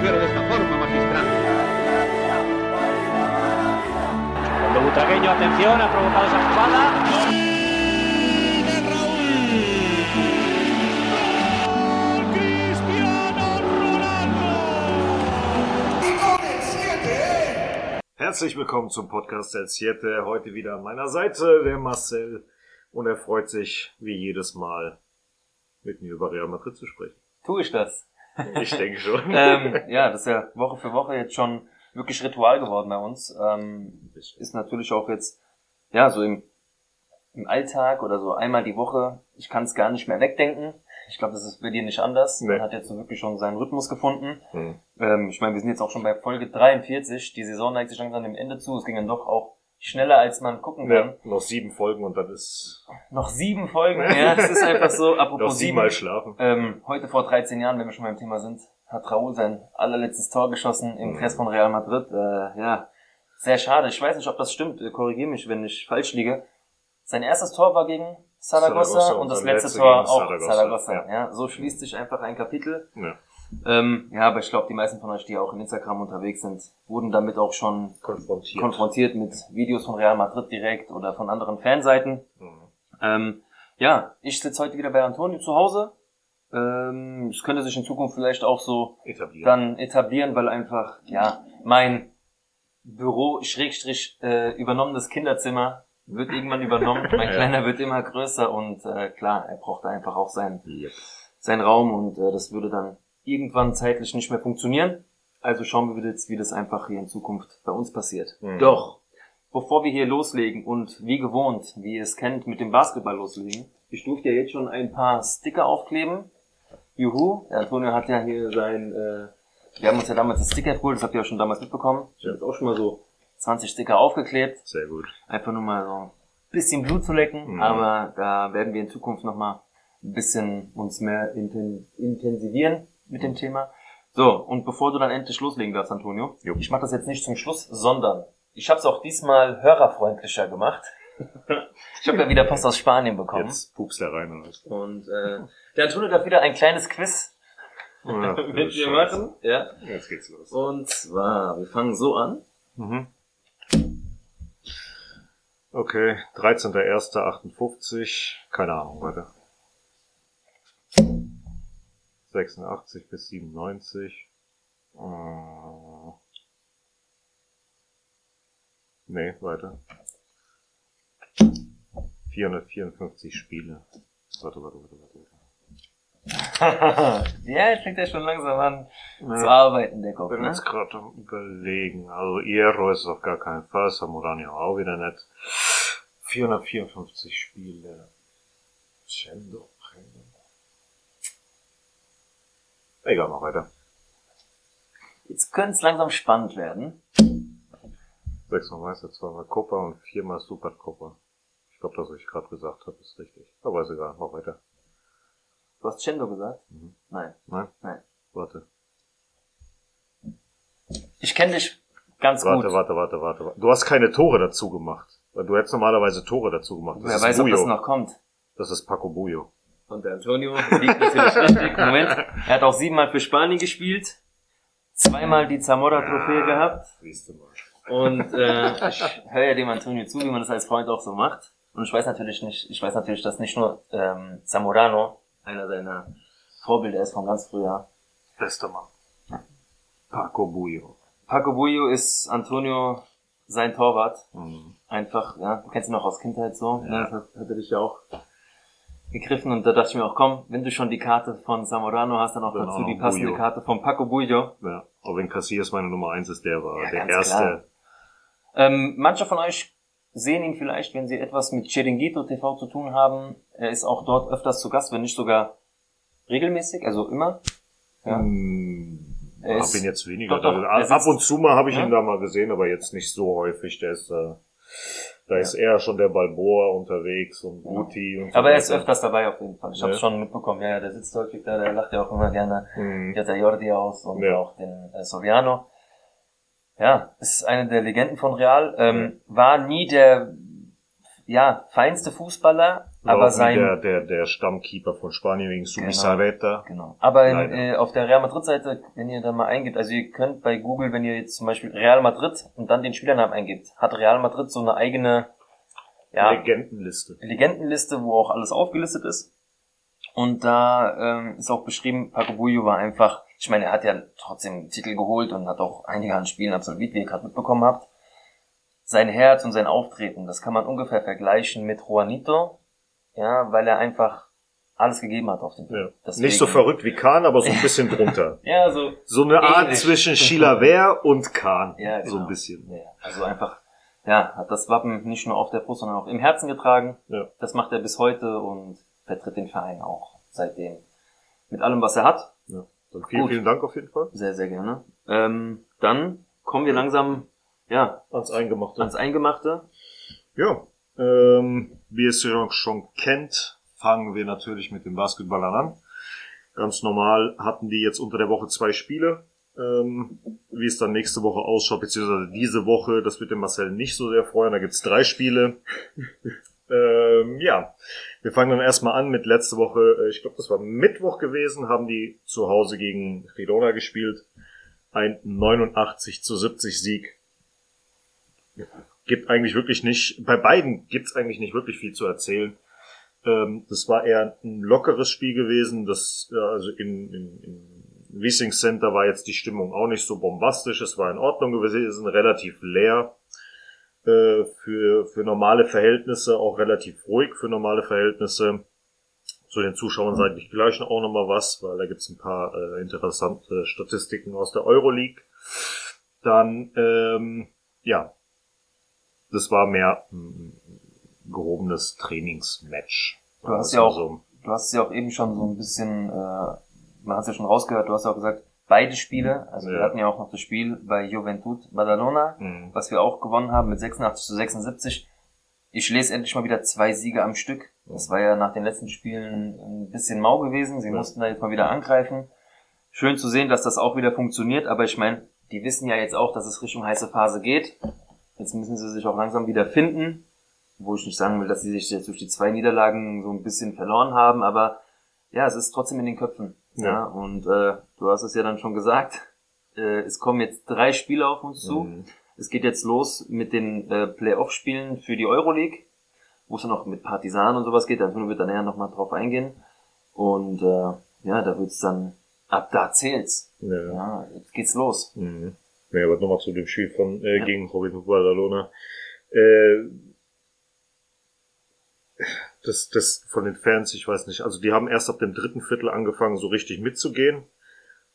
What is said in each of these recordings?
mujer de esta forma, magistral. Cuando Butragueño, atención, ha provocado esa jugada. Herzlich willkommen zum Podcast der Siete. Heute wieder an meiner Seite der Marcel und er freut sich wie jedes Mal mit mir über Real Madrid zu sprechen. Tue ich das? Ich denke schon. ähm, ja, das ist ja Woche für Woche jetzt schon wirklich Ritual geworden bei uns. Ähm, ist natürlich auch jetzt, ja, so im, im Alltag oder so einmal die Woche. Ich kann es gar nicht mehr wegdenken. Ich glaube, das ist bei dir nicht anders. Nee. Man hat jetzt so wirklich schon seinen Rhythmus gefunden. Hm. Ähm, ich meine, wir sind jetzt auch schon bei Folge 43. Die Saison neigt sich langsam dem Ende zu. Es ging dann doch auch schneller, als man gucken kann. Ja, noch sieben Folgen und dann ist Noch sieben Folgen. ja, es ist einfach so. noch Apropos sieben. siebenmal schlafen. Ähm, heute vor 13 Jahren, wenn wir schon beim Thema sind, hat Raúl sein allerletztes Tor geschossen im Press von Real Madrid. Äh, ja, sehr schade. Ich weiß nicht, ob das stimmt. Korrigiere mich, wenn ich falsch liege. Sein erstes Tor war gegen Saragossa, Saragossa und das letzte letzte Tor auch Saragossa, Saragossa. ja. Ja. so schließt sich einfach ein Kapitel. Ja. Ähm, ja, aber ich glaube, die meisten von euch, die auch in Instagram unterwegs sind, wurden damit auch schon Konfrontiert. konfrontiert mit Videos von Real Madrid direkt oder von anderen Fanseiten. Mhm. Ähm, ja, ich sitze heute wieder bei Antonio zu Hause. Ähm, es könnte sich in Zukunft vielleicht auch so Etabliert. dann etablieren, weil einfach, ja, mein Büro, Schrägstrich, äh, übernommenes Kinderzimmer wird irgendwann übernommen. Mein Ja. Kleiner wird immer größer und äh, klar, er braucht einfach auch seinen, Yep. seinen Raum und äh, das würde dann irgendwann zeitlich nicht mehr funktionieren. Also schauen wir jetzt, wie das einfach hier in Zukunft bei uns passiert. Mhm. Doch, bevor wir hier loslegen und wie gewohnt, wie ihr es kennt, mit dem Basketball loslegen, ich durfte ja jetzt schon ein paar Sticker aufkleben. Juhu, der Antonio hat ja hier sein, äh, wir haben uns ja damals das Sticker geholt, das habt ihr ja schon damals mitbekommen. Ich habe jetzt auch schon mal so 20 Sticker aufgeklebt, Sehr gut. einfach nur mal so ein bisschen Blut zu lecken, Mhm. aber da werden wir in Zukunft nochmal ein bisschen uns mehr inten intensivieren mit dem Thema. So, und bevor du dann endlich loslegen darfst, Antonio, Jo. ich mache das jetzt nicht zum Schluss, sondern ich habe es auch diesmal hörerfreundlicher gemacht. ich habe ja wieder Post aus Spanien bekommen. Jetzt pups der rein. was? Und äh, der Antonio darf wieder ein kleines Quiz Ach, du mit mir Scheiße. machen. Ja. Jetzt geht's los. Und zwar, wir fangen so an. Mhm. Okay, 13.01.58, keine Ahnung, warte. 86 bis 97. Äh, nee, weiter. 454 Spiele. Warte, warte, warte, warte. ja, jetzt fängt er schon langsam an zu Ja. arbeiten, der Ich Kopf. bin Ne? jetzt gerade am überlegen. Also Ierro ist auf gar keinen Fall, Samurani auch wieder nicht. 454 Spiele. Chendo. Egal, mach weiter. Jetzt könnte es langsam spannend werden. Sechsmal Meister, zweimal Copa und viermal Supercopa. Ich glaube, das, was ich gerade gesagt habe, ist richtig. Aber ist egal, mach weiter. Du hast Chendo gesagt? Mhm. Nein. Nein? Nein. Warte. Ich kenne dich ganz Warte, gut. warte, warte, warte, warte. Du hast keine Tore dazu gemacht. Weil du hättest normalerweise Tore dazu gemacht. Das Wer weiß, ob Bujo. das noch kommt. Das ist Paco Bujo. Und der Antonio liegt natürlich richtig. Moment. Er hat auch siebenmal für Spanien gespielt. Zweimal die Zamora-Trophäe gehabt. Du mal. Und äh, ich höre ja dem Antonio zu, wie man das als Freund auch so macht. Und ich weiß natürlich nicht, ich weiß natürlich, dass nicht nur ähm, Zamorano einer seiner Vorbilder ist von ganz früher. Bester Mann. Paco Bujo. Paco Bullo ist Antonio sein Torwart. Mhm. Einfach, ja, du kennst ihn noch aus Kindheit so. Ja. Ja. Das hat, hat er dich ja auch gegriffen und da dachte ich mir auch, komm, wenn du schon die Karte von Zamorano hast, dann auch Dann dazu auch die passende Bullo. Karte von Paco Bullo. Ja, auch wenn Casillas meine Nummer eins ist, der war Ja, der erste. Ähm, manche von euch sehen ihn vielleicht, wenn sie etwas mit Chiringuito TV zu tun haben. Er ist auch dort öfters zu Gast, wenn nicht sogar regelmäßig, also immer. Ja. Hm, Er hab ihn jetzt weniger. Doch, doch, da, ab und zu mal habe ich Ja? ihn da mal gesehen, aber jetzt nicht so häufig. Der ist äh, da ist eher schon der Balboa unterwegs und Guti und so Aber er ist öfters dabei auf jeden Fall. Ich habe Ja. schon mitbekommen. Ja, ja, der sitzt häufig da, der lacht ja auch immer gerne. Hm. Hat der Jordi aus und Ja. auch den äh, Soriano. Ja, ist eine der Legenden von Real. Ähm, war nie der ja, feinste Fußballer, aber sein, Der, der, der Stammkeeper von Spanien wegen Genau. Subisareta. Genau. Aber in, äh, auf der Real Madrid-Seite, wenn ihr da mal eingibt, also ihr könnt bei Google, wenn ihr jetzt zum Beispiel Real Madrid und dann den Spielernamen eingibt, hat Real Madrid so eine eigene ja, Legendenliste. Legendenliste, wo auch alles aufgelistet ist. Und da ähm, ist auch beschrieben, Paco Bullo war einfach, ich meine, er hat ja trotzdem einen Titel geholt und hat auch einige an Spielen absolviert, wie ihr gerade mitbekommen habt. Sein Herz und sein Auftreten, das kann man ungefähr vergleichen mit Juanito, ja, weil er einfach alles gegeben hat auf dem Ja. Feld. Deswegen- Nicht so verrückt wie Kahn, aber so ein bisschen drunter. Ja, so So eine Art Ähnlich. zwischen Chilaver und Kahn. Ja, So genau. ein bisschen. Ja, also einfach, ja, hat das Wappen nicht nur auf der Brust, sondern auch im Herzen getragen. Ja. Das macht er bis heute und vertritt den Verein auch seitdem. Mit allem, was er hat. ja. Dann vielen, Gut. vielen Dank auf jeden Fall. Sehr, sehr gerne. Ähm, dann kommen wir langsam, ja, Ans Eingemachte. ans Eingemachte. Ja, ähm, wie ihr es ja schon kennt, fangen wir natürlich mit den Basketballern an. Ganz normal hatten die jetzt unter der Woche zwei Spiele. Ähm, wie es dann nächste Woche ausschaut, beziehungsweise diese Woche, das wird den Marcel nicht so sehr freuen. Da gibt's drei Spiele. ähm, ja, wir fangen dann erstmal an mit letzte Woche, äh, ich glaube, das war Mittwoch gewesen, haben die zu Hause gegen Girona gespielt. Ein 89 zu 70 Sieg gibt eigentlich wirklich nicht, bei beiden gibt's eigentlich nicht wirklich viel zu erzählen. Ähm, das war eher ein lockeres Spiel gewesen. Das, äh, also in, in, in Wiesing Center war jetzt die Stimmung auch nicht so bombastisch. Es war in Ordnung gewesen, relativ leer. Äh, für, für normale Verhältnisse, auch relativ ruhig für normale Verhältnisse. Zu den Zuschauern sage ich gleich auch nochmal was, weil da gibt's ein paar äh, interessante Statistiken aus der Euroleague. Dann, ähm, ja, das war mehr ein gehobenes Trainingsmatch. Du hast Also ja auch, so, du hast ja auch eben schon so ein bisschen, äh, man hat es ja schon rausgehört, du hast ja auch gesagt, beide Spiele, also wir Ja. hatten ja auch noch das Spiel bei Juventud Badalona, mh, was wir auch gewonnen haben mit 86 zu 76. Ich lese endlich mal wieder zwei Siege am Stück. Das war ja nach den letzten Spielen ein bisschen mau gewesen. Sie Ja. mussten da jetzt mal wieder angreifen. Schön zu sehen, dass das auch wieder funktioniert, aber ich meine, die wissen ja jetzt auch, dass es Richtung heiße Phase geht. Jetzt müssen sie sich auch langsam wieder finden. Wo ich nicht sagen will, dass sie sich jetzt durch die zwei Niederlagen so ein bisschen verloren haben, aber ja, es ist trotzdem in den Köpfen. Ja, Ja. und äh, du hast es ja dann schon gesagt. Äh, es kommen jetzt drei Spiele auf uns zu. mh, Es geht jetzt los mit den äh, Playoff-Spielen für die Euroleague, wo es dann noch mit Partisan und sowas geht. Da wird dann näher nochmal drauf eingehen. Und äh, ja, da wird's dann, ab da zählt's. ja. Ja, jetzt geht's los. Mhm. Ja, aber nochmal zu dem Spiel von äh, Ja. gegen Juventud Badalona. Äh, das, das von den Fans, ich weiß nicht, also die haben erst ab dem dritten Viertel angefangen, so richtig mitzugehen.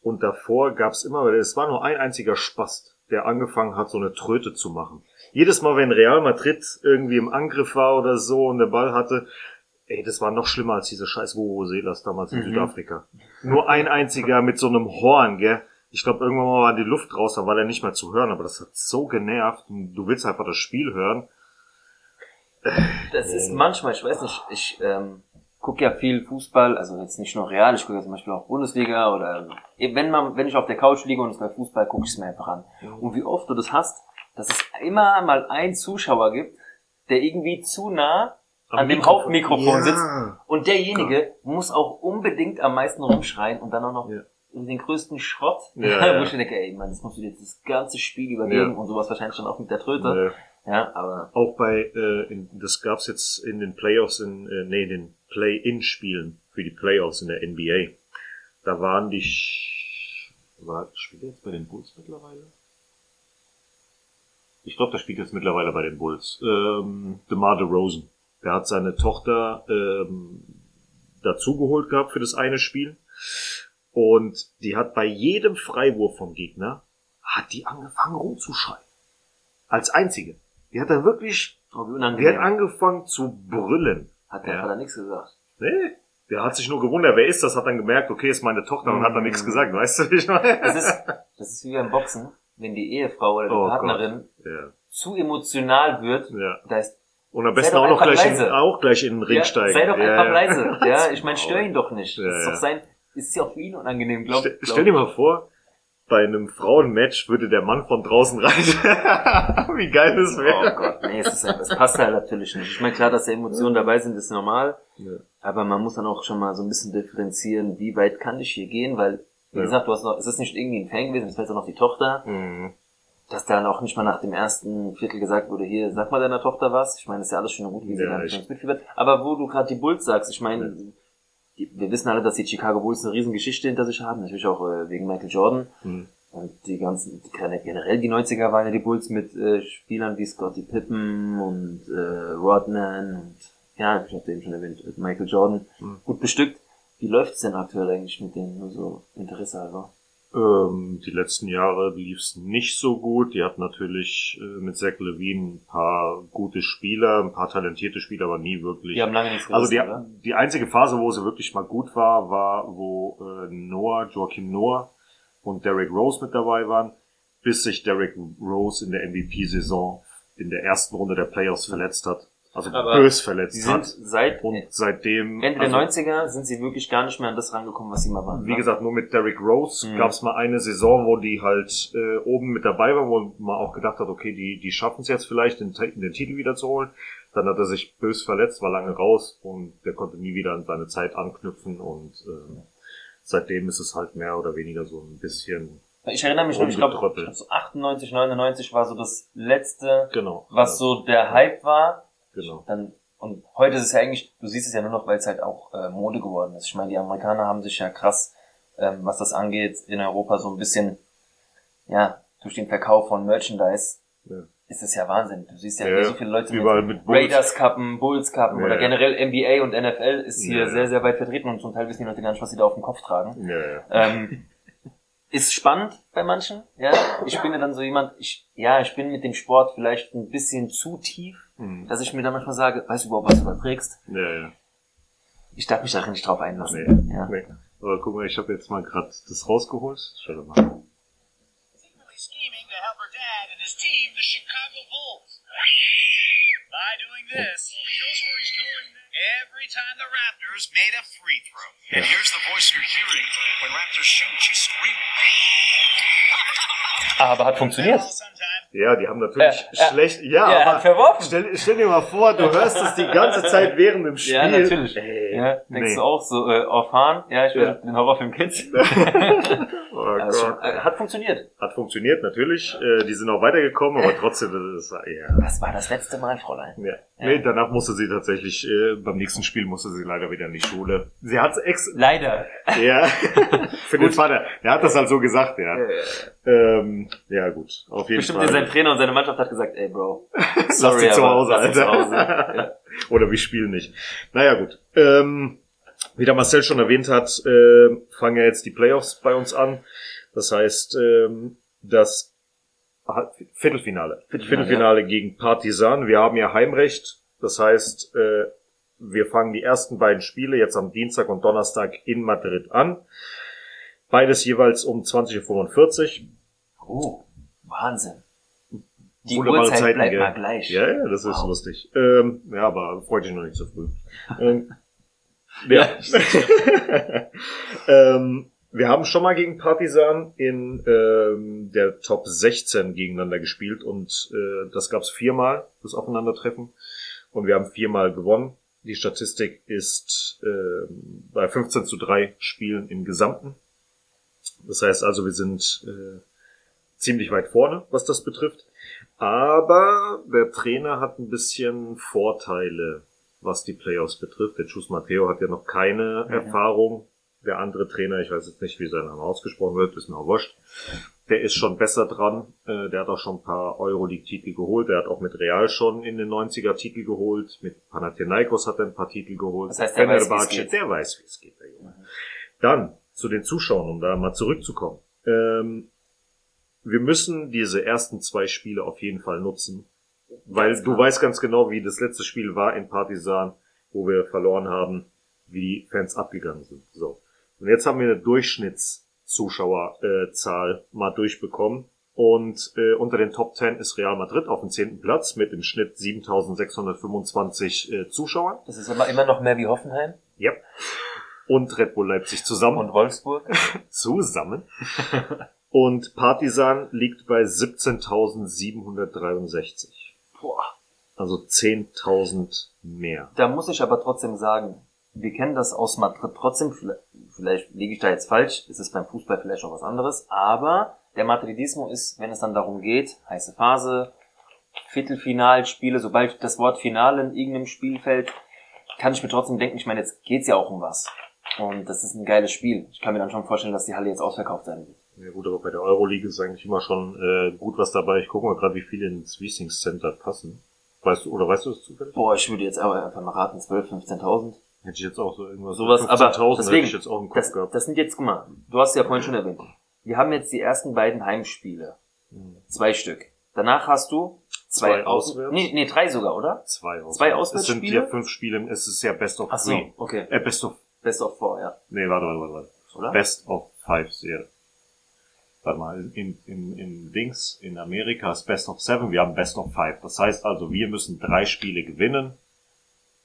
Und davor gab's immer, weil es war nur ein einziger Spast, der angefangen hat, so eine Tröte zu machen. Jedes Mal, wenn Real Madrid irgendwie im Angriff war oder so und der Ball hatte, ey, das war noch schlimmer als diese scheiß Selas damals in Mhm. Südafrika. Nur ein einziger mit so einem Horn, gell? Ich glaube, irgendwann mal war die Luft raus, dann war der nicht mehr zu hören, aber das hat so genervt. Und Du willst einfach das Spiel hören. Das ist manchmal, ich weiß nicht, ich ähm, gucke ja viel Fußball, also jetzt nicht nur Real, ich gucke ja zum Beispiel auch Bundesliga oder wenn man, wenn ich auf der Couch liege und es bei Fußball gucke ich es mir einfach an. Und wie oft du das hast, dass es immer mal einen Zuschauer gibt, der irgendwie zu nah Am an dem Mikrofon. Hauptmikrofon Ja. sitzt und derjenige muss auch unbedingt am meisten rumschreien und dann auch noch Ja. Den größten Schrott, Ja, wo ich mir denke, ey, man, das musst du jetzt das ganze Spiel überlegen Ja. und sowas wahrscheinlich dann auch mit der Tröte. Ja, aber auch bei, äh, in, das gab's jetzt in den Playoffs, in, äh, nee, in den Play-In-Spielen für die Playoffs in der NBA. Da waren die, Sch war, spielt er jetzt bei den Bulls mittlerweile? Ich glaube, der spielt jetzt mittlerweile bei den Bulls. Ähm, DeMar DeRozan. Der hat seine Tochter ähm, dazugeholt gehabt für das eine Spiel. Und die hat bei jedem Freiwurf vom Gegner, hat die angefangen rumzuschreien. Als einzige. Die hat dann wirklich, oh, die hat angefangen zu brüllen. Hat der Ja. Vater nichts gesagt. Nee. Der hat sich nur gewundert, wer ist das, hat dann gemerkt, okay, ist meine Tochter und hat dann nichts gesagt, weißt du, ich meine? Das ist, das ist wie beim Boxen, wenn die Ehefrau oder die Oh Partnerin Ja, zu emotional wird, ja. da ist, Und am besten auch noch gleich, in, auch gleich in den Ring ja, steigen. sei doch einfach ja. leise. Ja, ich meine, stör ihn doch nicht. Ja, das ist doch sein, ist ja auch für ihn unangenehm, glaub, Stell, glaub stell dir ich. mal vor, bei einem Frauenmatch würde der Mann von draußen rein. Wie geil das Oh wäre. Gott, nee, es, ist, es passt halt natürlich nicht. Ich meine, klar, dass da Emotionen dabei sind, ist normal. Ja. Aber man muss dann auch schon mal so ein bisschen differenzieren, wie weit kann ich hier gehen, weil, wie Ja. gesagt, du hast noch, es ist nicht irgendwie ein Fan gewesen, es war jetzt auch noch die Tochter, Mhm. dass dann auch nicht mal nach dem ersten Viertel gesagt wurde, hier, sag mal deiner Tochter was. Ich meine, ist ja alles schön und gut, wie sie Ja, dann ich- mitfiebert. Aber wo du gerade die Bulls sagst, ich meine, die, wir wissen alle, dass die Chicago Bulls eine riesen Geschichte hinter sich haben, natürlich auch äh, wegen Michael Jordan. Mhm. Und die ganzen, generell die 90er waren ja die Bulls mit äh, Spielern wie Scottie Pippen und äh, Rodman und ja, ich habe eben schon erwähnt, äh, Michael Jordan, Mhm. gut bestückt. Wie läuft's denn aktuell eigentlich mit denen, nur so Interesse halber? Ähm, die letzten Jahre lief's nicht so gut. Die hatten natürlich äh, mit Zach Levine ein paar gute Spieler, ein paar talentierte Spieler, aber nie wirklich. Die haben lange nichts also die, oder? die einzige Phase, wo sie wirklich mal gut war, war, wo äh, Noah, Joachim Noah und Derrick Rose mit dabei waren, bis sich Derrick Rose in der MVP-Saison in der ersten Runde der Playoffs verletzt hat. Also Aber bös verletzt sind hat. seit Und seitdem... Ende also, der 90er sind sie wirklich gar nicht mehr an das rangekommen, was sie mal waren. Wie ne? gesagt, nur mit Derrick Rose Mhm. gab es mal eine Saison, wo die halt äh, oben mit dabei waren, wo man auch gedacht hat, okay, die, die schaffen es jetzt vielleicht, den, den Titel wieder zu holen. Dann hat er sich bös verletzt, war lange raus und der konnte nie wieder an seine Zeit anknüpfen und ähm, seitdem ist es halt mehr oder weniger so ein bisschen Ich erinnere mich noch, ich glaube, so 98, 99 war so das letzte, genau. was so der Hype war. Genau. Dann, und heute ist es ja eigentlich, du siehst es ja nur noch, weil es halt auch äh, Mode geworden ist. Ich meine, die Amerikaner haben sich ja krass, ähm, was das angeht, in Europa so ein bisschen, ja, durch den Verkauf von Merchandise Ja. ist es ja Wahnsinn. Du siehst ja, Ja, so viele Leute mit, mit Bulls. Raiders Kappen, Bulls Kappen Ja, oder generell NBA und NFL ist hier sehr, sehr weit vertreten und zum Teil wissen die Leute gar nicht, was sie da auf dem Kopf tragen. Ja. Ähm, ist spannend bei manchen, ja. Ich bin ja dann so jemand, ich, ja, ich bin mit dem Sport vielleicht ein bisschen zu tief, Mhm. dass ich mir dann manchmal sage, weißt du überhaupt, was du da trägst? ja, ja. Ich darf mich darin nicht drauf einlassen. Nee, Ja. nee. Aber guck mal, ich habe jetzt mal gerade das rausgeholt. Schau doch mal. secretly scheming to help her dad and his team, the Chicago Bulls. By doing this, he knows where he's going every time the Raptors made a free throw. And here's the voice you're hearing when Raptors shoot. She's screaming. Aber hat funktioniert. Ja, die haben natürlich Äh, äh, schlecht. Ja, er aber verworfen. Stell, stell dir mal vor, du hörst es die ganze Zeit während dem Spiel. Ja, natürlich. Ey, Ja, denkst nee. du auch so, äh, Orphan? Ja, ich Ja. werde den Horrorfilm Kids. Oh Also, Gott. äh, hat funktioniert. Hat funktioniert, natürlich. Äh, die sind auch weitergekommen, aber trotzdem, das ist, ja. Das war das letzte Mal, Fräulein. Ja. Nee, danach musste sie tatsächlich, äh, beim nächsten Spiel musste sie leider wieder in die Schule. Sie hat ex, Leider. ja, für den Vater. Er hat das halt so gesagt, ja. Ähm, ja, gut. Auf jeden Bestimmt Fall. Sein Trainer und seine Mannschaft hat gesagt, ey Bro, Lass sorry, die zu aber Hause, lass die zu Alter. Hause. Ja. Oder wir spielen nicht. Naja, gut. Ähm, wie der Marcel schon erwähnt hat, äh, fangen ja jetzt die Playoffs bei uns an. Das heißt, ähm, das Halb- Viertelfinale. Viertelfinale gegen Partizan. Wir haben ja Heimrecht. Das heißt, äh, wir fangen die ersten beiden Spiele jetzt am Dienstag und Donnerstag in Madrid an. Beides jeweils um 20.45 Uhr. Oh, Wahnsinn. Die Uhrzeit Zeiten, bleibt gell? mal gleich. Ja, ja, das ist Wow. lustig. Ähm, ja, aber freut dich noch nicht so früh. ähm, ja. ähm, wir haben schon mal gegen Partisan in ähm, der Top 16 gegeneinander gespielt und äh, das gab's viermal, das Aufeinandertreffen. Und wir haben viermal gewonnen. Die Statistik ist ähm, bei 15 zu 3 Spielen im Gesamten. Das heißt also, wir sind äh, ziemlich weit vorne, was das betrifft. Aber der Trainer hat ein bisschen Vorteile, was die Playoffs betrifft. Der Chus Matteo hat ja noch keine Erfahrung. Der andere Trainer, ich weiß jetzt nicht, wie sein Name ausgesprochen wird, ist mir auch wurscht. Der ist schon besser dran. Äh, Der hat auch schon ein paar Euroleague-Titel geholt. Der hat auch mit Real schon in den 90er Titel geholt. Mit Panathinaikos hat er ein paar Titel geholt. Das heißt, der weiß, wie es geht. der weiß, wie es geht, der Junge. Dann zu den Zuschauern, um da mal zurückzukommen. Ähm, wir müssen diese ersten zwei Spiele auf jeden Fall nutzen, weil du weißt ganz genau, wie das letzte Spiel war in Partisan, wo wir verloren haben, wie die Fans abgegangen sind. So. Und jetzt haben wir eine Durchschnittszuschauerzahl äh, mal durchbekommen. Und äh, unter den Top 10 ist Real Madrid auf dem zehnten Platz mit im Schnitt 7625 äh, Zuschauern. Das ist aber immer noch mehr wie Hoffenheim Ja. Und Red Bull Leipzig zusammen. und Wolfsburg. zusammen. Und Partisan liegt bei 17.763. Boah. Also 10.000 mehr. Da muss ich aber trotzdem sagen, wir kennen das aus Madrid trotzdem, vielleicht, vielleicht liege ich da jetzt falsch, ist es beim Fußball vielleicht auch was anderes, aber der Madridismo ist, wenn es dann darum geht, heiße Phase, Viertelfinalspiele, sobald das Wort Finale in irgendeinem Spiel fällt, kann ich mir trotzdem denken, ich meine, jetzt geht's ja auch um was. Und das ist ein geiles Spiel. Ich kann mir dann schon vorstellen, dass die Halle jetzt ausverkauft sein wird. Ja gut, aber bei der Euroleague ist eigentlich immer schon äh, gut was dabei. Ich gucke mal gerade, wie viele ins Wiesing Center passen. Weißt du, oder weißt du das zufällig? Boah, ich würde jetzt aber einfach mal raten, 12, 15.000. Hätte ich jetzt auch so irgendwas. Sowas, aber 15.000 deswegen, hätte ich jetzt auch im Kopf das, gehabt. das sind jetzt, guck mal, du hast ja vorhin schon erwähnt. Wir haben jetzt die ersten beiden Heimspiele. Zwei Stück. Danach hast du zwei, Zwei Aus auswärts. Nee, nee, drei sogar, oder? Zwei, Auswärts. Zwei Es sind Auswärtsspiele? ja fünf Spiele, es ist ja Best of Ach so, Three. okay. Äh, Best of, Best of Four, ja. nee, warte, warte, warte, warte. Oder? Best of Five Serie. Warte mal, in, in, in Dings, in Amerika ist Best of Seven, wir haben Best of Five. Das heißt also, wir müssen drei Spiele gewinnen.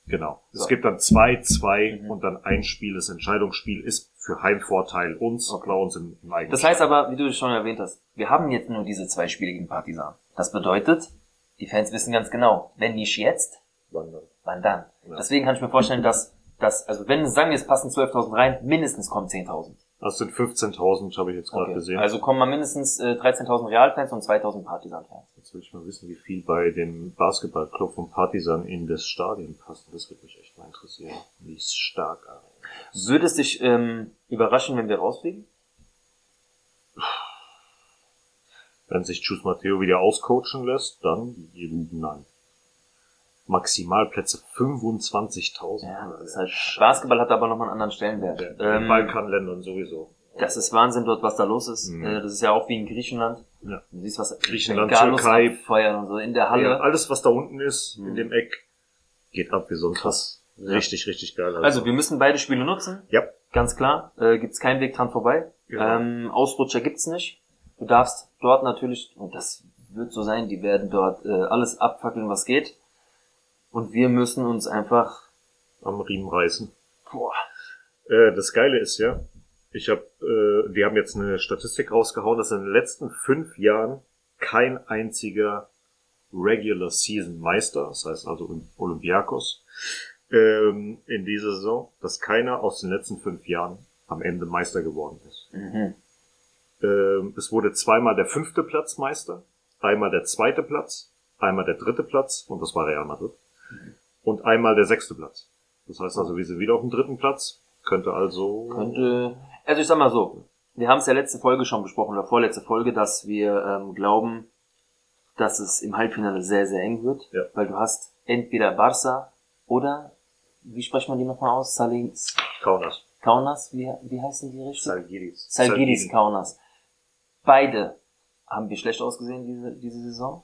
Genau. Es So. gibt dann zwei, zwei Mhm. und dann ein Spiel. Das Entscheidungsspiel ist für Heimvorteil uns, Okay. uns im, im eigenen Das heißt aber, wie du schon erwähnt hast, wir haben jetzt nur diese zwei Spiele gegen Partisan. Das bedeutet, die Fans wissen ganz genau, wenn nicht jetzt, Wandern. wann dann. Ja. Deswegen kann ich mir vorstellen, dass, dass also wenn, sagen wir, es passen 12.000 rein, mindestens kommen 10.000. Das sind 15.000, habe ich jetzt gerade gesehen. Also kommen mal mindestens äh, 13.000 Realfans und 2.000 Partisan-Fans. Jetzt will ich mal wissen, wie viel bei dem Basketballclub von Partisan in das Stadion passt. Das würde mich echt mal interessieren. Wie es stark an. Würde es dich ähm, überraschen, wenn wir rausfliegen? Wenn sich Chus Matteo wieder auscoachen lässt, dann nein. Maximalplätze 25.000. Ja, das ist halt, Basketball hat aber nochmal einen anderen Stellenwert. Der, Ähm, Balkanländern sowieso. das ist Wahnsinn dort, was da los ist. Mhm. Äh, das ist ja auch wie in Griechenland. Ja. Du siehst, was Griechenland, Türkei. abfeuern und so in der Halle. Ja, alles, was da unten ist, Mhm. in dem Eck, geht ab wie sonst was. Richtig, richtig geil. Also wir müssen beide Spiele nutzen, ja, ganz klar. Äh, gibt's keinen Weg dran vorbei. Ja. Ähm, Ausrutscher gibt's nicht. Du darfst dort natürlich, und das wird so sein, die werden dort äh, alles abfackeln, was geht. Und wir müssen uns einfach, am Riemen reißen. boah, Äh, das Geile ist ja, ich habe, äh, die haben jetzt eine Statistik rausgehauen, dass in den letzten fünf Jahren kein einziger Regular Season Meister, das heißt also Olympiakos, ähm, in dieser Saison, dass keiner aus den letzten fünf Jahren am Ende Meister geworden ist. mhm. Ähm, es wurde zweimal der fünfte Platz Meister, einmal der zweite Platz, einmal der dritte Platz, und das war Real Madrid, und einmal der sechste Platz. Das heißt also, wir sind wieder auf dem dritten Platz, könnte also könnte, also ich sag mal so, wir haben es ja letzte Folge schon besprochen, oder vorletzte Folge, dass wir ähm, glauben, dass es im Halbfinale sehr, sehr eng wird, Ja. weil du hast entweder Barça oder, wie spricht man die nochmal aus? Salins, Kaunas. Kaunas, wie, wie heißen die richtig? Salgiris. Salgiris Kaunas. Beide haben wir schlecht ausgesehen diese, diese Saison.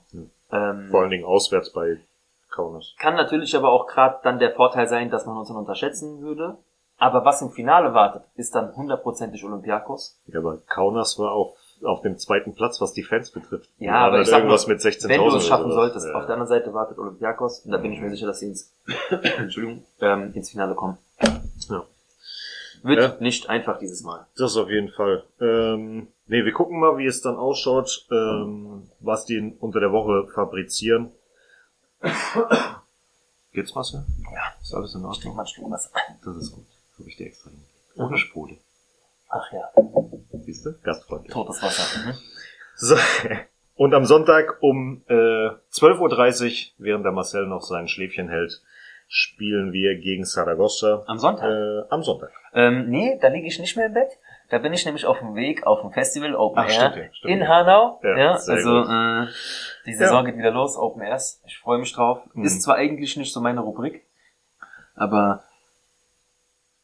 Ähm, Vor allen Dingen auswärts bei Kaunas. kann natürlich aber auch gerade dann der Vorteil sein, dass man uns dann unterschätzen würde. Aber was im Finale wartet, ist dann hundertprozentig Olympiakos. Ja, aber Kaunas war auch auf dem zweiten Platz, was die Fans betrifft. Ja, aber halt ich sag irgendwas mal, mit 16.000. Wenn du es schaffen solltest, Ja. auf der anderen Seite wartet Olympiakos. Und da bin ich mir sicher, dass sie ins, Entschuldigung, ähm, ins Finale kommen. Ja. Wird Ja. nicht einfach dieses Mal. Das auf jeden Fall. Ähm, nee, wir gucken mal, wie es dann ausschaut, ähm, was die unter der Woche fabrizieren. Geht's Wasser? Ja. Ist alles in Ordnung? trinke mal ein. Das ist gut. Habe ich dir extra hin. Ohne Sprudel. Ach ja, Siehst du? Gastfreundlich. totes Wasser. Mhm. So. Und am Sonntag um äh, 12.30 Uhr, während der Marcel noch sein Schläfchen hält, spielen wir gegen Saragossa. Am Sonntag? Äh, am Sonntag. Ähm, nee, da liege ich nicht mehr im Bett. Da bin ich nämlich auf dem Weg auf dem Festival Open Ach, Air stimmt ja, stimmt in ja. Hanau. Ja, Ja, also äh, die Saison geht wieder los, Open Airs. Ich freue mich drauf. Mhm. Ist zwar eigentlich nicht so meine Rubrik, aber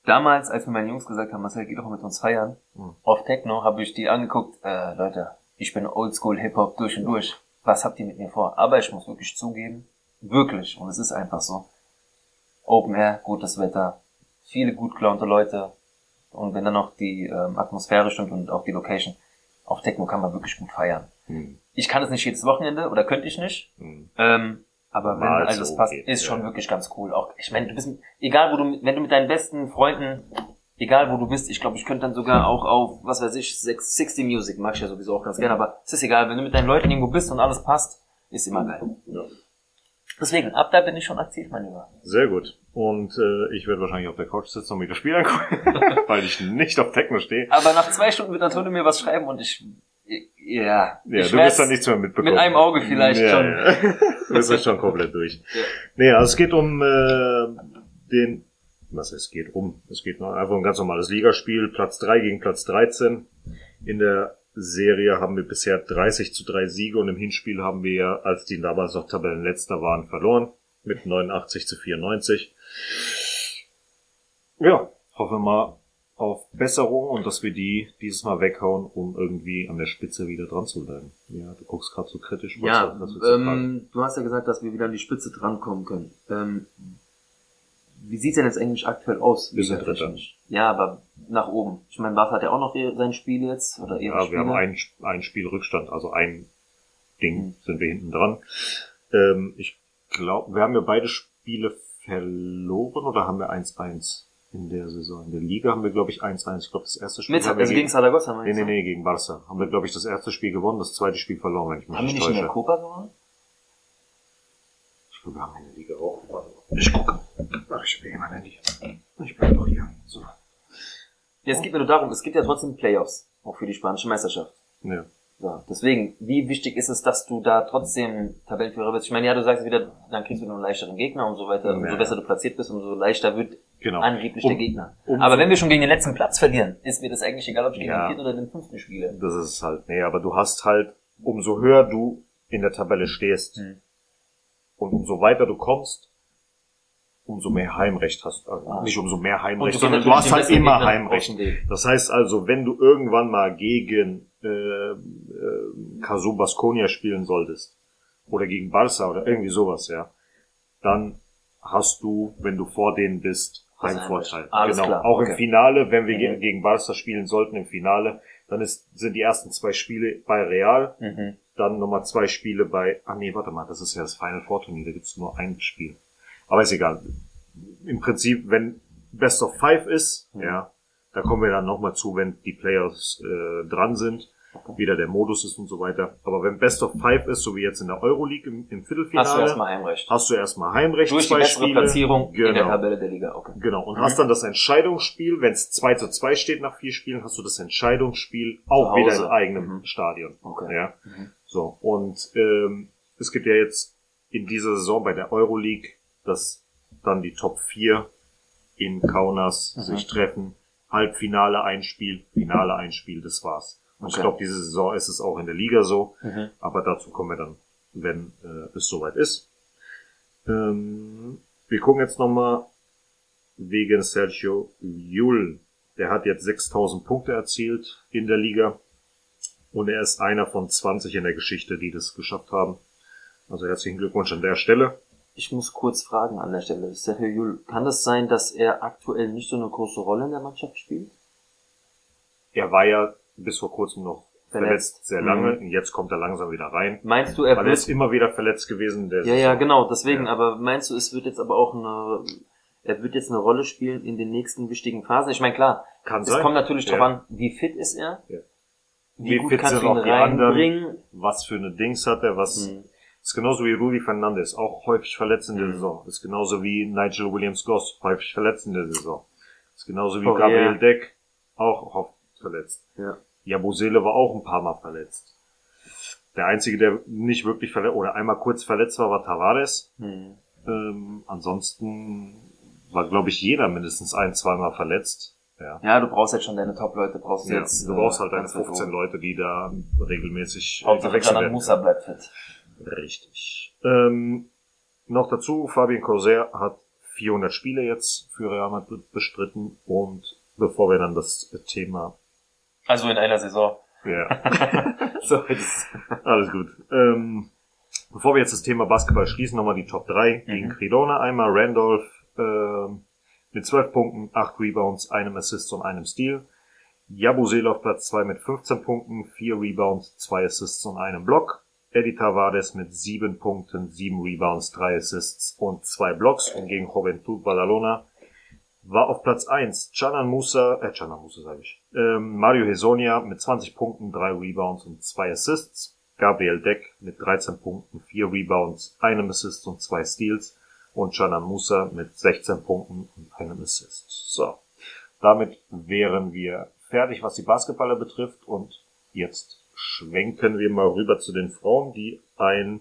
damals, als mir meine Jungs gesagt haben, Marcel, geh doch mit uns feiern, Mhm. auf Techno, habe ich die angeguckt, äh, Leute, ich bin Oldschool Hip-Hop durch und durch. Was habt ihr mit mir vor? Aber ich muss wirklich zugeben, wirklich, und es ist einfach so. Open Air, gutes Wetter, viele gut gelaunte Leute, und wenn dann noch die ähm, Atmosphäre stimmt und auch die Location, auf Techno kann man wirklich gut feiern. Hm. Ich kann es nicht jedes Wochenende oder könnte ich nicht. Hm. Ähm, aber wenn Mal alles so passt, geht, ist ja. schon wirklich ganz cool. Auch ich meine, du bist egal wo du wenn du mit deinen besten Freunden egal wo du bist, ich glaube, ich könnte dann sogar auch auf, was weiß ich, 6, 60 Music, mag ich ja sowieso auch ganz gerne, aber es ist egal, wenn du mit deinen Leuten irgendwo bist und alles passt, ist immer geil. Ja. Deswegen, ab da bin ich schon aktiv, mein Lieber. Sehr gut. Und äh, ich werde wahrscheinlich auf der Couch sitzen und mir das Spiel angucken, weil ich nicht auf Techno stehe. Aber nach zwei Stunden wird Antonio mir was schreiben und ich, ja, Ja, ich du wirst dann nichts mehr mitbekommen. mit einem Auge vielleicht ja, schon. Ja. Du bist schon komplett durch. Ja. Nee, also es geht um äh, den, was es geht um? Es geht noch einfach um ein ganz normales Ligaspiel, Platz 3 gegen Platz 13. In der Serie haben wir bisher 30 zu 3 Siege und im Hinspiel haben wir, als die damals noch Tabellenletzter waren, verloren mit 89 zu 94. Ja, hoffen wir mal auf Besserung und dass wir die dieses Mal weghauen, um irgendwie an der Spitze wieder dran zu bleiben. Ja, du guckst gerade so kritisch. Ja, ähm, du hast ja gesagt, dass wir wieder an die Spitze drankommen können. Ähm, wie sieht's denn jetzt eigentlich aktuell aus? Wir sind ligatechnisch? Ja, aber nach oben. Ich meine, Barca hat ja auch noch ihr, sein Spiel jetzt, oder ihre Ja, Spiele. wir haben ein, ein Spiel Rückstand, also ein Ding Mhm. sind wir hinten dran. Ähm, ich glaube, wir haben ja beide Spiele verloren oder haben wir 1-1 in der Saison? In der Liga haben wir, glaube ich, 1-1. Ich glaube, das erste Spiel Mit, haben wir also gegen Saragossa, Nee, meinst nee, du? nee, gegen Barca. Haben wir, glaube ich, das erste Spiel gewonnen, das zweite Spiel verloren, wenn ich mich Haben wir nicht nicht in täusche. der Copa gewonnen? Ich glaube, wir haben in der Liga auch gewonnen. Ich gucke. Ach, ich bin immer Handy. Ich bin doch hier. So. Ja, es geht mir nur darum, es gibt ja trotzdem Playoffs, auch für die spanische Meisterschaft. Ja. So, deswegen, wie wichtig ist es, dass du da trotzdem Tabellenführer bist? Ich meine, ja, du sagst wieder, dann kriegst du nur einen leichteren Gegner, umso weiter, Ja. umso besser du platziert bist, umso leichter wird Genau. angeblich Um- der Gegner. umso- Aber wenn wir schon gegen den letzten Platz verlieren, ist mir das eigentlich egal, ob ich gegen Ja. den vierten oder den fünften spiele. Das ist halt, nee, aber du hast halt, umso höher du in der Tabelle stehst Hm. und umso weiter du kommst, umso mehr Heimrecht hast. Also Ah. nicht umso mehr Heimrecht, du sondern du hast halt immer Gegner Heimrecht. Das heißt also, wenn du irgendwann mal gegen äh, äh, Casu Baskonia spielen solltest oder gegen Barca oder irgendwie sowas, ja, dann hast du, wenn du vor denen bist, Heimvorteil. Alles genau. klar, Auch okay. im Finale, wenn wir Mhm. ge- gegen Barca spielen sollten im Finale, dann ist, sind die ersten zwei Spiele bei Real, Mhm. dann nochmal zwei Spiele bei, ah nee, warte mal, das ist ja das Final Four Turnier, da gibt's nur ein Spiel. Aber ist egal. Im Prinzip, wenn Best of Five ist, Mhm. ja, da kommen wir dann nochmal zu, wenn die Players äh, dran sind, wieder der Modus ist und so weiter. Aber wenn Best of Five ist, so wie jetzt in der Euroleague im, im Viertelfinale, Hast du erstmal Heimrecht. hast du erstmal Heimrecht, Durch die zwei bessere Spiele. Platzierung genau. in der Tabelle der Liga, okay. Genau, und Mhm. hast dann das Entscheidungsspiel, wenn es 2 zu 2 steht nach vier Spielen, hast du das Entscheidungsspiel auch wieder Hause. in eigenem Mhm. Stadion. Okay. Ja. Mhm. So, und ähm, es gibt ja jetzt in dieser Saison bei der Euroleague, dass dann die Top 4 in Kaunas Mhm. sich treffen. Halbfinale ein Spiel, Finale ein Spiel, das war's. Und ich Okay. glaube, diese Saison ist es auch in der Liga so. Mhm. Aber dazu kommen wir dann, wenn äh, es soweit ist. Ähm, wir gucken jetzt nochmal wegen Sergio Jul. Der hat jetzt 6000 Punkte erzielt in der Liga. Und er ist einer von 20 in der Geschichte, die das geschafft haben. Also herzlichen Glückwunsch an der Stelle. Ich muss kurz fragen an der Stelle. Sergio Jul, kann das sein, dass er aktuell nicht so eine große Rolle in der Mannschaft spielt? Er war ja bis vor kurzem noch verletzt, Verletzt. sehr lange. Und jetzt kommt er langsam wieder rein. Meinst du, er Weil er ist wird... immer wieder verletzt gewesen. Der Ja, ja, genau, deswegen, Ja. aber meinst du, es wird jetzt aber auch eine... Er wird jetzt eine Rolle spielen in den nächsten wichtigen Phasen? Ich meine, klar, Kann es sein. kommt natürlich Ja. drauf an, wie fit ist er? Ja. Wie, Wie gut fit sind auch die anderen? reinbringen? was für eine Dings hat er, was Hm. Ist genauso wie Rudy Fernandez, auch häufig verletzt in der Mhm. Saison. Ist genauso wie Nigel Williams Goss, häufig verletzt in der Saison. Ist genauso wie Correa. Gabriel Deck, auch oft verletzt. Ja. Jabusele war auch ein paar Mal verletzt. Der einzige, der nicht wirklich verletzt oder einmal kurz verletzt war, war Tavares. Hm. Ähm, ansonsten war, glaube ich, jeder mindestens ein, zweimal verletzt. Ja. Ja, du brauchst jetzt schon deine Top-Leute, brauchst Ja, jetzt... du brauchst äh, halt deine ganz weit 15 oben. Leute, die da regelmäßig Hauptsache werden. Musa bleibt fit. Richtig. Ähm, noch dazu, Fabien Corsair hat 400 Spiele jetzt für Real Madrid bestritten und bevor wir dann das Thema, Also in einer Saison. ja, so, das, alles gut. Ähm, bevor wir jetzt das Thema Basketball schließen, nochmal die Top 3 Mhm. gegen Credona. Einmal Randolph ähm, mit 12 Punkten, 8 Rebounds, einem Assist und einem Steal. Jabusele auf Platz 2 mit 15 Punkten, 4 Rebounds, 2 Assists und einem Block. Eddie Tavares mit 7 Punkten, 7 Rebounds, 3 Assists und 2 Blocks. Und gegen Juventud Badalona war auf Platz 1 Canan Musa, äh, Canan Musa sage ich, ähm, Mario Hesonia mit 20 Punkten, 3 Rebounds und 2 Assists. Gabriel Deck mit 13 Punkten, 4 Rebounds, einem Assist und 2 Steals. Und Canan Musa mit 16 Punkten und einem Assist. So, damit wären wir fertig, was die Basketballer betrifft. Und jetzt schwenken wir mal rüber zu den Frauen, die ein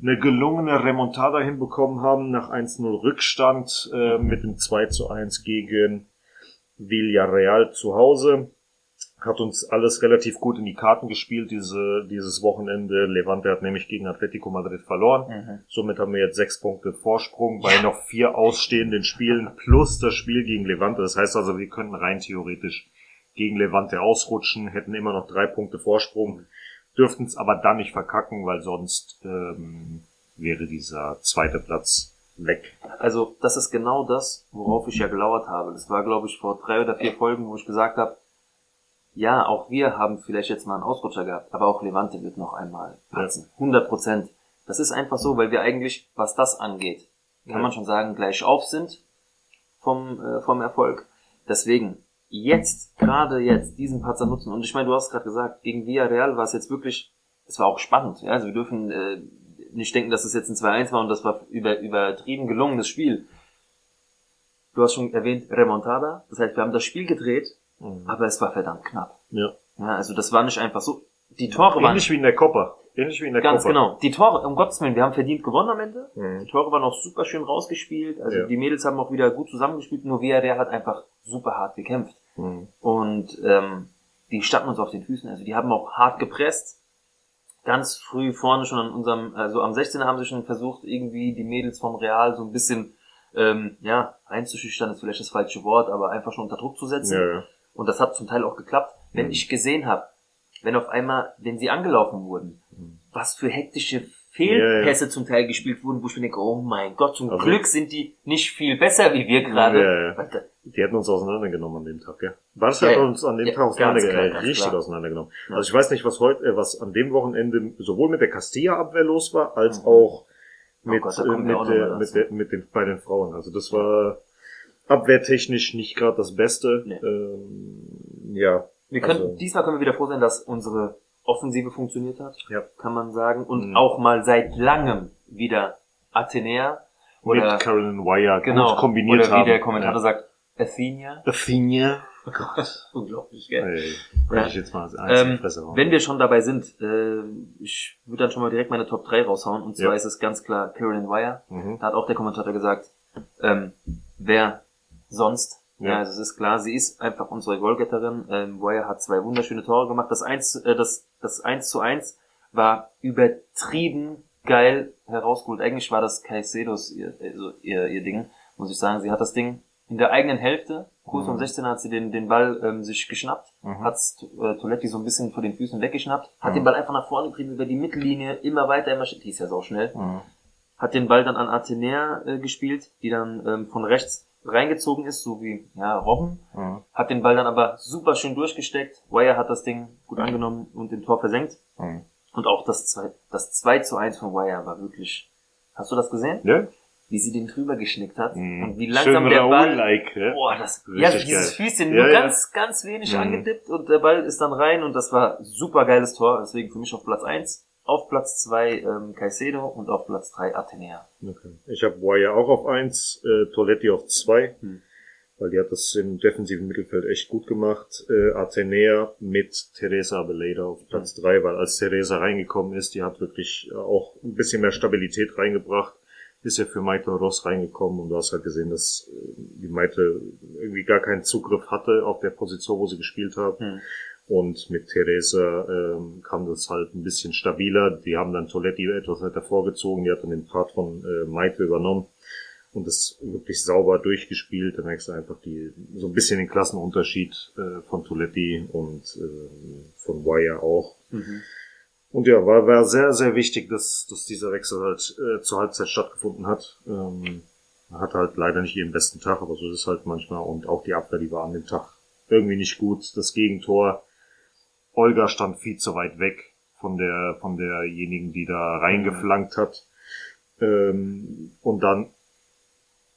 eine gelungene Remontada hinbekommen haben nach 1-0 Rückstand äh, mit dem 2 zu 1 gegen Villarreal zu Hause. Hat uns alles relativ gut in die Karten gespielt, diese, dieses Wochenende. Levante hat nämlich gegen Atletico Madrid verloren. Mhm. Somit haben wir jetzt sechs Punkte Vorsprung bei noch vier ausstehenden Spielen plus das Spiel gegen Levante. Das heißt also, wir könnten rein theoretisch gegen Levante ausrutschen, hätten immer noch drei Punkte Vorsprung dürften es aber dann nicht verkacken, weil sonst ähm, wäre dieser zweite Platz weg. Also das ist genau das, worauf ich ja gelauert habe. Das war, glaube ich, vor drei oder vier Folgen, wo ich gesagt habe, ja, auch wir haben vielleicht jetzt mal einen Ausrutscher gehabt, aber auch Levante wird noch einmal patzen. 100 Prozent. Das ist einfach so, weil wir eigentlich, was das angeht, kann Ja. man schon sagen, gleich auf sind vom, äh, vom Erfolg. Deswegen, jetzt, gerade jetzt, diesen Patzer nutzen. Und ich meine, du hast gerade gesagt, gegen Villarreal war es jetzt wirklich, es war auch spannend. Ja? Also wir dürfen äh, nicht denken, dass es jetzt ein 2-1 war und das war über, übertrieben gelungenes Spiel. Du hast schon erwähnt, Remontada. Das heißt, wir haben das Spiel gedreht, aber es war verdammt knapp. Ja. Ja, also das war nicht einfach so. Die Tore waren Ähnlich wie in der Copa. Ähnlich wie in der ganz Copa. genau. Die Tore, um Gottes Willen, wir haben verdient gewonnen am Ende. Mhm. Die Tore waren auch super schön rausgespielt. Also Ja. die Mädels haben auch wieder gut zusammengespielt. Nur Villarreal hat einfach super hart gekämpft. Mhm. Und ähm, die standen uns auf den Füßen. Also die haben auch hart gepresst. Ganz früh vorne schon an unserem, also am 16er haben sie schon versucht, irgendwie die Mädels vom Real so ein bisschen, ähm, ja, einzuschüchtern ist vielleicht das falsche Wort, aber einfach schon unter Druck zu setzen. Ja, ja. Und das hat zum Teil auch geklappt. Wenn Mhm. ich gesehen habe, wenn auf einmal, wenn sie angelaufen wurden, was für hektische Fehlpässe zum Teil gespielt wurden, wo ich mir denke, oh mein Gott, zum Also- Glück sind die nicht viel besser wie wir gerade. Die hätten uns auseinandergenommen an dem Tag, ja. Barca Ja, hat uns an dem Ja, Tag auseinandergenommen, ganz richtig klar. auseinandergenommen. Ja. Also ich weiß nicht, was heute, äh, was an dem Wochenende sowohl mit der Castilla-Abwehr los war, als Mhm. auch Oh mit, Gott, da äh, mit, auch der, mit, der, mit den, bei den Frauen. Also das war abwehrtechnisch nicht gerade das Beste. Nee. Ähm, ja. Wir können, Also- diesmal können wir wieder froh sein, dass unsere Offensive funktioniert hat, Ja. kann man sagen. Und Mhm. auch mal seit langem wieder Athenea oder mit Carolyn Wire genau, kombiniert oder wie haben. der Kommentator ja. sagt, Athenia. Athenia. Unglaublich, gell? Ey, Ja. ich jetzt mal die Ähm, wenn wir schon dabei sind, äh, ich würde dann schon mal direkt meine Top 3 raushauen. Und zwar Ja. ist es ganz klar Carolyn Wire. Mhm. Da hat auch der Kommentator gesagt, ähm, wer sonst? Ja. Ja. also es ist klar, sie ist einfach unsere Goalgetterin. Ähm, Wire hat zwei wunderschöne Tore gemacht. Das 1, äh, das, das 1 zu 1 war übertrieben geil herausgeholt. Eigentlich war das Caicedos ihr, also ihr, ihr Ding, muss ich sagen. Sie hat das Ding in der eigenen Hälfte, kurz Mhm. um 16 hat sie den, den Ball ähm, sich geschnappt, Mhm. hat äh, Toletti so ein bisschen vor den Füßen weggeschnappt, hat Mhm. den Ball einfach nach vorne getrieben über die Mittellinie, immer weiter, immer die ist ja so schnell Mhm. hat den Ball dann an Athenea äh, gespielt, die dann ähm, von rechts reingezogen ist, so wie ja, Robben. Mhm. Hat den Ball dann aber super schön durchgesteckt. Wire hat das Ding gut angenommen und den Tor versenkt. Mhm. Und auch das 2, das 2 zu 1 von Wire war wirklich. Hast du das gesehen? Ja? Wie sie den drüber geschnickt hat Mhm. und wie langsam Schön der Ball. Raoul-like, ja? Boah, das ja, dieses geil. Füßchen Ja, nur ja. ganz, ganz wenig Mhm. angedippt und der Ball ist dann rein und das war super geiles Tor. Deswegen für mich auf Platz 1, auf Platz 2 ähm, Caicedo und auf Platz 3 Athenea. Okay. Ich habe Wire auch auf eins, äh, Toletti auf zwei, Hm. weil die hat das im defensiven Mittelfeld echt gut gemacht. Äh, Athenea mit Teresa Abeleda auf Platz drei, weil als Teresa reingekommen ist, die hat wirklich auch ein bisschen mehr Stabilität reingebracht. Ist ja für Maite Ross reingekommen und du hast halt gesehen, dass äh, die Maite irgendwie gar keinen Zugriff hatte auf der Position, wo sie gespielt hat. Hm. Und mit Theresa ähm, kam das halt ein bisschen stabiler. Die haben dann Toletti etwas weiter vorgezogen. Die hat dann den Part von äh, Maite übernommen und das wirklich sauber durchgespielt. Da merkst du einfach die so ein bisschen den Klassenunterschied äh, von Toletti und äh, von Wire auch. Mhm. Und ja, war, war sehr, sehr wichtig, dass, dass dieser Wechsel halt äh, zur Halbzeit stattgefunden hat. Ähm, hat halt leider nicht ihren besten Tag, aber so ist es halt manchmal. Und auch die Abwehr, die war an dem Tag irgendwie nicht gut. Das Gegentor, Olga stand viel zu weit weg von der von derjenigen, die da reingeflankt hat. Ähm, und dann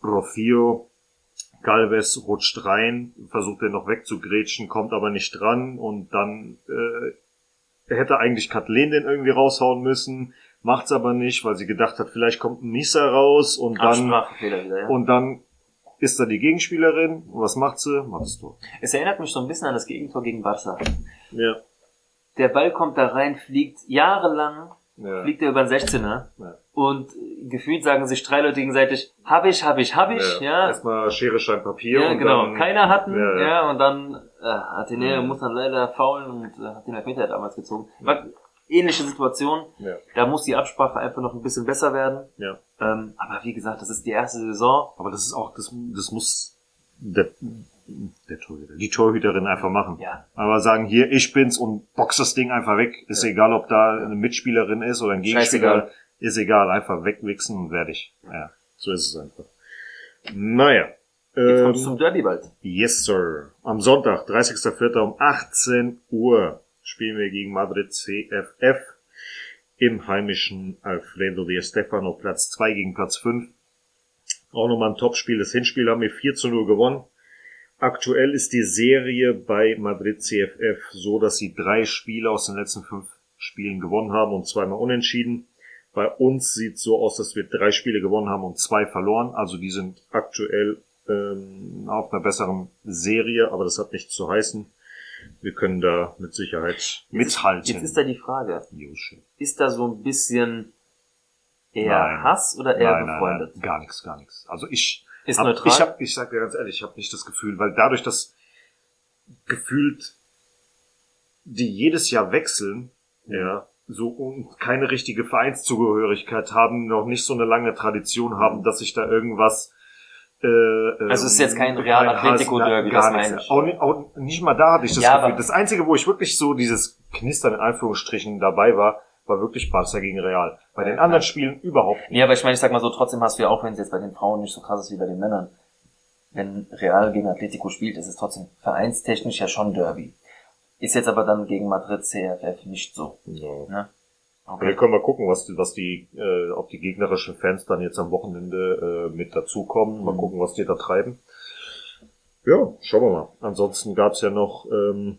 Rocío Galvez rutscht rein, versucht den noch wegzugrätschen, kommt aber nicht dran und dann äh, hätte eigentlich Kathleen den irgendwie raushauen müssen, macht's aber nicht, weil sie gedacht hat, vielleicht kommt ein Misa raus und dann Absprachefehler wieder, ja. und dann ist da die Gegenspielerin und was macht sie? Macht das Tor. Es erinnert mich so ein bisschen an das Gegentor gegen Barca. Ja. Der Ball kommt da rein, fliegt jahrelang, ja. fliegt er über den 16er. Ja. Und äh, gefühlt sagen sich drei Leute gegenseitig, hab ich, hab ich, hab ich, ja. Erstmal Schere, Stein, Papier. Ja, und genau. Dann, Keiner hatten, Ja, ja, ja. und dann äh, Athenae Mhm. muss dann leider faulen und äh, hat den Elfmeter damals gezogen. War ähnliche Situation. Ja. Da muss die Absprache einfach noch ein bisschen besser werden. ja. Ähm, aber wie gesagt, das ist die erste Saison. Aber das ist auch, das, das muss der, der Torhüter, die Torhüterin einfach machen. Ja. Aber sagen, hier, ich bin's und box das Ding einfach weg. Ist egal, ob da eine Mitspielerin ist oder ein Gegenspieler. Scheißegal. Ist egal, einfach wegwichsen und fertig. Ja, so ist es einfach. Naja. Jetzt Ähm, kommt's zum Derby bald. yes, sir. Am Sonntag, 30.04. um 18 Uhr spielen wir gegen Madrid CFF im heimischen Alfredo Di Stefano Platz 2 gegen Platz 5. Auch nochmal ein Topspiel. Das Hinspiel haben wir 4 zu 0 gewonnen. Aktuell ist die Serie bei Madrid CFF so, dass sie drei Spiele aus den letzten fünf Spielen gewonnen haben und zweimal unentschieden. Bei uns sieht so aus, dass wir drei Spiele gewonnen haben und zwei verloren. Also die sind aktuell ähm, auf einer besseren Serie, aber das hat nichts zu heißen. Wir können da mit Sicherheit mithalten. Jetzt ist da die Frage, Joshi. ist da so ein bisschen eher Nein. Hass oder eher Nein, befreundet? nein, gar nichts, gar nichts. Also ich Ist hab, neutral? Ich, hab, ich sag dir ganz ehrlich, ich habe nicht das Gefühl, weil dadurch, dass gefühlt die jedes Jahr wechseln, ja, so und keine richtige Vereinszugehörigkeit haben, noch nicht so eine lange Tradition haben, dass sich da irgendwas äh, Also es ist jetzt kein Real Atletico Derby, gar das nichts. Auch, nicht- auch nicht mal da hatte ich das Ja, Gefühl. Das Einzige, wo ich wirklich so dieses Knistern in Anführungsstrichen dabei war, war wirklich Barca gegen Real. Bei den anderen Spielen überhaupt nicht. Nee, aber ich meine, ich sag mal so, trotzdem hast du ja auch, wenn es jetzt bei den Frauen nicht so krass ist wie bei den Männern, wenn Real gegen Atletico spielt, ist es trotzdem vereinstechnisch ja schon Derby. Ist jetzt aber dann gegen Madrid CFF nicht so. Ja. Ne? Wir können mal gucken, was, die- was die, äh, ob die gegnerischen Fans dann jetzt am Wochenende äh, mit dazukommen. Mal Mhm. gucken, was die da treiben. Ja, schauen wir mal. Ansonsten gab's ja noch ähm,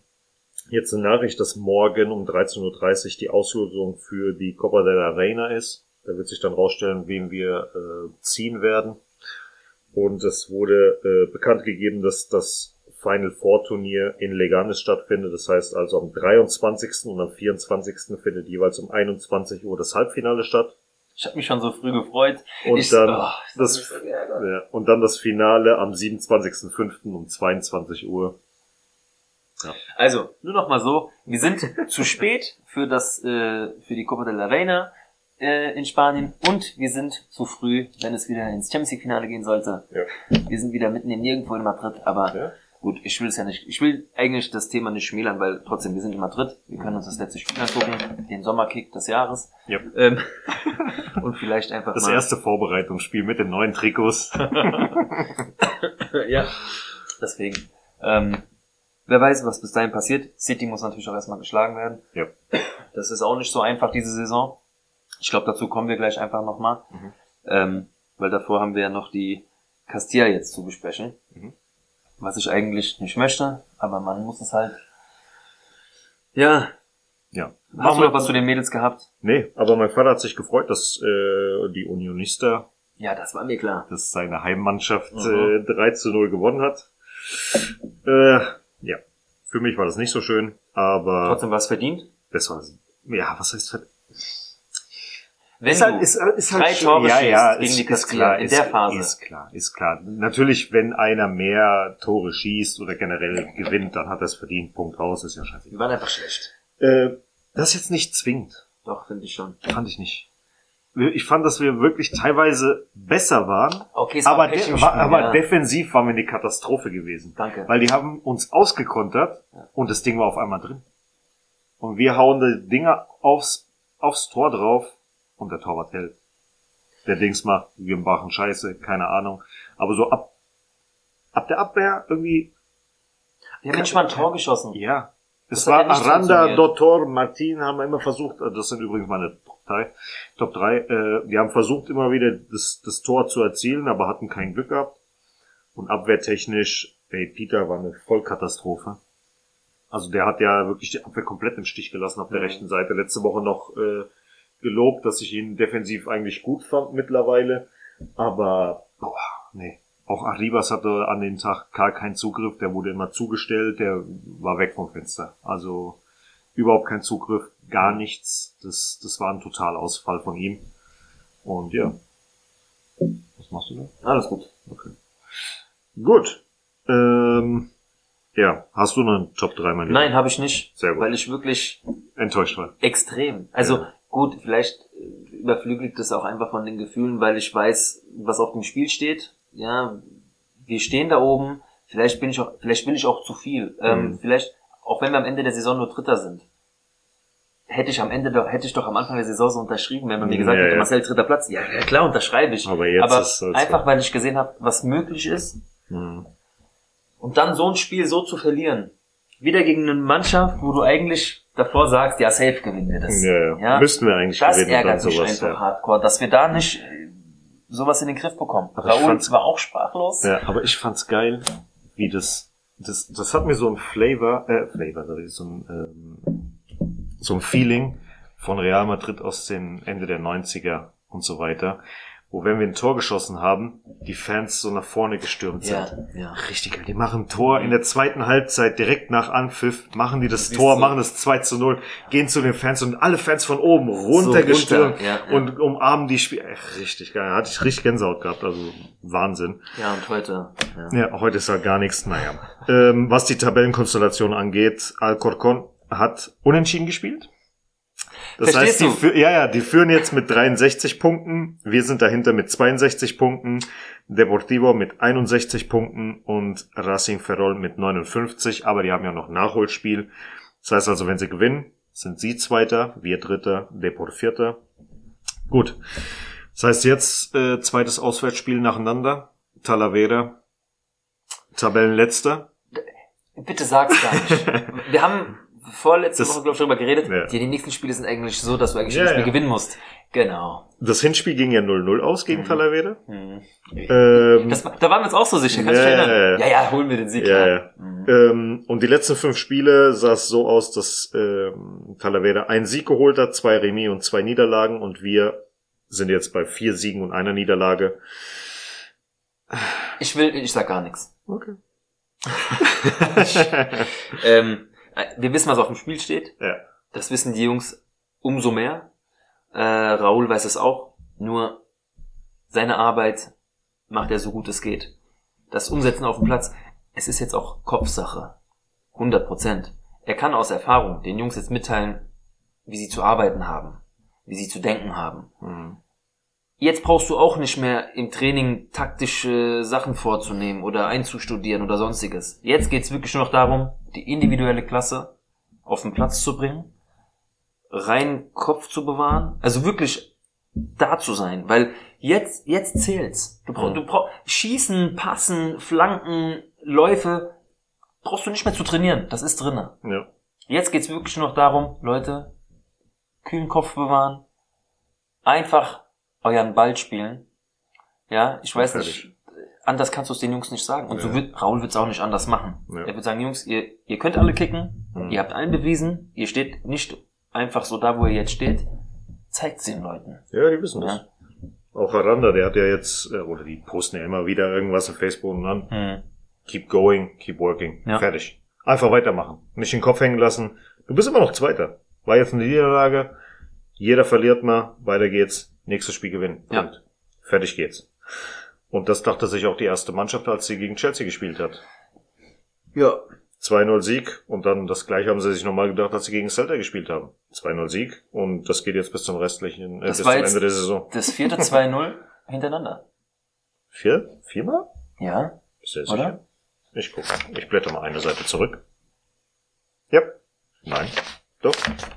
jetzt eine Nachricht, dass morgen um 13.30 Uhr die Auslosung für die Copa de la Reina ist. Da wird sich dann rausstellen, wen wir äh, ziehen werden. Und es wurde äh, bekannt gegeben, dass das Final Four Turnier in Leganes stattfindet. Das heißt also am 23. und am 24. findet jeweils um 21 Uhr das Halbfinale statt. Ich habe mich schon so früh gefreut. Und ich, dann oh, das, so ja, und dann das Finale am 27.05. um 22 Uhr. Also, nur noch mal so, wir sind zu spät für das, äh, für die Copa de la Reina äh, in Spanien und wir sind zu früh, wenn es wieder ins Champions League Finale gehen sollte. Ja. Wir sind wieder mitten in nirgendwo in Madrid, aber Ja. Gut, ich will es ja nicht, ich will eigentlich das Thema nicht schmälern, weil trotzdem, wir sind in Madrid, wir können uns das letzte Spiel angucken, den Sommerkick des Jahres. Ja. Ähm, und vielleicht einfach Das mal. erste Vorbereitungsspiel mit den neuen Trikots. ja. Deswegen. Ähm, wer weiß, was bis dahin passiert. City muss natürlich auch erstmal geschlagen werden. Ja. Das ist auch nicht so einfach diese Saison. Ich glaube, dazu kommen wir gleich einfach nochmal. Mhm. Ähm, weil davor haben wir ja noch die Castilla jetzt zu besprechen. Mhm. Was ich eigentlich nicht möchte, aber man muss es halt. Ja. Ja. Hast du noch was zu den Mädels gehabt? Nee, aber mein Vater hat sich gefreut, dass äh, die Unionista, Ja, das war mir klar. dass seine Heimmannschaft Mhm. äh, 3 zu 0 gewonnen hat. Äh, ja, für mich war das nicht so schön, aber Trotzdem war es verdient. das war, ja, was heißt ver- Wenn ist halt, ist, ist halt drei Tore ja, ja, gegen ist, die ist Castilla klar, in ist, der Phase. Ist klar, ist klar. Natürlich, wenn einer mehr Tore schießt oder generell gewinnt, dann hat er es verdient. Punkt aus, ist ja scheiße. wir waren einfach schlecht. Äh, das ist jetzt nicht zwingend. Doch, finde ich schon. Fand ich nicht. Ich fand, dass wir wirklich teilweise besser waren, Okay, aber, war Pech de Spiel, aber ja. defensiv waren wir eine Katastrophe gewesen. Danke. Weil die haben uns ausgekontert und das Ding war auf einmal drin. Und wir hauen die Dinger aufs, aufs Tor drauf und der Torwart hält. Der Dings macht, wir machen Scheiße, keine Ahnung. Aber so ab, ab der Abwehr irgendwie, Wir haben mal ein Tor geschossen. ja. Es Das war Aranda. Dottor, Martin haben immer versucht, äh, das sind übrigens meine Top 3, Top 3 äh, die haben versucht immer wieder das, das Tor zu erzielen, aber hatten kein Glück gehabt. Und abwehrtechnisch, ey, Peter war eine Vollkatastrophe. Also der hat ja wirklich die Abwehr komplett im Stich gelassen auf der Mhm. rechten Seite. Letzte Woche noch äh, gelobt, dass ich ihn defensiv eigentlich gut fand mittlerweile. Aber, boah, nee. Auch Arribas hatte an den Tag gar keinen Zugriff. Der wurde immer zugestellt. Der war weg vom Fenster. Also überhaupt kein Zugriff, gar nichts. Das, das war ein Totalausfall von ihm. Und ja. Was machst du da? Alles gut. Okay. Gut. Ähm, ja, hast du noch einen Top 3, mein Lieber? Nein, habe ich nicht. Sehr gut. Weil ich wirklich Enttäuscht war. extrem. Also Ja. Gut, vielleicht äh, überflügelt das auch einfach von den Gefühlen, weil ich weiß, was auf dem Spiel steht. Ja, wir stehen da oben. Vielleicht bin ich auch, vielleicht will ich auch zu viel. Ähm, Mhm. vielleicht, auch wenn wir am Ende der Saison nur Dritter sind, hätte ich am Ende doch, hätte ich doch am Anfang der Saison so unterschrieben, wenn man mir gesagt Ja, hätte, ja. Marcel dritter Platz. Ja, ja klar, unterschreibe ich. Aber jetzt Aber ist einfach, so. weil ich gesehen habe, was möglich ist, Hm. und dann so ein Spiel so zu verlieren. Wieder gegen eine Mannschaft, wo du eigentlich davor sagst, ja, safe gewinnen wir das. Ja, ja. Müssten wir eigentlich das gewinnen und ärgert mich sowas. einfach Ja. hardcore, dass wir da nicht äh, sowas in den Griff bekommen. Aber Raoul war auch sprachlos. ja, aber ich fand's geil, wie das, das, das hat mir so ein Flavor, äh, Flavor, so ein, ähm, so ein Feeling von Real Madrid aus den Ende der 90er und so weiter, wo wenn wir ein Tor geschossen haben, die Fans so nach vorne gestürmt sind. ja, ja. Richtig geil. Die machen ein Tor in der zweiten Halbzeit direkt nach Anpfiff, machen die das Siehst Tor, du. machen das 2 zu 0, gehen zu den Fans und alle Fans von oben runtergestürmt runter, ja, ja. und umarmen die Spiel. Echt richtig geil. Hatte ich richtig Gänsehaut gehabt, also Wahnsinn. Ja, und heute, ja. Ja, heute ist halt gar nichts. Naja. Ähm, was die Tabellenkonstellation angeht, Alcorcon hat unentschieden gespielt. Das Verstehst heißt, die, ja, ja, die führen jetzt mit 63 Punkten. Wir sind dahinter mit 62 Punkten. Deportivo mit 61 Punkten und Racing Ferrol mit 59. Aber die haben ja noch Nachholspiel. Das heißt also, wenn sie gewinnen, sind sie Zweiter, wir Dritter, Deport Vierter. Gut. Das heißt jetzt äh, zweites Auswärtsspiel nacheinander. Talavera, Tabellenletzter. Bitte sag's gar nicht. wir haben vorletzte Das- Woche, glaube ich, darüber geredet. Ja. Die, die nächsten Spiele sind eigentlich so, dass du eigentlich Ja, jedes Spiel ja. gewinnen musst. Genau. Das Hinspiel ging ja 0-0 aus gegen Mhm. Talavera. Hm. Ähm, Das, da waren wir uns auch so sicher, kannst du Ja, dich erinnern? ja, Ja, holen wir den Sieg. Ja, ja. Mhm. ähm, und die letzten fünf Spiele sah es so aus, dass ähm, Talavera einen Sieg geholt hat, zwei Remis und zwei Niederlagen und wir sind jetzt bei vier Siegen und einer Niederlage. Ich will, ich sag gar nichts. Okay. Ähm, äh, wir wissen, was auf dem Spiel steht. Ja. Das wissen die Jungs umso mehr. Äh, Raoul weiß es auch. Nur seine Arbeit macht er so gut es geht. Das Umsetzen auf dem Platz, es ist jetzt auch Kopfsache. 100 Prozent. Er kann aus Erfahrung den Jungs jetzt mitteilen, wie sie zu arbeiten haben, wie sie zu denken haben. Hm. Jetzt brauchst du auch nicht mehr im Training taktische Sachen vorzunehmen oder einzustudieren oder sonstiges. Jetzt geht's wirklich nur noch darum, die individuelle Klasse auf den Platz zu bringen, rein Kopf zu bewahren, also wirklich da zu sein, weil jetzt jetzt zählt's. Du brauchst Mhm. du brauchst schießen, passen, Flanken, Läufe brauchst du nicht mehr zu trainieren, das ist drinne. Ja. Jetzt geht's wirklich nur noch darum, Leute, kühlen Kopf bewahren, einfach euren Ball spielen. Ja, ich weiß nicht, anders kannst du es den Jungs nicht sagen. Und so Ja. wird, Raul wird es auch nicht anders machen. Ja. Er wird sagen, Jungs, ihr, ihr könnt alle kicken, Mhm. ihr habt allen bewiesen, ihr steht nicht einfach so da, wo ihr jetzt steht. Zeigt den Leuten. ja, die wissen das. Ja. Auch Aranda, der hat ja jetzt, äh, oder die posten ja immer wieder irgendwas auf Facebook und dann, Hm. keep going, keep working. Ja. Fertig. Einfach weitermachen. Nicht den Kopf hängen lassen. Du bist immer noch Zweiter. War jetzt eine Niederlage. Jeder verliert mal. Weiter geht's. Nächstes Spiel gewinnen. Ja. Punkt. Fertig geht's. Und das dachte sich auch die erste Mannschaft, als sie gegen Chelsea gespielt hat. Ja. 2-0 Sieg und dann das gleiche haben sie sich nochmal gedacht, als sie gegen Celta gespielt haben. 2-0 Sieg und das geht jetzt bis zum restlichen, äh, Das bis zum Ende der Saison. Das vierte 2-0 hintereinander. Vier? Viermal? Ja. Sehr Oder? sicher. Ich gucke. Ich blätter mal eine Seite zurück. Ja. Nein. Doch.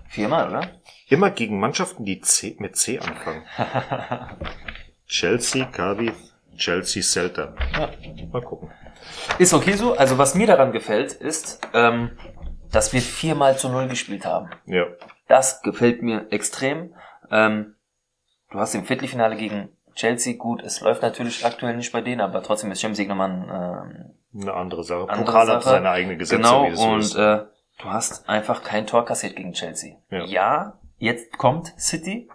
Viermal, oder? Immer gegen Mannschaften, die C, mit C anfangen. Chelsea, Cardiff, Chelsea, Celta. Ja. Mal gucken. Ist okay so. Also was mir daran gefällt, ist, ähm, dass wir viermal zu null gespielt haben. Ja. Das gefällt mir extrem. Ähm, du hast im Viertelfinale gegen Chelsea, gut, es läuft natürlich aktuell nicht bei denen, aber trotzdem ist Champions League nochmal ein, ähm, Eine andere Sache. Andere Pokal hat Sache. seine eigene Gesetze. Genau, und ist. äh, du hast einfach kein Tor kassiert gegen Chelsea. Ja. Ja. jetzt kommt City.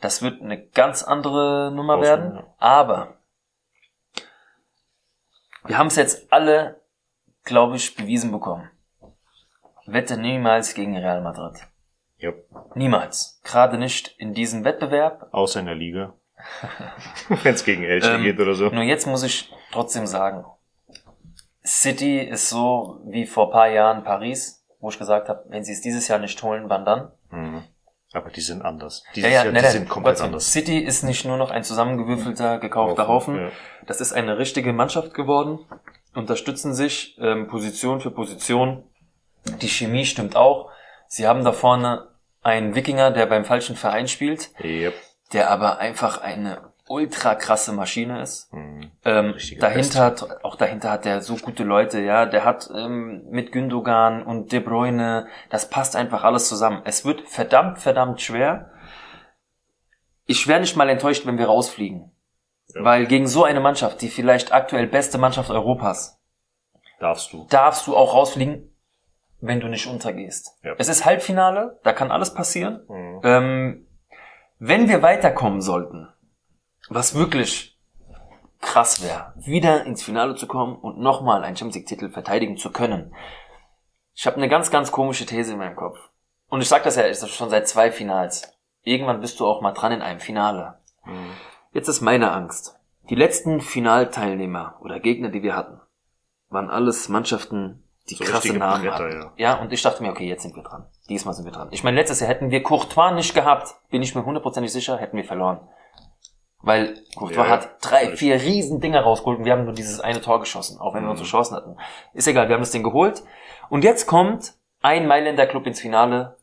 Das wird eine ganz andere Nummer Außen, werden. ja. Aber wir haben es jetzt alle, glaube ich, bewiesen bekommen. Wette niemals gegen Real Madrid. ja. Niemals. Gerade nicht in diesem Wettbewerb. Außer in der Liga. Wenn es gegen Elche Ähm, geht oder so. Nur jetzt muss ich trotzdem sagen, City ist so wie vor paar Jahren Paris, wo ich gesagt habe, wenn sie es dieses Jahr nicht holen, wann dann? Mhm. Aber die sind anders. Die, Ja, ja, die nein, nein, sind komplett anders. City ist nicht nur noch ein zusammengewürfelter, gekaufter Haufen. Ja. Das ist eine richtige Mannschaft geworden. Unterstützen sich ähm, Position für Position. Die Chemie stimmt auch. Sie haben da vorne einen Wikinger, der beim falschen Verein spielt, Yep. der aber einfach eine ultra krasse Maschine ist. Mhm. Ähm, dahinter hat, auch dahinter hat der so gute Leute, ja. Der hat ähm, mit Gündogan und De Bruyne, das passt einfach alles zusammen. Es wird verdammt, verdammt schwer. Ich wäre nicht mal enttäuscht, wenn wir rausfliegen. Ja. Weil gegen so eine Mannschaft, die vielleicht aktuell beste Mannschaft Europas, Darfst du. darfst du auch rausfliegen, wenn du nicht untergehst. Ja. Es ist Halbfinale, da kann alles passieren. Mhm. Ähm, wenn wir weiterkommen sollten, was wirklich krass wäre, wieder ins Finale zu kommen und nochmal einen Champions League-Titel verteidigen zu können. Ich habe eine ganz, ganz komische These in meinem Kopf. Und ich sage das ja schon seit zwei Finals. Irgendwann bist du auch mal dran in einem Finale. Mhm. Jetzt ist meine Angst. Die letzten Finalteilnehmer oder Gegner, die wir hatten, waren alles Mannschaften, die So krasse Namen Bretter, hatten. ja. Ja, und ich dachte mir, okay, jetzt sind wir dran. Diesmal sind wir dran. Ich meine, letztes Jahr hätten wir Courtois nicht gehabt, bin ich mir hundertprozentig sicher, hätten wir verloren. Weil Courtois Ja, hat drei, vier riesen Dinger rausgeholt und wir haben nur dieses eine Tor geschossen, auch wenn wir Mhm. unsere Chancen hatten. Ist egal, wir haben das Ding geholt. Und jetzt kommt ein Mailänder Club ins Finale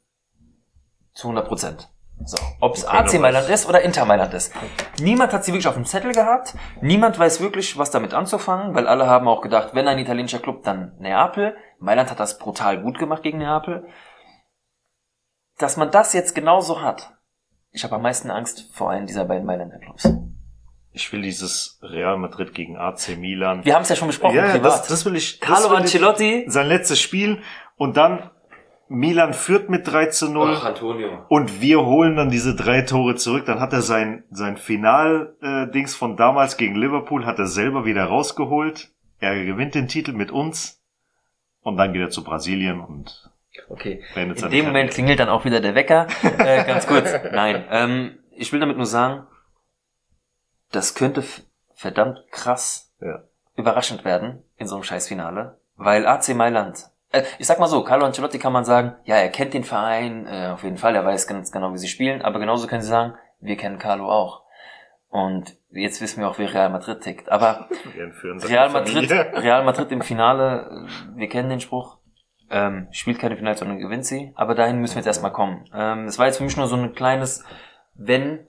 zu 100 Prozent. So, ob es AC Mailand ist oder Inter Mailand ist. Niemand hat sie wirklich auf dem Zettel gehabt. Niemand weiß wirklich, was damit anzufangen, weil alle haben auch gedacht, wenn ein italienischer Club, dann Neapel. Mailand hat das brutal gut gemacht gegen Neapel. Dass man das jetzt genauso hat. Ich habe am meisten Angst vor einem dieser beiden Mailänder Clubs. Ich will dieses Real Madrid gegen AC Milan. Wir haben es ja schon besprochen, ja, ja, privat. das, das will ich. das Carlo will ich- Ancelotti. Sein letztes Spiel und dann Milan führt mit 3 zu 0. Antonio. Und wir holen dann diese drei Tore zurück. Dann hat er sein, sein Final-Dings von damals gegen Liverpool, hat er selber wieder rausgeholt. Er gewinnt den Titel mit uns. Und dann geht er zu Brasilien und Okay. In dem Moment klingelt dann auch wieder der Wecker. Äh, ganz kurz. Nein. Ähm, ich will damit nur sagen, das könnte verdammt krass Ja. überraschend werden in so einem Scheißfinale, weil AC Mailand, äh, ich sag mal so, Carlo Ancelotti kann man sagen, ja, er kennt den Verein, äh, auf jeden Fall, er weiß ganz genau, wie sie spielen, aber genauso können sie sagen, wir kennen Carlo auch. Und jetzt wissen wir auch, wie Real Madrid tickt. Aber Real Madrid. Real Madrid im Finale, äh, wir kennen den Spruch, ähm, spielt keine Finale, sondern gewinnt sie. Aber dahin müssen wir jetzt erstmal kommen. Ähm, es war jetzt für mich nur so ein kleines Wenn,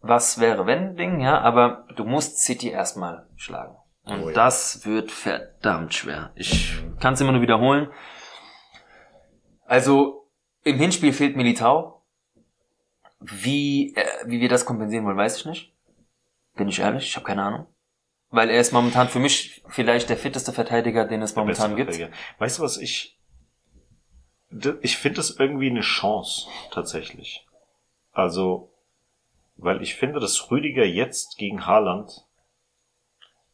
was wäre wenn Ding, ja, aber du musst City erstmal schlagen. Und Oh ja. das wird verdammt schwer. Ich kann es immer nur wiederholen. Also, im Hinspiel fehlt Militao. Wie, äh, wie wir das kompensieren wollen, weiß ich nicht. Bin ich ehrlich, ich habe keine Ahnung. Weil er ist momentan für mich vielleicht der fitteste Verteidiger, den es momentan gibt. Weißt du was, ich, ich finde das irgendwie eine Chance, tatsächlich. Also, weil ich finde, dass Rüdiger jetzt gegen Haaland,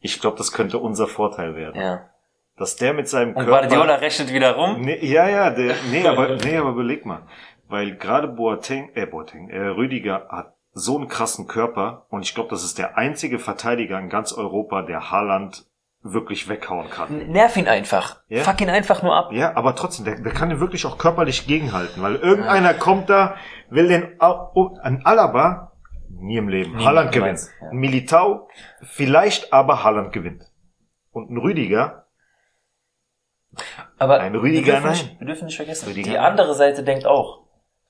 ich glaube, das könnte unser Vorteil werden. Ja. Dass der mit seinem Und Körper... Guardiola rechnet wieder rum. Nee, ja, ja, der, nee, aber, nee, aber überleg mal. Weil gerade Boateng, äh, Boateng, äh, Rüdiger hat so einen krassen Körper und ich glaube, das ist der einzige Verteidiger in ganz Europa, der Haaland wirklich weghauen kann. Nerv ihn einfach. Ja. Fuck ihn einfach nur ab. Ja, aber trotzdem, der, der kann den wirklich auch körperlich gegenhalten, weil irgendeiner kommt da, will den, ein Alaba, nie im Leben, Nie, Haaland gewinnt. ja. Ein Militao, vielleicht aber Haaland gewinnt. Und ein Rüdiger, Aber Ein Rüdiger, wir dürfen, nicht, nein. wir dürfen nicht vergessen, Rüdiger, die andere Seite denkt auch,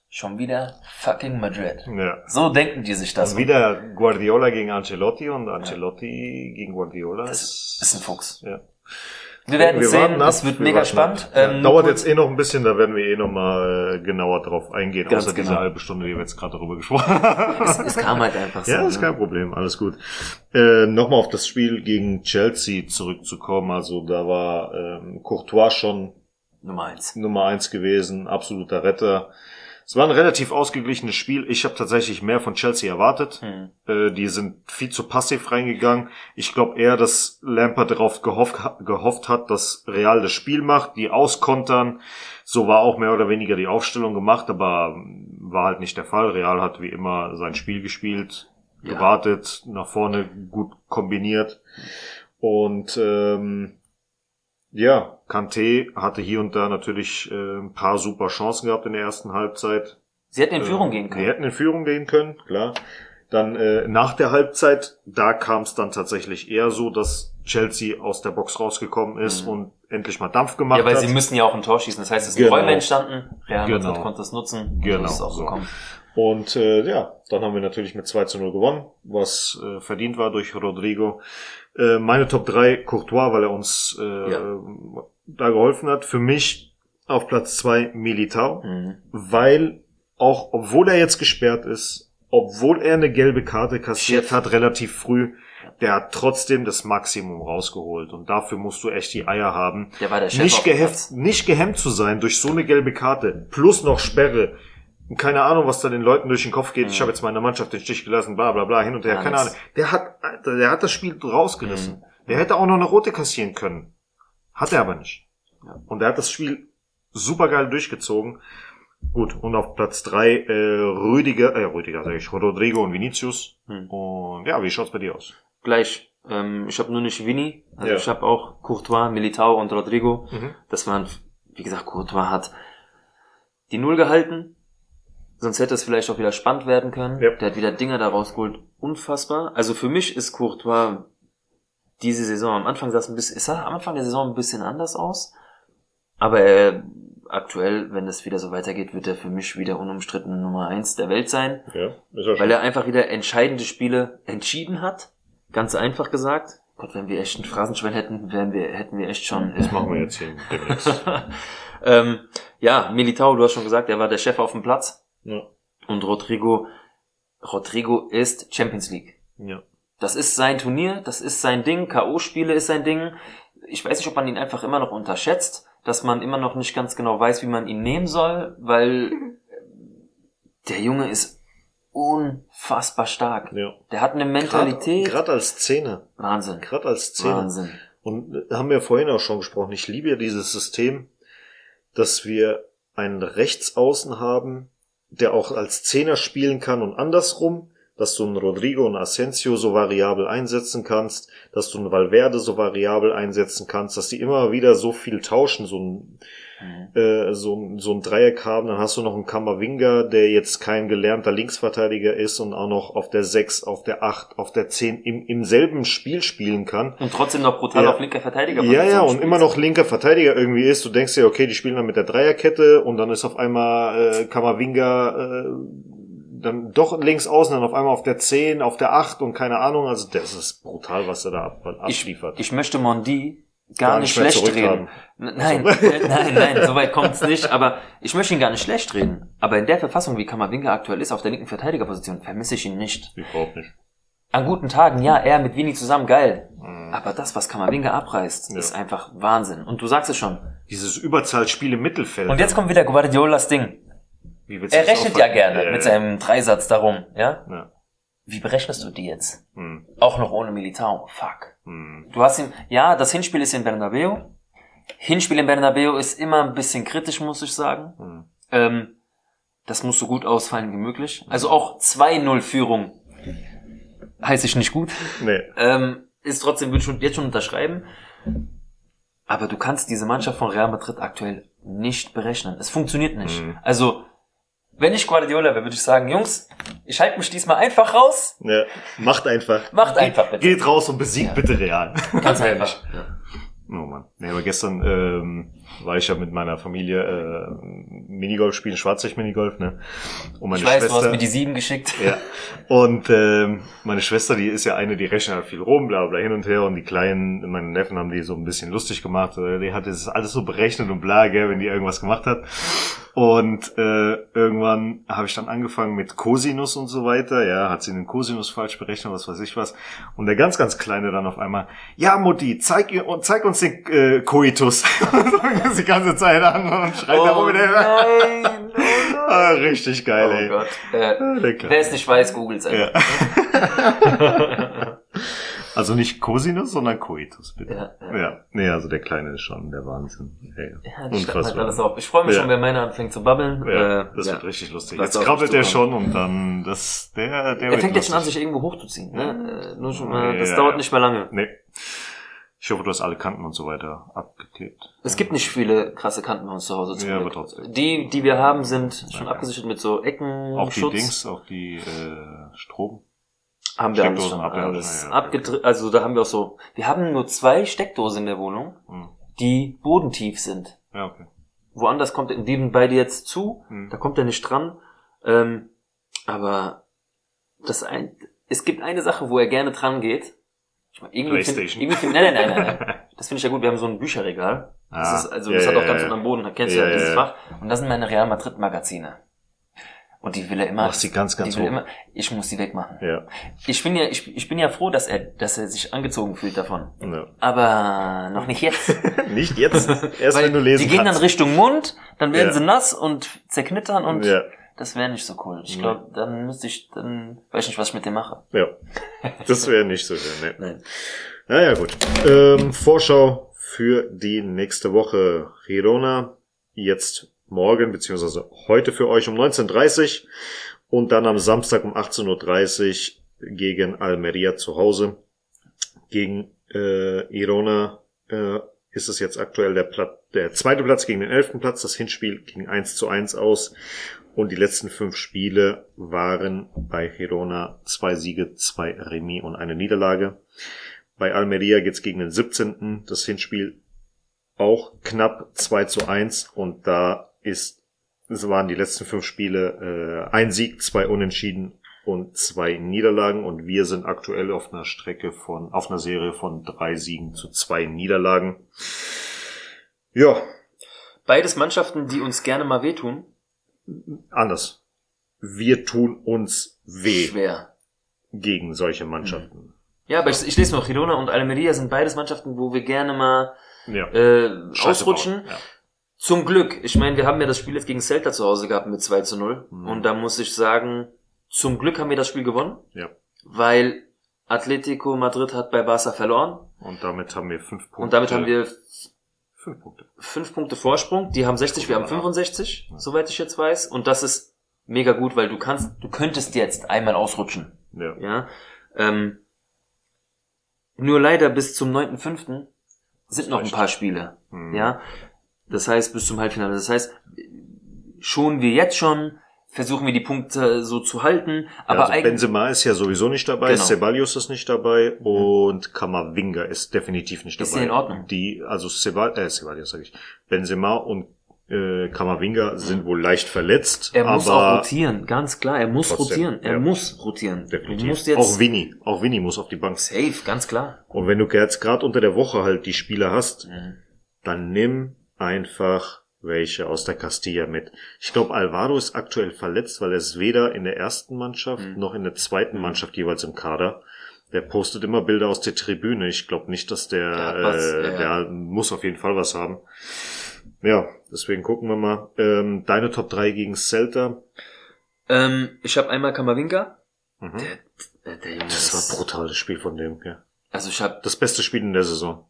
schon wieder fucking Madrid. ja. So denken die sich das. Und wieder Guardiola gegen Ancelotti und Ancelotti gegen Guardiola. Das ist ein Fuchs. Ja. Wir werden Wir sehen, es wird wir mega spannend. Ja, Ähm, dauert jetzt eh noch ein bisschen, da werden wir eh noch mal äh, genauer drauf eingehen, Ganz außer diese genau. halbe Stunde, die wir jetzt gerade darüber gesprochen haben. es, es kam halt einfach so. Ja, ist ne? kein Problem, alles gut. Äh, Nochmal auf das Spiel gegen Chelsea zurückzukommen. Also da war ähm, Courtois schon Nummer eins. Nummer eins gewesen, absoluter Retter. Es war ein relativ ausgeglichenes Spiel. Ich habe tatsächlich mehr von Chelsea erwartet. Hm. Äh, die sind viel zu passiv reingegangen. Ich glaube eher, dass Lampard darauf gehofft, gehofft hat, dass Real das Spiel macht, die auskontern. So war auch mehr oder weniger die Aufstellung gemacht, aber war halt nicht der Fall. Real hat wie immer sein Spiel gespielt, Ja. gewartet, nach vorne gut kombiniert. Und ähm, ja, Kanté hatte hier und da natürlich äh, ein paar super Chancen gehabt in der ersten Halbzeit. Sie hätten in Führung Äh, gehen können. hätten in Führung gehen können, klar. Dann äh, nach der Halbzeit, da kam es dann tatsächlich eher so, dass Chelsea aus der Box rausgekommen ist Mhm. und endlich mal Dampf gemacht Ja, weil hat. sie müssen ja auch ein Tor schießen. Das heißt, es sind Genau. Räume entstanden. Real Madrid Genau. konnte es nutzen. Genau, es auch so. gekommen. Und äh, ja, dann haben wir natürlich mit 2 zu 0 gewonnen, was äh, verdient war durch Rodrigo. Äh, meine Top 3, Courtois, weil er uns äh, Ja. da geholfen hat. Für mich auf Platz 2 Militao. Mhm. weil auch obwohl er jetzt gesperrt ist, obwohl er eine gelbe Karte kassiert Chef. hat relativ früh, der hat trotzdem das Maximum rausgeholt und dafür musst du echt die Eier haben, Der war der Chef nicht Platz. nicht gehemmt zu sein durch so eine gelbe Karte plus noch Sperre. Keine Ahnung, was da den Leuten durch den Kopf geht. Ich Mhm. habe jetzt meine Mannschaft den Stich gelassen, bla bla bla, hin und her. Gar Keine. Ahnung. Der hat, der hat das Spiel rausgerissen. Mhm. Der hätte auch noch eine rote kassieren können. Hat er aber nicht. Ja. Und er hat das Spiel super geil durchgezogen. Gut, und auf Platz drei äh, Rüdiger, äh, Rüdiger sag ich, Rodrigo und Vinicius. Hm. Und ja, wie schaut's bei dir aus? Gleich. Ähm, ich habe nur nicht Vini. Also Ja. ich habe auch Courtois, Militao und Rodrigo. Mhm. Das waren, wie gesagt, Courtois hat die Null gehalten. Sonst hätte es vielleicht auch wieder spannend werden können. Ja. Der hat wieder Dinger da rausgeholt. Unfassbar. Also für mich ist Courtois diese Saison am Anfang sah es ein bisschen, es sah am Anfang der Saison ein bisschen anders aus. Aber er, aktuell, wenn es wieder so weitergeht, wird er für mich wieder unumstritten Nummer eins der Welt sein. Ja, ist ja Weil er einfach wieder entscheidende Spiele entschieden hat. Ganz einfach gesagt. Gott, wenn wir echt einen Phrasenschwein hätten, wären wir, hätten wir echt schon. Das machen wir jetzt hier demnächst. ähm, ja, Militao, du hast schon gesagt, er war der Chef auf dem Platz. Ja. Und Rodrigo, Rodrigo ist Champions League. ja. Das ist sein Turnier, das ist sein Ding, K.O.-Spiele ist sein Ding. Ich weiß nicht, ob man ihn einfach immer noch unterschätzt, dass man immer noch nicht ganz genau weiß, wie man ihn nehmen soll, weil der Junge ist unfassbar stark. ja. Der hat eine Mentalität. Gerade als Zehner. Wahnsinn. Gerade als Zehner. Wahnsinn. Und haben wir vorhin auch schon gesprochen. Ich liebe ja dieses System, dass wir einen Rechtsaußen haben, der auch als Zehner spielen kann und andersrum, dass du einen Rodrigo und Asensio so variabel einsetzen kannst, dass du einen Valverde so variabel einsetzen kannst, dass die immer wieder so viel tauschen, so ein, Mhm. äh, so, ein- so ein Dreieck haben. Dann hast du noch einen Kammerwinger, der jetzt kein gelernter Linksverteidiger ist und auch noch auf der 6, auf der 8, auf der 10 im, im selben Spiel spielen kann. Und trotzdem noch brutal Ja. auf linker Verteidiger. Ja, ja, und immer noch linker Verteidiger irgendwie ist. Du denkst dir, okay, die spielen dann mit der Dreierkette und dann ist auf einmal äh, Kamavinga äh, dann doch links außen, dann auf einmal auf der 10, auf der 8 und keine Ahnung. Also das ist brutal, was er da ab, ich, abliefert. ich möchte Mondi gar, Gar nicht schlecht reden. Nein, äh, nein, nein, so weit kommt's nicht. Aber ich möchte ihn gar nicht schlecht reden. Aber in der Verfassung, wie Kammerwinger aktuell ist, auf der linken Verteidigerposition, vermisse ich ihn nicht. Überhaupt nicht. An guten Tagen, ja, er mit Vini zusammen, geil. Mhm. Aber das, was Kammerwinger abreißt, Ja. ist einfach Wahnsinn. Und du sagst es schon. Dieses Überzahlspiel im Mittelfeld. Und jetzt kommt wieder Guardiolas Ding. Wie Er rechnet ja gerne Ja, mit seinem Dreisatz darum, ja? Ja. Wie berechnest du die jetzt? Hm, Auch noch ohne Militao. Fuck. hm. Du hast ihn, ja, das Hinspiel ist in Bernabeu. Hinspiel in Bernabeu ist immer ein bisschen kritisch, muss ich sagen. Hm. Ähm, das muss so gut ausfallen wie möglich. Also auch 2-0 Führung heißt ich nicht gut. Nee. Ähm, ist trotzdem, würde ich schon, jetzt schon unterschreiben. Aber du kannst diese Mannschaft von Real Madrid aktuell nicht berechnen. Es funktioniert nicht. Mhm. Also, wenn ich Guardiola wäre, würde ich sagen, Jungs, ich halte mich diesmal einfach raus. Ja. Macht einfach. Macht einfach bitte. Geht raus und besiegt Ja. bitte Real. Ganz einfach. Oh Mann. Nee, aber gestern ähm, war ich ja mit meiner Familie äh, Minigolf spielen, Schwarzlicht-Minigolf, ne? Und meine Ich weiß, du Schwester, hast mir die sieben geschickt. ja. Und ähm, meine Schwester, die ist ja eine, die rechnet halt viel rum, bla bla hin und her. Und die Kleinen, meine Neffen haben die so ein bisschen lustig gemacht. Äh, Die hat das alles so berechnet und bla, gell, wenn die irgendwas gemacht hat. Und äh, irgendwann habe ich dann angefangen mit Cosinus und so weiter. Ja, hat sie den Cosinus falsch berechnet, was weiß ich was. Und der ganz, ganz Kleine dann auf einmal, ja Mutti, zeig, zeig uns den äh, Coitus. Fängt das die ganze Zeit an und schreit da rum. mit der- nein, oh nein. Ah, richtig geil, Oh ey. Gott. Äh, Ah, wer es nicht weiß, googelt's einfach. Also nicht Cosinus, sondern Coitus, bitte. Ja, ja. Ja, nee, also der Kleine ist schon der Wahnsinn. Ey, Ja, halt alles auf. Ich freue mich Ja. schon, wenn meiner anfängt zu babbeln. Ja, Äh, das ja. wird richtig lustig. Jetzt krabbelt er schon und dann das der der Er fängt jetzt schon an, sich irgendwo hochzuziehen. Ne? Äh, nur schon mal, das Ja, dauert ja. nicht mehr lange. Nee. Ich hoffe, du hast alle Kanten und so weiter abgeklebt. Es gibt nicht viele krasse Kanten bei uns zu Hause. zum Ja, Glück. aber trotzdem. Die, die wir haben, sind schon Ja. abgesichert mit so Ecken. Auch die Schutz. Dings, auch die äh, Strom. haben wir alles schon alles ja, ja. abgedrückt. Also da haben wir auch so. Wir haben nur zwei Steckdosen in der Wohnung, Hm. die bodentief sind. Ja, okay. Woanders kommt die beide jetzt zu, Hm. da kommt er nicht dran. Ähm, aber das ein, es gibt eine Sache, wo er gerne dran geht. Irgendwie find, PlayStation. irgendwie find, nein, nein, nein, nein. Das finde ich ja gut. Wir haben so ein Bücherregal. Das Ah, ist, also ja, das hat ja, auch ganz ja. unten am Boden. Kennst du Ja, dieses Fach. Und das sind meine Real Madrid Magazine. Und die will er immer. Mach sie ganz, ganz hoch. immer, ich muss die wegmachen. Ja. Ich bin ja, ich, ich bin ja froh, dass er, dass er sich angezogen fühlt davon. ja. Aber noch nicht jetzt. Nicht jetzt, erst wenn du lesen die gehen kannst. dann Richtung Mund, dann werden Ja. sie nass und zerknittern und ja, das wäre nicht so cool. Ich glaube, dann müsste ich, dann weiß ich nicht, was ich mit dem mache. ja. Das wäre nicht so schön, ne. Nein. Naja, gut. Ähm, Vorschau für die nächste Woche. Girona jetzt morgen, beziehungsweise heute für euch um 19.30 Uhr und dann am Samstag um 18.30 Uhr gegen Almeria zu Hause. Gegen äh, Girona äh, ist es jetzt aktuell der, Plat der zweite Platz gegen den elften Platz. Das Hinspiel ging 1 zu 1 aus. Und die letzten fünf Spiele waren bei Girona zwei Siege, zwei Remis und eine Niederlage. Bei Almeria geht's gegen den 17. Das Hinspiel auch knapp 2 zu 1 und da ist, es waren die letzten fünf Spiele äh, ein Sieg, zwei Unentschieden und zwei Niederlagen und wir sind aktuell auf einer Strecke von, auf einer Serie von drei Siegen zu zwei Niederlagen. Ja, Beides Mannschaften, die uns gerne mal wehtun. Anders. Wir tun uns weh Schwer. gegen solche Mannschaften. Ja, aber ich, ich lese noch, Girona und Almeria sind beides Mannschaften, wo wir gerne mal Ja. äh, Scheiße ausrutschen. Ja. Zum Glück. Ich meine, wir haben ja das Spiel jetzt gegen Celta zu Hause gehabt mit 2 zu 0. Mhm. Und da muss ich sagen, zum Glück haben wir das Spiel gewonnen, ja. weil Atletico Madrid hat bei Barca verloren. Und damit haben wir fünf Punkte. Und damit haben wir fünf Punkte. fünf Punkte Vorsprung. Die haben 60, wir haben 65, soweit ich jetzt weiß. Und das ist mega gut, weil du kannst, du könntest jetzt einmal ausrutschen. Ja. Ja. Ähm, nur leider bis zum 9.5. sind noch ein paar Spiele. Mhm. Ja. Das heißt, bis zum Halbfinale. Das heißt, schon wir jetzt schon, versuchen wir die Punkte so zu halten. Aber ja, also. Benzema ist ja sowieso nicht dabei, Genau. Ceballos ist nicht dabei und Kamavinga ist definitiv nicht Ist dabei. ja in Ordnung. Die, also Cebal, äh, Ceballos sag ich, Benzema und äh, Kamavinga sind wohl leicht verletzt, Er muss auch rotieren, ganz klar. Er muss Trotzdem, rotieren. Er ja. muss rotieren. definitiv. Du musst jetzt auch Vinny, auch Vinny muss auf die Bank. safe, ganz klar. Und wenn du jetzt gerade unter der Woche halt die Spieler hast, Mhm. dann nimm einfach welche aus der Castilla mit. Ich glaube, Alvaro ist aktuell verletzt, weil er ist weder in der ersten Mannschaft Mhm. noch in der zweiten Mannschaft jeweils im Kader. Der postet immer Bilder aus der Tribüne. Ich glaube nicht, dass der, was, äh, ja, ja. der muss auf jeden Fall was haben. Ja, deswegen gucken wir mal. Ähm, deine Top 3 gegen Celta. Ähm, ich habe einmal Kamavinga. Mhm. Der, der, Das war ein brutales Spiel von dem. Ja. Also ich habe Das beste Spiel in der Saison.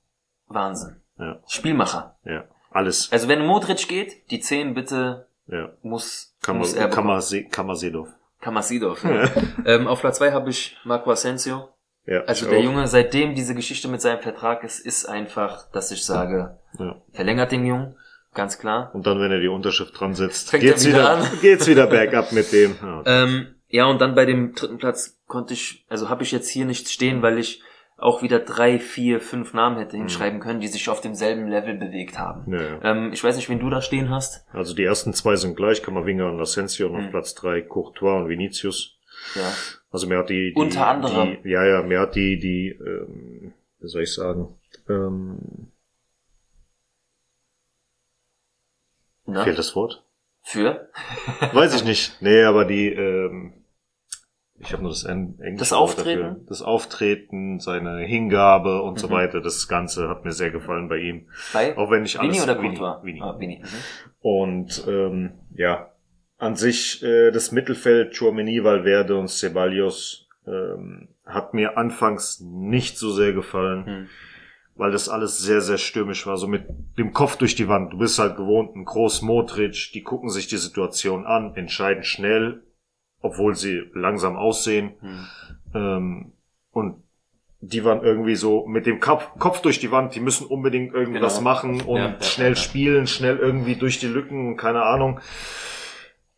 Wahnsinn. Ja, Spielmacher. ja, alles. Also wenn Modric geht, die 10 bitte Ja, muss, Kammer, muss er. Kammer, Kammersedov. Kamasidov. Ja. ähm, auf Platz 2 habe ich Marco Asensio. Ja, Also der auch. Junge, seitdem diese Geschichte mit seinem Vertrag ist, ist einfach, dass ich sage, Ja. verlängert den Jungen, ganz klar. Und dann, wenn er die Unterschrift dran setzt, Fängt geht's er wieder wieder, geht's wieder bergab mit dem. Ja, Ähm, ja, und dann bei dem dritten Platz konnte ich, also habe ich jetzt hier nicht stehen, weil ich auch wieder drei, vier, fünf Namen hätte hinschreiben können, die sich auf demselben Level bewegt haben. Nö. Ähm, ich weiß nicht, wen du da stehen hast. Also die ersten zwei sind gleich, Kamavinga und Asensio und auf Hm. Platz drei Courtois und Vinicius. Ja. Also mir hat die, die Unter anderem. Die, ja, ja, mir hat die, die, ähm, wie soll ich sagen, ähm, Na? fehlt das Wort? Für? Weiß ich nicht. Nee, aber die, ähm, ich habe nur das en- englische Das Auftreten? Dafür. Das Auftreten, seine Hingabe und so Mhm. weiter. Das Ganze hat mir sehr gefallen bei ihm. Bei? Auch wenn ich alles Vini oder Vini, Courtois? Vini. Ah, Vini. Mhm. Und ähm, ja, an sich äh, das Mittelfeld, Chouameni, Valverde und Ceballos ähm, hat mir anfangs nicht so sehr gefallen, Hm. weil das alles sehr, sehr stürmisch war, so mit dem Kopf durch die Wand. Du bist halt gewohnt, ein Groß Modric, die gucken sich die Situation an, entscheiden schnell, obwohl sie langsam aussehen. Hm. Ähm, und die waren irgendwie so mit dem Kopf, Kopf durch die Wand, die müssen unbedingt irgendwas Genau. machen und Ja, ja, schnell ja, ja. spielen, schnell irgendwie durch die Lücken, keine Ahnung.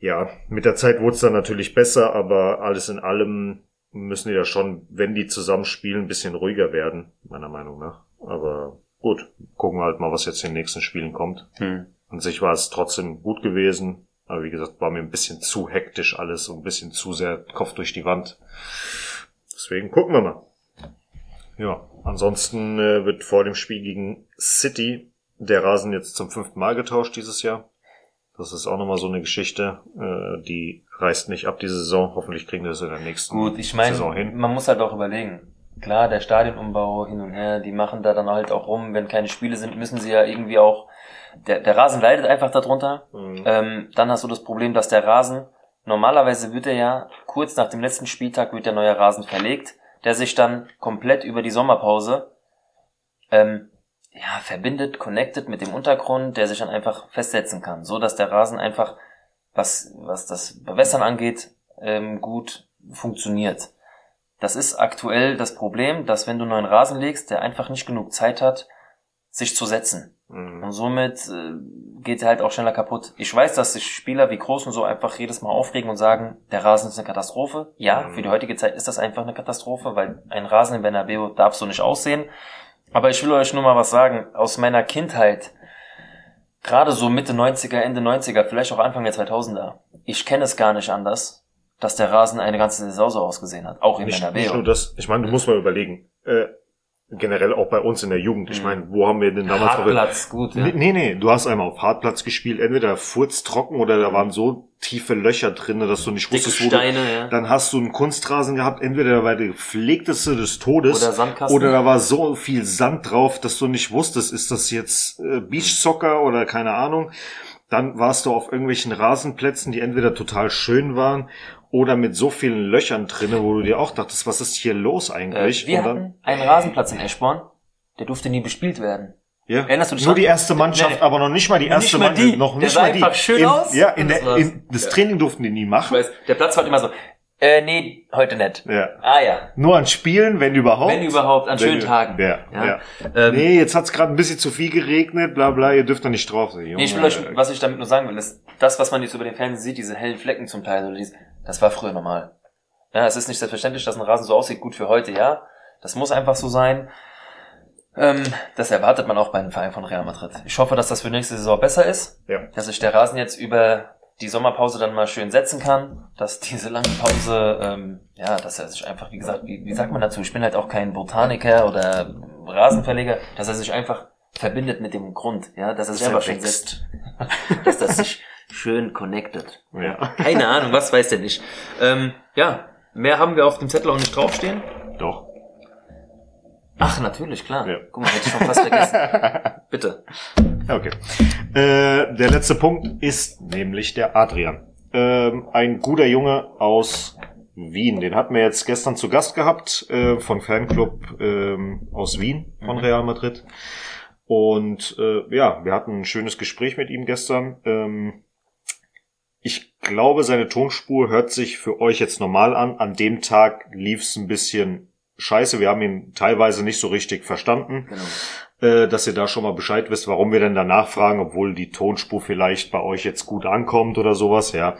Ja, mit der Zeit wurde es dann natürlich besser, aber alles in allem müssen die da schon, wenn die zusammen spielen, ein bisschen ruhiger werden, meiner Meinung nach. Aber gut, gucken wir halt mal, was jetzt in den nächsten Spielen kommt. Hm. An sich war es trotzdem gut gewesen. Aber wie gesagt, war mir ein bisschen zu hektisch alles und ein bisschen zu sehr Kopf durch die Wand. Deswegen gucken wir mal. Ja, ansonsten äh, wird vor dem Spiel gegen City der Rasen jetzt zum fünften Mal getauscht dieses Jahr. Das ist auch nochmal so eine Geschichte. Äh, die reißt nicht ab diese Saison. Hoffentlich kriegen wir das in der nächsten Gut, ich meine, Saison hin. man muss halt auch überlegen. Klar, der Stadionumbau hin und her, die machen da dann halt auch rum. Wenn keine Spiele sind, müssen sie ja irgendwie auch. Der, der Rasen leidet einfach darunter. Mhm. Ähm, dann hast du das Problem, dass der Rasen, normalerweise wird er ja, kurz nach dem letzten Spieltag wird der neue Rasen verlegt, der sich dann komplett über die Sommerpause ähm, ja, verbindet, connected mit dem Untergrund, der sich dann einfach festsetzen kann, so dass der Rasen einfach, was, was das Bewässern angeht, ähm, gut funktioniert. Das ist aktuell das Problem, dass wenn du einen neuen Rasen legst, der einfach nicht genug Zeit hat, sich zu setzen. Mhm. Und somit äh, geht er halt auch schneller kaputt. Ich weiß, dass sich Spieler wie Groß und so einfach jedes Mal aufregen und sagen, der Rasen ist eine Katastrophe. Ja, Mhm. für die heutige Zeit ist das einfach eine Katastrophe, weil ein Rasen in Bernabeu darf so nicht aussehen. Aber ich will euch nur mal was sagen. Aus meiner Kindheit, gerade so Mitte 90er, Ende 90er, vielleicht auch Anfang der 2000er, ich kenne es gar nicht anders, dass der Rasen eine ganze Saison so ausgesehen hat. Auch in Nicht, nicht Bernabeu. nur das, ich meine, du musst mal überlegen, äh, generell auch bei uns in der Jugend. Ich Mhm. meine, wo haben wir denn damals Hartplatz, gut, ja. Nee, nee, du hast einmal auf Hartplatz gespielt, entweder furztrocken oder da waren so tiefe Löcher drin, dass du nicht Dicke wusstest, wo du, Steine, ja. dann hast du einen Kunstrasen gehabt, entweder da war der gepflegteste des Todes Oder Sandkasten. oder da war so viel Sand drauf, dass du nicht wusstest, ist das jetzt äh, Beachsoccer oder keine Ahnung. Dann warst du auf irgendwelchen Rasenplätzen, die entweder total schön waren oder mit so vielen Löchern drinne, wo du dir auch dachtest, was ist hier los Äh, eigentlich? wir Und dann, hatten einen Rasenplatz in Eschborn, der durfte nie bespielt werden. ja, Erinnerst du dich nur die erste Mannschaft, Nee, aber noch nicht mal die erste Nicht mal Mannschaft, die. noch Der nicht sah mal die. einfach schön in, aus. Ja, in der, das war's. in, das Training durften die nie Ich machen. weiß, der Platz war immer so, äh, nee, heute nicht. Ja. Ah ja, Nur an Spielen, wenn überhaupt. wenn überhaupt, an Wenn schönen Tagen. Ja, Ja. ja. Ähm, nee, jetzt hat's gerade ein bisschen zu viel geregnet, bla bla, ihr dürft da nicht drauf sein. Nee, ich will euch, was ich damit nur sagen will, ist, das, was man jetzt über den Fernsehen sieht, diese hellen Flecken zum Teil, oder dies, das war früher normal. Ja, es ist nicht selbstverständlich, dass ein Rasen so aussieht, gut für heute, ja. Das muss einfach so sein. Ähm, das erwartet man auch bei einem Verein von Real Madrid. Ich hoffe, dass das für nächste Saison besser ist. Ja. Dass sich der Rasen jetzt über die Sommerpause dann mal schön setzen kann, dass diese lange Pause, ähm, ja, dass er sich einfach, wie gesagt, wie, wie sagt man dazu, ich bin halt auch kein Botaniker oder Rasenverleger, dass er sich einfach verbindet mit dem Grund, ja, dass er selber er schön setzt. dass das sich schön connected. Ja. Keine Ahnung, was weiß der nicht. Ähm, ja, mehr haben wir auf dem Zettel auch nicht draufstehen. Doch. Ach, natürlich, klar. Ja. Guck mal, hätte ich schon fast vergessen. Bitte. Ja, Okay. Äh, der letzte Punkt ist nämlich der Adrian. Ähm, ein guter Junge aus Wien. Den hatten wir jetzt gestern zu Gast gehabt äh, von Fanclub ähm, aus Wien von Mhm. Real Madrid. Und äh, ja, wir hatten ein schönes Gespräch mit ihm gestern. Ähm, glaube, seine Tonspur hört sich für euch jetzt normal an. An dem Tag lief es ein bisschen scheiße. Wir haben ihn teilweise nicht so richtig verstanden Genau. äh, dass ihr da schon mal Bescheid wisst, warum wir denn danach fragen, obwohl die Tonspur vielleicht bei euch jetzt gut ankommt oder sowas, ja.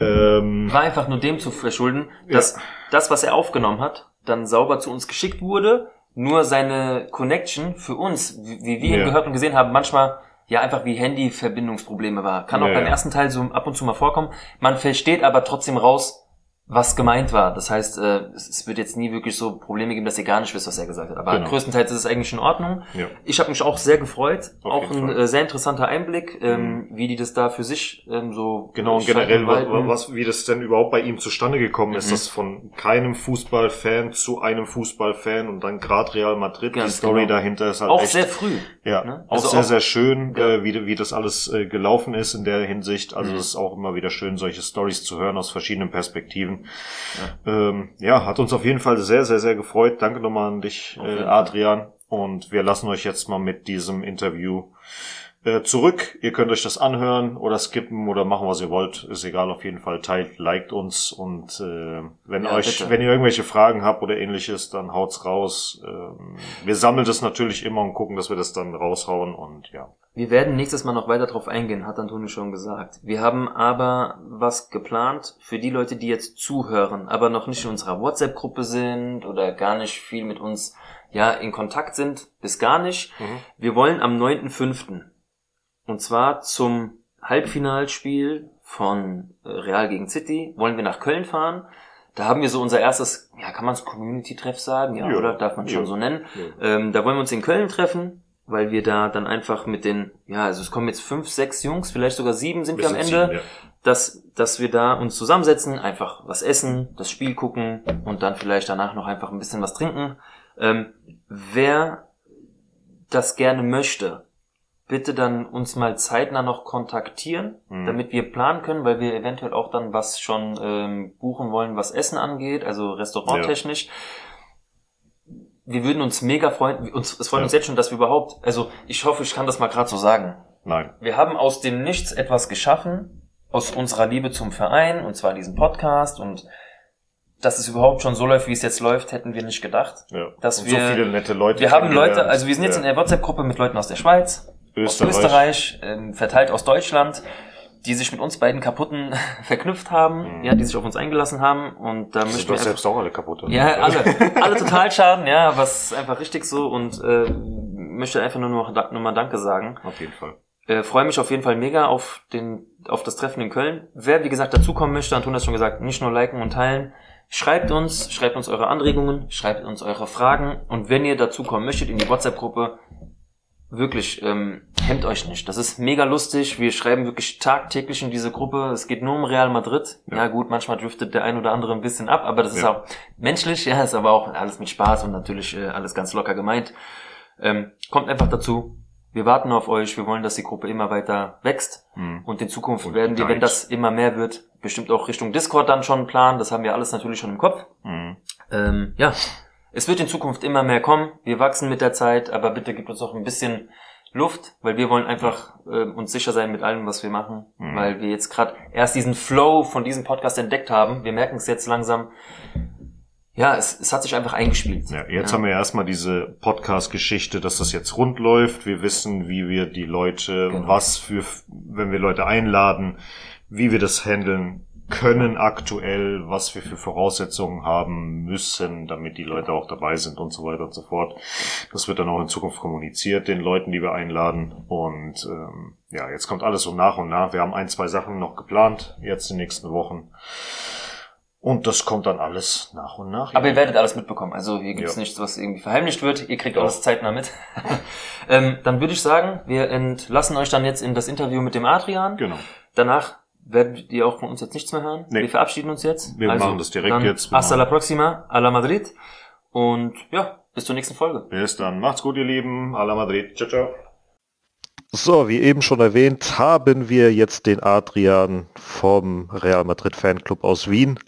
Ähm, War einfach nur dem zu verschulden, dass das, was er aufgenommen hat, dann sauber zu uns geschickt wurde nur seine Connection für uns, wie, wie wir ihn Ja. gehört und gesehen haben, manchmal ja einfach wie Handy-Verbindungsprobleme war. Kann auch Ja, beim ja. ersten Teil so ab und zu mal vorkommen. Man versteht aber trotzdem raus, was gemeint war. Das heißt, äh, es, wird jetzt nie wirklich so Probleme geben, dass ihr gar nicht wisst, was er gesagt hat. Aber Genau. größtenteils ist es eigentlich in Ordnung. Ja. Ich habe mich auch sehr gefreut. Auf auch ein. Mhm. äh, sehr interessanter Einblick, ähm, wie die das da für sich ähm, so Genau, und generell, was, wie das denn überhaupt bei ihm zustande gekommen ist, Mhm. dass von keinem Fußballfan zu einem Fußballfan und dann gerade Real Madrid, die Ganz Story genau. dahinter ist halt auch echt, sehr früh. ja, ne? auch Also sehr, auch- sehr schön, Ja. äh, wie, wie das alles äh, gelaufen ist in der Hinsicht. Also Mhm. es ist auch immer wieder schön, solche Stories zu hören aus verschiedenen Perspektiven. Ja. Ähm, ja, hat uns auf jeden Fall sehr, sehr, sehr gefreut. Danke nochmal an dich, äh. Adrian. Und wir lassen euch jetzt mal mit diesem Interview äh, zurück. Ihr könnt euch das anhören oder skippen oder machen, was ihr wollt. Ist egal, auf jeden Fall teilt, liked uns und äh, wenn Ja, euch, bitte. wenn ihr irgendwelche Fragen habt oder ähnliches, dann haut's raus. Ähm, wir sammeln das natürlich immer und gucken, dass wir das dann raushauen und ja. Wir werden nächstes Mal noch weiter drauf eingehen, hat Antonio schon gesagt. Wir haben aber was geplant für die Leute, die jetzt zuhören, aber noch nicht in unserer WhatsApp-Gruppe sind oder gar nicht viel mit uns ja in Kontakt sind, bis gar nicht. Wir wollen am 9.5. und zwar zum Halbfinalspiel von äh, Real gegen City wollen wir nach Köln fahren. Da haben wir so unser erstes, ja, kann man es Community-Treff sagen, ja, Ja. oder darf man schon Ja. so nennen. Ja. Ähm, da wollen wir uns in Köln treffen, weil wir da dann einfach mit den, ja, also es kommen jetzt fünf, sechs Jungs, vielleicht sogar sieben sind wir, am Ende, sieben, ja. dass, dass wir da uns zusammensetzen, einfach was essen, das Spiel gucken und dann vielleicht danach noch einfach ein bisschen was trinken. Ähm, wer das gerne möchte, bitte dann uns mal zeitnah noch kontaktieren, Mhm. damit wir planen können, weil wir eventuell auch dann was schon ähm, buchen wollen, was Essen angeht, also restauranttechnisch. Wir würden uns mega freuen, uns, es freut Ja. uns jetzt schon, dass wir überhaupt, also ich hoffe, ich kann das mal gerade so sagen. Nein. Wir haben aus dem Nichts etwas geschaffen, aus unserer Liebe zum Verein, und zwar diesen Podcast und dass es überhaupt schon so läuft, wie es jetzt läuft, hätten wir nicht gedacht. Ja. Dass und wir- so viele nette Leute. Wir haben Leute, also wir sind jetzt ja. in der WhatsApp-Gruppe mit Leuten aus der Schweiz, Österreich. aus Österreich, ähm, verteilt aus Deutschland, die sich mit uns beiden kaputten verknüpft haben, Mhm. ja, die sich auf uns eingelassen haben und da Sind möchten wir selbst auch alle kaputt. oder? ja, alle, alle total schaden, ja, was einfach richtig so und äh, möchte einfach nur noch, nur mal Danke sagen. Auf jeden Fall. Äh, freue mich auf jeden Fall mega auf den, auf das Treffen in Köln. Wer, wie gesagt, dazukommen möchte, Anton hat schon gesagt, nicht nur liken und teilen. Schreibt uns, schreibt uns eure Anregungen, schreibt uns eure Fragen und wenn ihr dazukommen möchtet in die WhatsApp-Gruppe, wirklich, ähm, hemmt euch nicht. Das ist mega lustig. Wir schreiben wirklich tagtäglich in diese Gruppe. Es geht nur um Real Madrid. Ja, Ja. gut, manchmal driftet der ein oder andere ein bisschen ab, aber das ist Ja. auch menschlich, ja, ist aber auch alles mit Spaß und natürlich äh, alles ganz locker gemeint. Ähm, kommt einfach dazu. Wir warten auf euch. Wir wollen, dass die Gruppe immer weiter wächst. Mhm. Und in Zukunft Und werden wir, wenn das immer mehr wird, bestimmt auch Richtung Discord dann schon planen. Das haben wir alles natürlich schon im Kopf. Mhm. Ähm, ja, es wird in Zukunft immer mehr kommen. Wir wachsen mit der Zeit, aber bitte gibt uns auch ein bisschen Luft, weil wir wollen einfach äh, uns sicher sein mit allem, was wir machen, Mhm. weil wir jetzt gerade erst diesen Flow von diesem Podcast entdeckt haben. Wir merken es jetzt langsam. Ja, es, es hat sich einfach eingespielt. Ja, jetzt haben wir erstmal diese Podcast-Geschichte, dass das jetzt rund läuft. Wir wissen, wie wir die Leute, Genau. was für, wenn wir Leute einladen, wie wir das handeln können aktuell, was wir für Voraussetzungen haben müssen, damit die Leute auch dabei sind und so weiter und so fort. Das wird dann auch in Zukunft kommuniziert, den Leuten, die wir einladen. Und ähm, ja, jetzt kommt alles so nach und nach. Wir haben ein, zwei Sachen noch geplant, jetzt in den nächsten Wochen. Und das kommt dann alles nach und nach. Aber ihr werdet alles mitbekommen. Also hier gibt's Ja. nichts, was irgendwie verheimlicht wird. Ihr kriegt Ja. alles zeitnah mit. ähm, dann würde ich sagen, wir entlassen euch dann jetzt in das Interview mit dem Adrian. Genau. Danach werdet ihr auch von uns jetzt nichts mehr hören. Nee. Wir verabschieden uns jetzt. Also, Wir machen das direkt dann jetzt. Hasta la próxima, a la Madrid. Und ja, bis zur nächsten Folge. Bis dann. Macht's gut, ihr Lieben. A la Madrid. Ciao, ciao. So, wie eben schon erwähnt, haben wir jetzt den Adrian vom Real Madrid Fanclub aus Wien.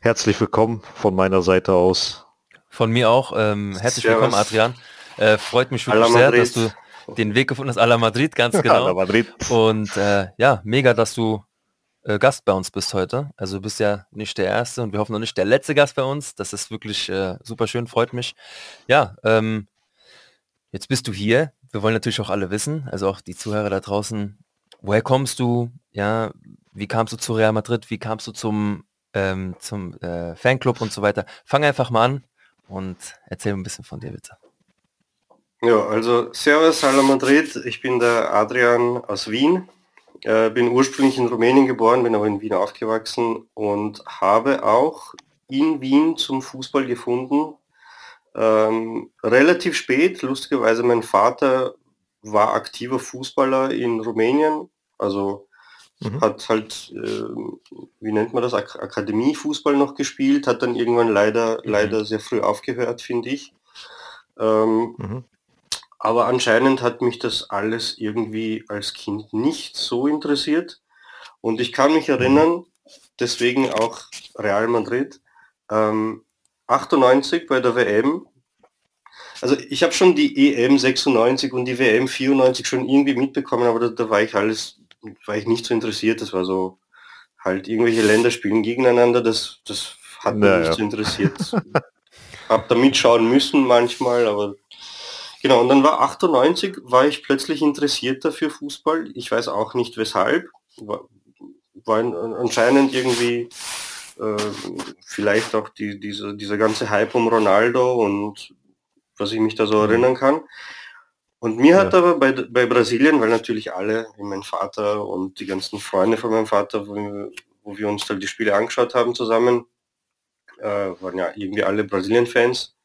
Herzlich willkommen von meiner Seite aus. Von mir auch. Ähm, herzlich Servus. willkommen, Adrian. Äh, freut mich wirklich sehr, dass du den Weg gefunden hast. A la Madrid, ganz A la genau. Madrid. Und äh, ja, mega, dass du äh, Gast bei uns bist heute. Also du bist ja nicht der Erste und wir hoffen noch nicht der letzte Gast bei uns. Das ist wirklich äh, super schön, freut mich. Ja, ähm, jetzt bist du hier. Wir wollen natürlich auch alle wissen, also auch die Zuhörer da draußen, woher kommst du? Ja, wie kamst du zu Real Madrid? Wie kamst du zum, ähm, zum äh, Fanclub und so weiter? Fang einfach mal an und erzähl ein bisschen von dir bitte. Ja, also Servus, Hallo Madrid. Ich bin der Adrian aus Wien. Äh, bin ursprünglich in Rumänien geboren, bin aber in Wien aufgewachsen und habe auch in Wien zum Fußball gefunden. Ähm, relativ spät, lustigerweise mein Vater war aktiver Fußballer in Rumänien, also mhm. hat halt, äh, wie nennt man das, Ak Akademiefußball noch gespielt, hat dann irgendwann leider, mhm. leider sehr früh aufgehört, finde ich. Ähm, mhm. Aber anscheinend hat mich das alles irgendwie als Kind nicht so interessiert. Und ich kann mich erinnern, deswegen auch Real Madrid, ähm, 98 bei der WM. Also ich habe schon die EM 96 und die WM 94 schon irgendwie mitbekommen, aber da, da war ich alles, war ich nicht so interessiert. Das war so halt irgendwelche Länder spielen gegeneinander. Das, das hat mich naja. nicht so interessiert. hab da mitschauen müssen manchmal, aber Genau, und dann war 98, war ich plötzlich interessierter für Fußball. Ich weiß auch nicht weshalb. War, war anscheinend irgendwie äh, vielleicht auch die, diese, dieser ganze Hype um Ronaldo und was ich mich da so mhm. erinnern kann. Und mir ja. hat aber bei, bei Brasilien, weil natürlich alle, mein Vater und die ganzen Freunde von meinem Vater, wo wir, wo wir uns dann die Spiele angeschaut haben zusammen, äh, waren ja irgendwie alle Brasilien-Fans.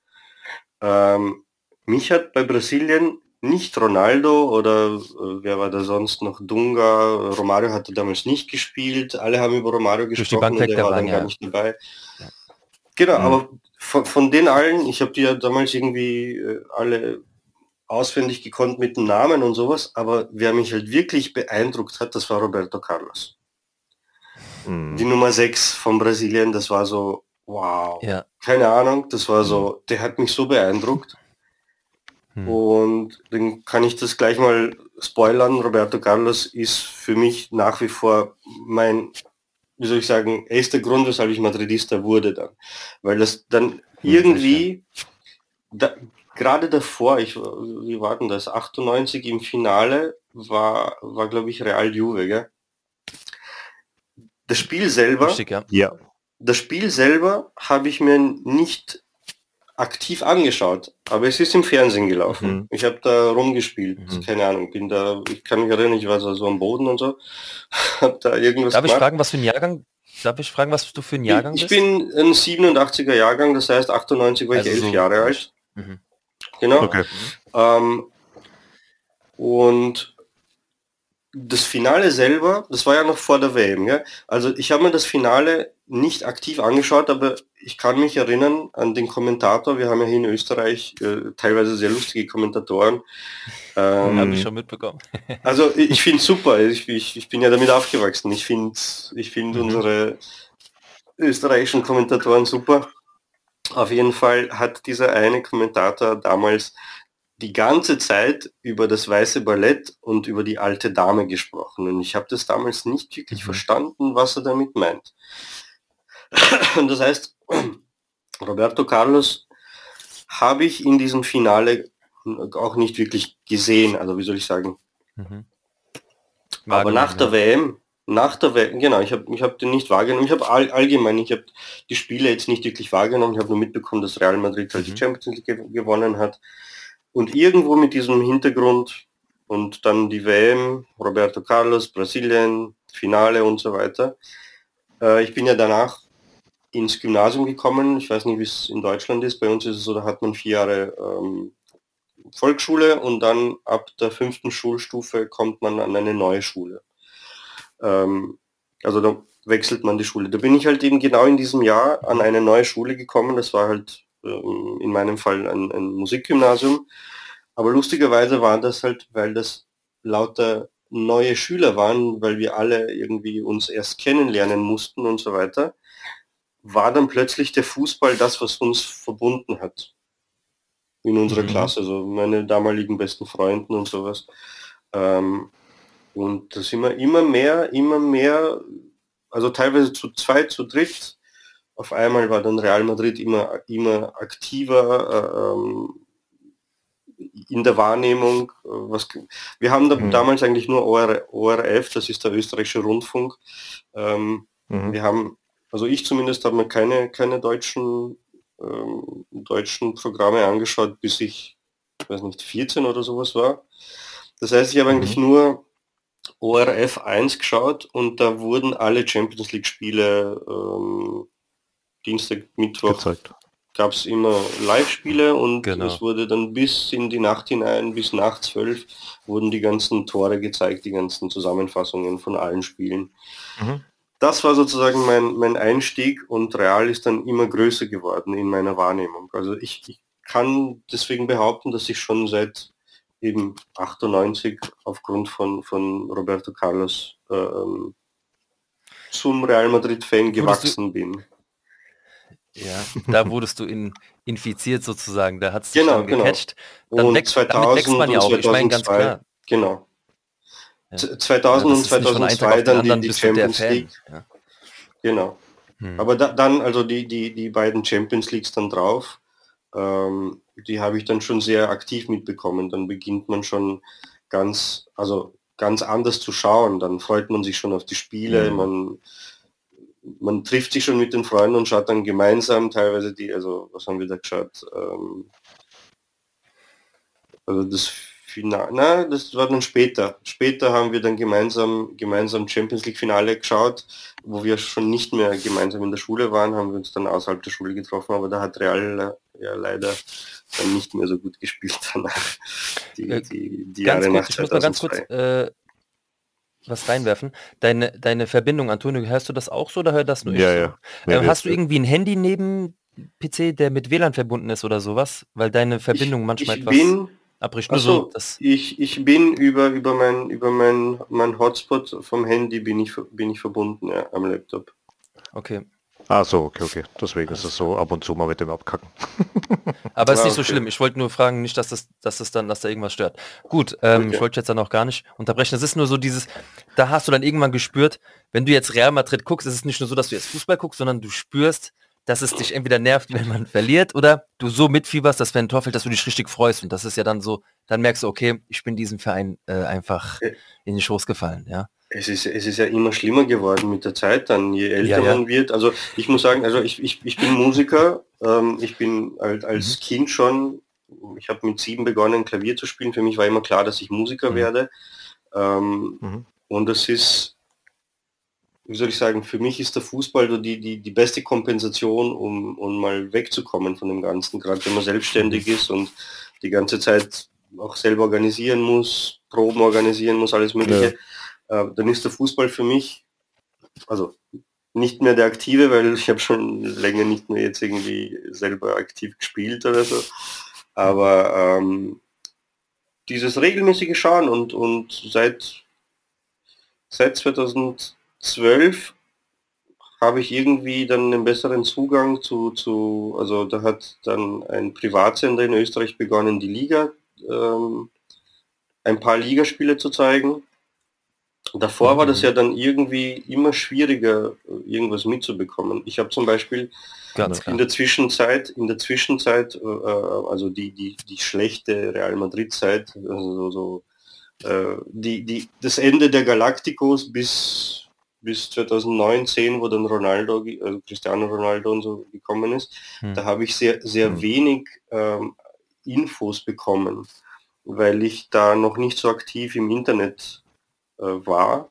Ähm, mich hat bei Brasilien nicht Ronaldo oder äh, wer war da sonst noch Dunga, Romario hatte damals nicht gespielt, alle haben über Romario gesprochen und er war dann ja. gar nicht dabei. Ja. Genau, mhm. aber von, von den allen, ich habe die ja damals irgendwie äh, alle auswendig gekonnt mit dem Namen und sowas, aber wer mich halt wirklich beeindruckt hat, das war Roberto Carlos. Mhm. Die Nummer 6 von Brasilien, das war so, wow. Ja. Keine Ahnung, das war so, der hat mich so beeindruckt. Hm. Und dann kann ich das gleich mal spoilern. Roberto Carlos ist für mich nach wie vor mein, wie soll ich sagen, er ist der Grund, weshalb ich Madridista wurde dann. Weil das dann irgendwie, da, gerade davor, ich, wie war denn das, 98 im Finale, war, war glaube ich Real Juve, gell? Das Spiel selber, Richtig, ja. das Spiel selber habe ich mir nicht aktiv angeschaut, aber es ist im Fernsehen gelaufen. Mhm. Ich habe da rumgespielt, mhm. keine Ahnung, bin da, ich kann mich erinnern, ich war so, so am Boden und so, hab da irgendwas Darf gemacht. ich fragen, was für ein Jahrgang, darf ich fragen, was du für ein Jahrgang ich, bist? Ich bin ein 87er Jahrgang, das heißt 98 war also ich elf so Jahre alt. Mhm. Genau. Okay. Ähm, und das Finale selber, das war ja noch vor der WM, ja? Also ich habe mir das Finale nicht aktiv angeschaut, aber ich kann mich erinnern an den Kommentator. Wir haben ja hier in Österreich äh, teilweise sehr lustige Kommentatoren. Ähm, habe ich schon mitbekommen. also ich finde super. Ich, ich, ich, bin ja damit aufgewachsen. Ich finde ich find mhm. unsere österreichischen Kommentatoren super. Auf jeden Fall hat dieser eine Kommentator damals die ganze Zeit über das weiße Ballett und über die alte Dame gesprochen. Und ich habe das damals nicht wirklich mhm. verstanden, was er damit meint. Und das heißt, Roberto Carlos habe ich in diesem Finale auch nicht wirklich gesehen. Also wie soll ich sagen? Mhm. Aber nach der WM, nach der WM, genau, ich habe ich hab den nicht wahrgenommen. Ich habe all, allgemein, ich habe die Spiele jetzt nicht wirklich wahrgenommen. Ich habe nur mitbekommen, dass Real Madrid halt mhm. die Champions League gewonnen hat. Und irgendwo mit diesem Hintergrund und dann die WM, Roberto Carlos, Brasilien, Finale und so weiter. Äh, ich bin ja danach ins Gymnasium gekommen. Ich weiß nicht, wie es in Deutschland ist. Bei uns ist es so, da hat man vier Jahre ähm, Volksschule und dann ab der fünften Schulstufe kommt man an eine neue Schule. Ähm, also da wechselt man die Schule. Da bin ich halt eben genau in diesem Jahr an eine neue Schule gekommen. Das war halt ähm, in meinem Fall ein, ein Musikgymnasium. Aber lustigerweise war das halt, weil das lauter neue Schüler waren, weil wir alle irgendwie uns erst kennenlernen mussten und so weiter, war dann plötzlich der Fußball das, was uns verbunden hat. In unserer mhm. Klasse, also meine damaligen besten Freunden und sowas. Ähm, und das immer, immer mehr, immer mehr, also teilweise zu zweit, zu dritt, auf einmal war dann Real Madrid immer, immer aktiver äh, ähm, in der Wahrnehmung. Äh, was, wir haben da mhm. damals eigentlich nur OR, ORF, das ist der österreichische Rundfunk. Ähm, mhm. Wir haben, also ich zumindest habe mir keine, keine deutschen ähm, deutschen Programme angeschaut, bis ich, weiß nicht, 14 oder sowas war. Das heißt, ich habe Mhm. eigentlich nur ORF 1 geschaut und da wurden alle Champions League Spiele ähm, Dienstag, Mittwoch gezeigt. gab es immer Live-Spiele und Genau. es wurde dann bis in die Nacht hinein, bis nach zwölf, wurden die ganzen Tore gezeigt, die ganzen Zusammenfassungen von allen Spielen. Mhm. Das war sozusagen mein, mein Einstieg und Real ist dann immer größer geworden in meiner Wahrnehmung. Also ich, ich kann deswegen behaupten, dass ich schon seit eben 98 aufgrund von, von Roberto Carlos ähm, zum Real Madrid-Fan Wurdest du- gewachsen bin. Ja, da wurdest du in, infiziert sozusagen, da hat es Genau, dann genau. gecatcht. Dann Und wächst, damit wächst man ja auch, ich meine ganz 2002, klar. Genau. Ja. Z- Ja, 2000 das und ist nicht von einem Tag 2002 auf den dann die, die Champions. League. Ja. Genau. Hm. Aber da, dann, also die, die, die beiden Champions Leagues dann drauf, ähm, die habe ich dann schon sehr aktiv mitbekommen. Dann beginnt man schon ganz, also ganz anders zu schauen. Dann freut man sich schon auf die Spiele, Mhm. man, man trifft sich schon mit den Freunden und schaut dann gemeinsam teilweise die, also was haben wir da geschaut? Ähm, also das Finale, na, das war dann später. Später haben wir dann gemeinsam, gemeinsam Champions League Finale geschaut, wo wir schon nicht mehr gemeinsam in der Schule waren, haben wir uns dann außerhalb der Schule getroffen, aber da hat Real äh, ja leider dann nicht mehr so gut gespielt danach. Die, Äh, die, die Ganz Jahre kurz, ich muss mal ganz kurz 2002. äh, was reinwerfen. Deine, deine Verbindung, Antonio, hörst du das auch so oder hört das nur ich Ja, so? ja. Nee, ähm, hast du irgendwie ein Handy neben PC, der mit WLAN verbunden ist oder sowas? Weil deine Verbindung manchmal ich etwas bin, Nur ach so, so, das, ich, ich bin über, über mein, über mein, mein Hotspot vom Handy bin ich, bin ich verbunden, ja, am Laptop. okay. Ah, so, okay, okay. Deswegen ist es so ab und zu mal mit dem Abkacken. Aber ist Ah, nicht so okay. schlimm. Ich wollte nur fragen, nicht, dass das, dass das dann, dass da irgendwas stört. Gut, ähm, Okay. ich wollte jetzt dann auch gar nicht unterbrechen. Es ist nur so dieses, da hast du dann irgendwann gespürt, wenn du jetzt Real Madrid guckst, ist es nicht nur so, dass du jetzt Fußball guckst, sondern du spürst, dass es dich entweder nervt, wenn man verliert, oder du so mitfieberst, dass wenn ein Tor fällt, dass du dich richtig freust. Und das ist ja dann so, dann merkst du, okay, ich bin diesem Verein äh, einfach in den Schoß gefallen, ja. Es ist, es ist ja immer schlimmer geworden mit der Zeit dann, je älter Ja, ja. man wird. Also ich muss sagen, also ich, ich, ich bin Musiker, ähm, ich bin Mhm. als Kind schon, ich habe mit sieben begonnen Klavier zu spielen, für mich war immer klar, dass ich Musiker Mhm. werde. Ähm, Mhm. Und das ist, wie soll ich sagen, für mich ist der Fußball so die, die, die beste Kompensation, um, um mal wegzukommen von dem Ganzen, gerade wenn man selbstständig ist und die ganze Zeit auch selber organisieren muss, Proben organisieren muss, alles mögliche, äh, dann ist der Fußball für mich, also nicht mehr der aktive, weil ich habe schon länger nicht mehr jetzt irgendwie selber aktiv gespielt oder so, aber ähm, dieses regelmäßige Schauen und, und seit, seit 2012 habe ich irgendwie dann einen besseren Zugang zu, zu, also da hat dann ein Privatsender in Österreich begonnen, die Liga, ähm, ein paar Ligaspiele zu zeigen. Davor war das ja dann irgendwie immer schwieriger, irgendwas mitzubekommen. Ich habe zum Beispiel Ganz in klar. der Zwischenzeit, in der Zwischenzeit, äh, also die, die, die schlechte Real Madrid-Zeit, also so, so äh, die, die, das Ende der Galacticos bis, bis 2009, 10, wo dann Ronaldo, also Cristiano Ronaldo und so gekommen ist, Hm. da habe ich sehr, sehr Hm. wenig ähm, Infos bekommen, weil ich da noch nicht so aktiv im Internet äh, war.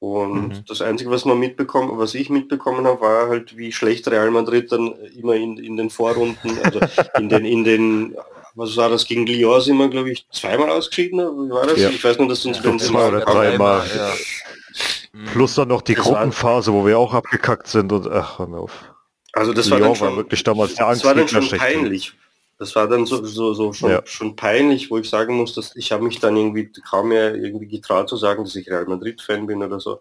Und Mhm. das Einzige, was man mitbekommen, was ich mitbekommen habe, war halt, wie schlecht Real Madrid dann immer in, in den Vorrunden, also in den, in den, was war das, gegen Lyon sind wir, glaube ich, zweimal ausgeschieden, oder wie war das? Ja. Ich weiß nur, dass uns Benzema zwei oder gehabt drei hat. Mal. Ja. Mhm. Plus dann noch die Das Gruppenphase, wo wir auch abgekackt sind und ach, hör mir auf. Also das war dann schon, war wirklich damals der das war dann schon peinlich. Das war dann so, so, so schon, Ja. schon peinlich, wo ich sagen muss, dass ich habe mich dann irgendwie kaum mehr irgendwie getraut zu sagen, dass ich Real Madrid-Fan bin oder so.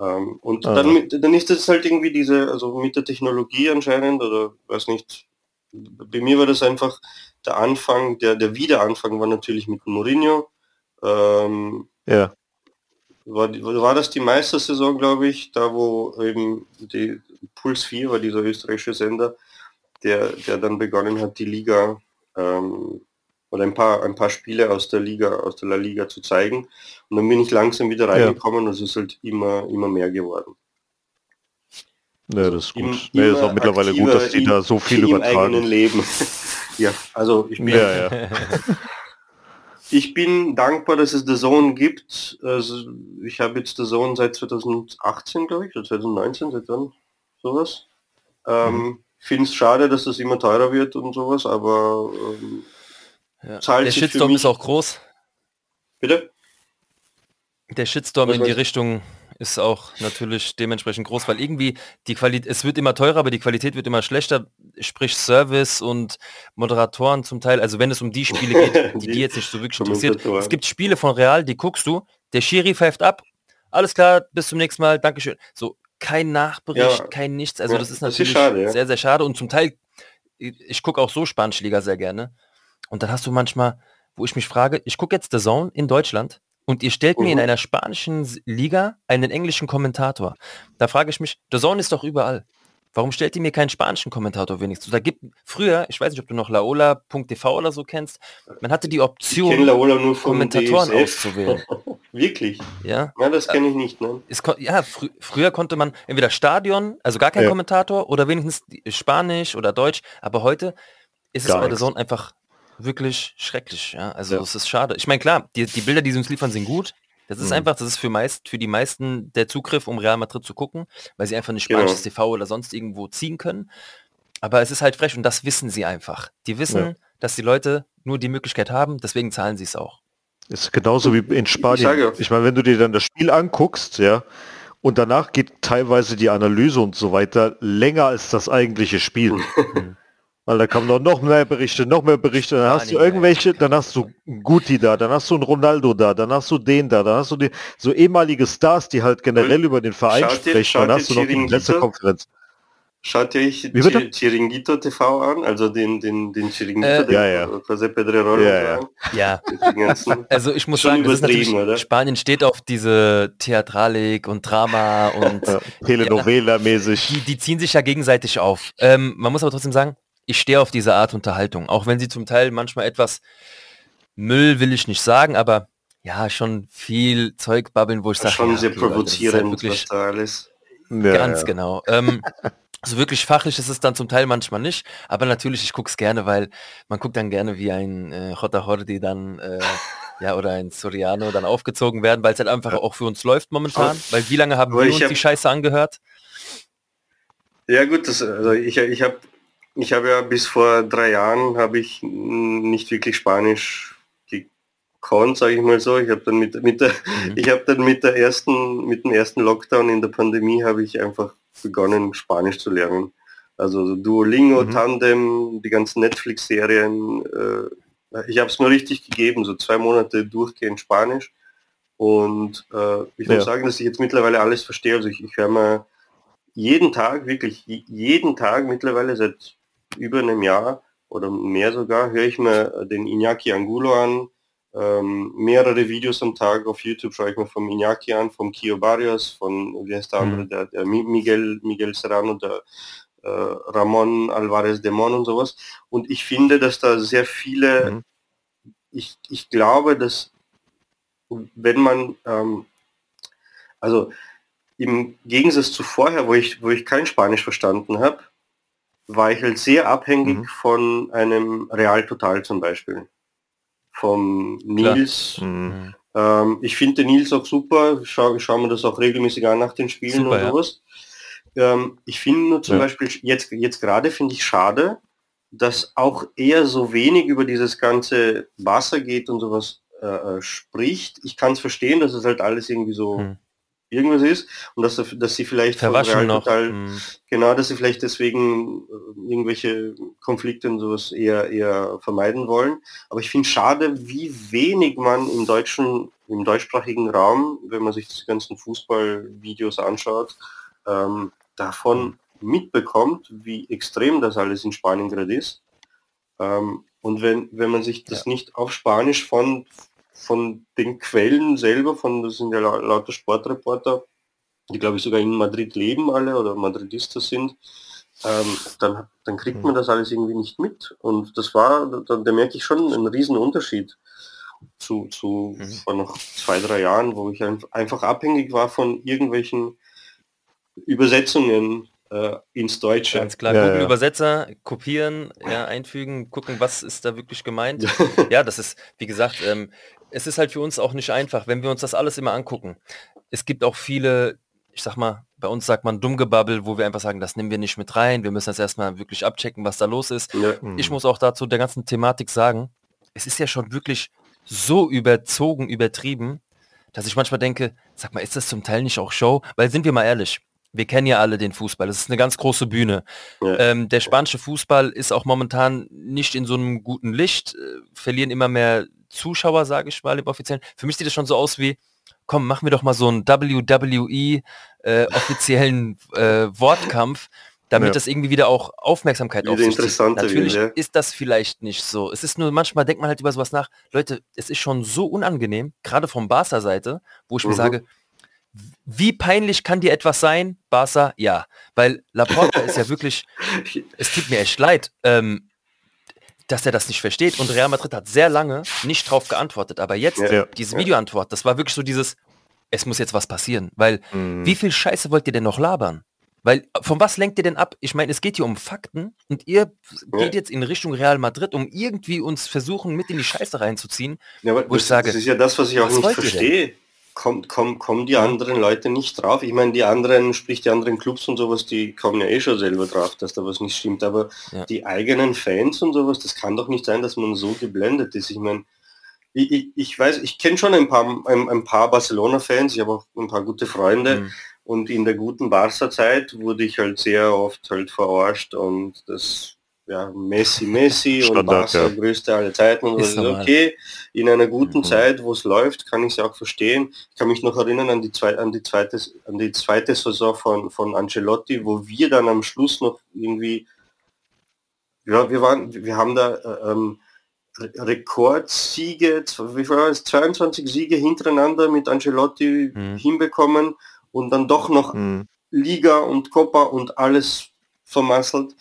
Ähm, und Ah. dann, mit- dann ist das halt irgendwie diese, also mit der Technologie anscheinend oder weiß nicht, bei mir war das einfach der Anfang, der, der Wiederanfang war natürlich mit Mourinho. Ähm, Ja, war, war das die Meistersaison, glaube ich, da wo eben die Puls 4 war dieser österreichische Sender, der, der dann begonnen hat, die Liga ähm, oder ein paar, ein paar Spiele aus der Liga, aus der La Liga zu zeigen. Und dann bin ich langsam wieder reingekommen und es ist halt immer, immer mehr geworden. Ne, das ist Im- gut. Ne, ist immer auch mittlerweile gut, dass die in- da so viel im eigenen übertragen. Leben. ja, also ich bin, Ja, ja. ich bin dankbar, dass es The Zone gibt. Also ich habe jetzt The Zone seit 2018, glaube ich, oder 2019, seit wann? Sowas. Ähm, Mhm. Finde es schade, dass das immer teurer wird und sowas, aber ähm, Ja. Zahlt Der sich für Shitstorm ist auch groß. bitte? Der Shitstorm Was in die? Richtung ist auch natürlich dementsprechend groß, weil irgendwie die Qualität, es wird immer teurer, aber die Qualität wird immer schlechter, sprich Service und Moderatoren zum Teil, also wenn es um die Spiele geht, die Die die jetzt nicht so wirklich interessiert. Es gibt Spiele von Real, die guckst du, der Schiri pfeift ab, alles klar, bis zum nächsten Mal, Dankeschön. So, kein Nachbericht, Ja. kein nichts, also Ja, das ist das ist natürlich schade, ja. sehr, sehr schade und zum Teil, ich, gucke auch so Spanische Liga sehr gerne und dann hast du manchmal, wo ich mich frage, ich gucke jetzt The Zone in Deutschland und ihr stellt mir in Mhm. einer spanischen Liga einen englischen Kommentator. Da frage ich mich, The Zone ist doch überall. Warum stellt ihr mir keinen spanischen Kommentator wenigstens? Da gibt früher, ich weiß nicht, ob du noch laola.tv oder so kennst, man hatte die Option, Kommentatoren DSF. auszuwählen. Wirklich? Ja, Ja, das kenne ich nicht, ne? es, ja frü früher konnte man entweder Stadion, also gar kein Ja. Kommentator oder wenigstens Spanisch oder Deutsch, aber heute ist es Gar bei The nichts. Zone einfach wirklich schrecklich. Ja? Also Ja. es ist schade. Ich meine, klar, die, die Bilder, die sie uns liefern, sind gut. Das ist Mhm. einfach, das ist für meist, für die meisten der Zugriff, um Real Madrid zu gucken, weil sie einfach nicht Genau. spanisches TV oder sonst irgendwo ziehen können. Aber es ist halt frech und das wissen sie einfach. Die wissen, Ja. dass die Leute nur die Möglichkeit haben, deswegen zahlen sie es auch. Ist genauso wie in Spanien. sage- Ich meine, wenn du dir dann das Spiel anguckst, ja, und danach geht teilweise die Analyse und so weiter länger als das eigentliche Spiel. Weil da kommen noch, noch mehr Berichte, noch mehr Berichte, dann hast du Spanien, irgendwelche, dann hast du Guti da, dann hast du einen Ronaldo da, dann hast du den da, dann hast du die, so ehemalige Stars, die halt generell über den Verein Schaut sprechen, schaut dann hast du noch die Chiringuito? Pressekonferenz. Schaut ihr euch Chiringuito TV an? Also den, den, den Chiringuito, Äh, den Ja, ja. José Pedrerol Ja, und so ja. Ja, also ich muss Schon sagen, oder? Spanien steht auf diese Theatralik und Drama und Ja, Telenovela-mäßig. die, die ziehen sich ja gegenseitig auf. Ähm, man muss aber trotzdem sagen, ich stehe auf diese Art Unterhaltung, auch wenn sie zum Teil manchmal etwas Müll will ich nicht sagen, aber ja, schon viel Zeug babbeln, wo ich sage, schon ja, sehr ist halt provozierend, wirklich was da alles. Ja, ganz ja. genau. Ähm, also wirklich fachlich ist es dann zum Teil manchmal nicht, aber natürlich, ich gucke es gerne, weil man guckt dann gerne, wie ein äh, Jota Hordi dann äh, ja oder ein Soriano dann aufgezogen werden, weil es halt einfach auch für uns läuft momentan. Weil wie lange haben wir uns hab- die Scheiße angehört? Ja gut, das, also ich, ich habe ich hab ja bis vor drei Jahren habe ich nicht wirklich Spanisch gekonnt, sage ich mal so. Ich habe dann mit, mit der Mhm. ich habe dann mit der ersten mit dem ersten Lockdown in der Pandemie habe ich einfach begonnen Spanisch zu lernen. Also Duolingo, Mhm. Tandem, die ganzen Netflix-Serien. Äh, ich habe es mir richtig gegeben, so zwei Monate durchgehend Spanisch. Und äh, ich Ja. muss sagen, dass ich jetzt mittlerweile alles verstehe. Also ich, ich höre mir jeden Tag, wirklich je- jeden Tag mittlerweile seit über einem Jahr oder mehr sogar, höre ich mir äh, den Iñaki Angulo an. Ähm, mehrere Videos am Tag auf YouTube schaue ich mir vom Iñaki an, vom Kio Barrios, von, wie heißt der andere, Mhm. der, der Mi- Miguel, Miguel Serrano, der äh, Ramon Alvarez Demon und sowas. Und ich finde, dass da sehr viele, Mhm. ich, ich glaube, dass wenn man, ähm, also im Gegensatz zu vorher, wo ich, wo ich kein Spanisch verstanden habe, war ich halt sehr abhängig Mhm. von einem Real Total zum Beispiel. Vom. Nils. Mhm. Ähm, ich finde den Nils auch super. Schaue schau mir das auch regelmäßig an nach den Spielen Super, und ja. sowas. Ähm, ich finde nur zum Ja. Beispiel jetzt, jetzt gerade finde ich schade, dass auch er so wenig über dieses ganze Wasser geht und sowas äh, äh, spricht. Ich kann es verstehen, dass es halt alles irgendwie so Hm. Irgendwas ist und dass, dass sie vielleicht Verwaschen noch. Total Mhm. Genau, dass sie vielleicht deswegen äh, irgendwelche Konflikte und sowas eher, eher vermeiden wollen. Aber ich finde schade, wie wenig man im deutschen, im deutschsprachigen Raum, wenn man sich die ganzen Fußballvideos anschaut, ähm, davon mitbekommt, wie extrem das alles in Spanien gerade ist. Ähm, und wenn, wenn man sich das nicht auf Spanisch von, von den Quellen selber, von das sind ja lau- lauter Sportreporter, die glaube ich sogar in Madrid leben alle oder Madridistas sind, ähm, dann, dann kriegt man das alles irgendwie nicht mit. Und das war, da, da merke ich schon einen riesen Unterschied zu, zu Mhm. vor noch zwei, drei Jahren, wo ich ein, einfach abhängig war von irgendwelchen Übersetzungen äh, ins Deutsche. Ganz klar, Ja, Google ja. Übersetzer, kopieren, ja, einfügen, gucken, was ist da wirklich gemeint. ja, das ist, wie gesagt, ähm, es ist halt für uns auch nicht einfach, wenn wir uns das alles immer angucken. Es gibt auch viele, ich sag mal, bei uns sagt man Dummgebabbel, wo wir einfach sagen, das nehmen wir nicht mit rein, wir müssen das erstmal wirklich abchecken, was da los ist. Ja. Ich muss auch dazu der ganzen Thematik sagen, es ist ja schon wirklich so überzogen, übertrieben, dass ich manchmal denke, sag mal, ist das zum Teil nicht auch Show? Weil sind wir mal ehrlich, wir kennen ja alle den Fußball, das ist eine ganz große Bühne. Ja. Ähm, der spanische Fußball ist auch momentan nicht in so einem guten Licht, äh, verlieren immer mehr Zuschauer, sage ich mal im offiziellen. Für mich sieht das schon so aus wie, komm, machen wir doch mal so einen WWE äh, offiziellen äh, Wortkampf, damit Ja. das irgendwie wieder auch Aufmerksamkeit Wieder auf sich zieht. Natürlich wird, ja. ist das vielleicht nicht so. Es ist nur, manchmal denkt man halt über sowas nach. Leute, es ist schon so unangenehm, gerade vom Barca-Seite, wo ich mir Mhm. sage, wie peinlich kann dir etwas sein, Barca? Ja, weil Laporta ist ja wirklich, es tut mir echt leid, ähm, dass er das nicht versteht. Und Real Madrid hat sehr lange nicht drauf geantwortet. Aber jetzt, Ja. Ja. diese Videoantwort, das war wirklich so dieses, es muss jetzt was passieren. Weil, Mhm. wie viel Scheiße wollt ihr denn noch labern? Weil, von was lenkt ihr denn ab? Ich meine, es geht hier um Fakten und ihr geht jetzt in Richtung Real Madrid, um irgendwie uns versuchen, mit in die Scheiße reinzuziehen. Ja, aber Wo ich das, sage, das ist ja das, was ich auch was nicht verstehe. Kommt, kommt, kommen die anderen Leute nicht drauf? Ich meine, die anderen, sprich die anderen Clubs und sowas, die kommen ja eh schon selber drauf, dass da was nicht stimmt. Aber Ja. die eigenen Fans und sowas, das kann doch nicht sein, dass man so geblendet ist. Ich meine, ich, ich, ich weiß, ich kenne schon ein paar, ein, ein paar Barcelona-Fans, ich habe auch ein paar gute Freunde. Mhm. Und in der guten Barca-Zeit wurde ich halt sehr oft halt verarscht und das, ja, Messi, Messi und Standard, Barca, ja. größte aller Zeiten und Ist. Okay, in einer guten Mhm. Zeit, wo es läuft, kann ich es auch verstehen. Ich kann mich noch erinnern an die, zwei, an die, zweite, an die zweite Saison von, von Ancelotti, wo wir dann am Schluss noch irgendwie, ja, wir waren, wir haben da äh, ähm, Re- Rekordsiege, wie war es, 22 Siege hintereinander mit Ancelotti Mhm. hinbekommen und dann doch noch Mhm. Liga und Copa und alles vermasselt.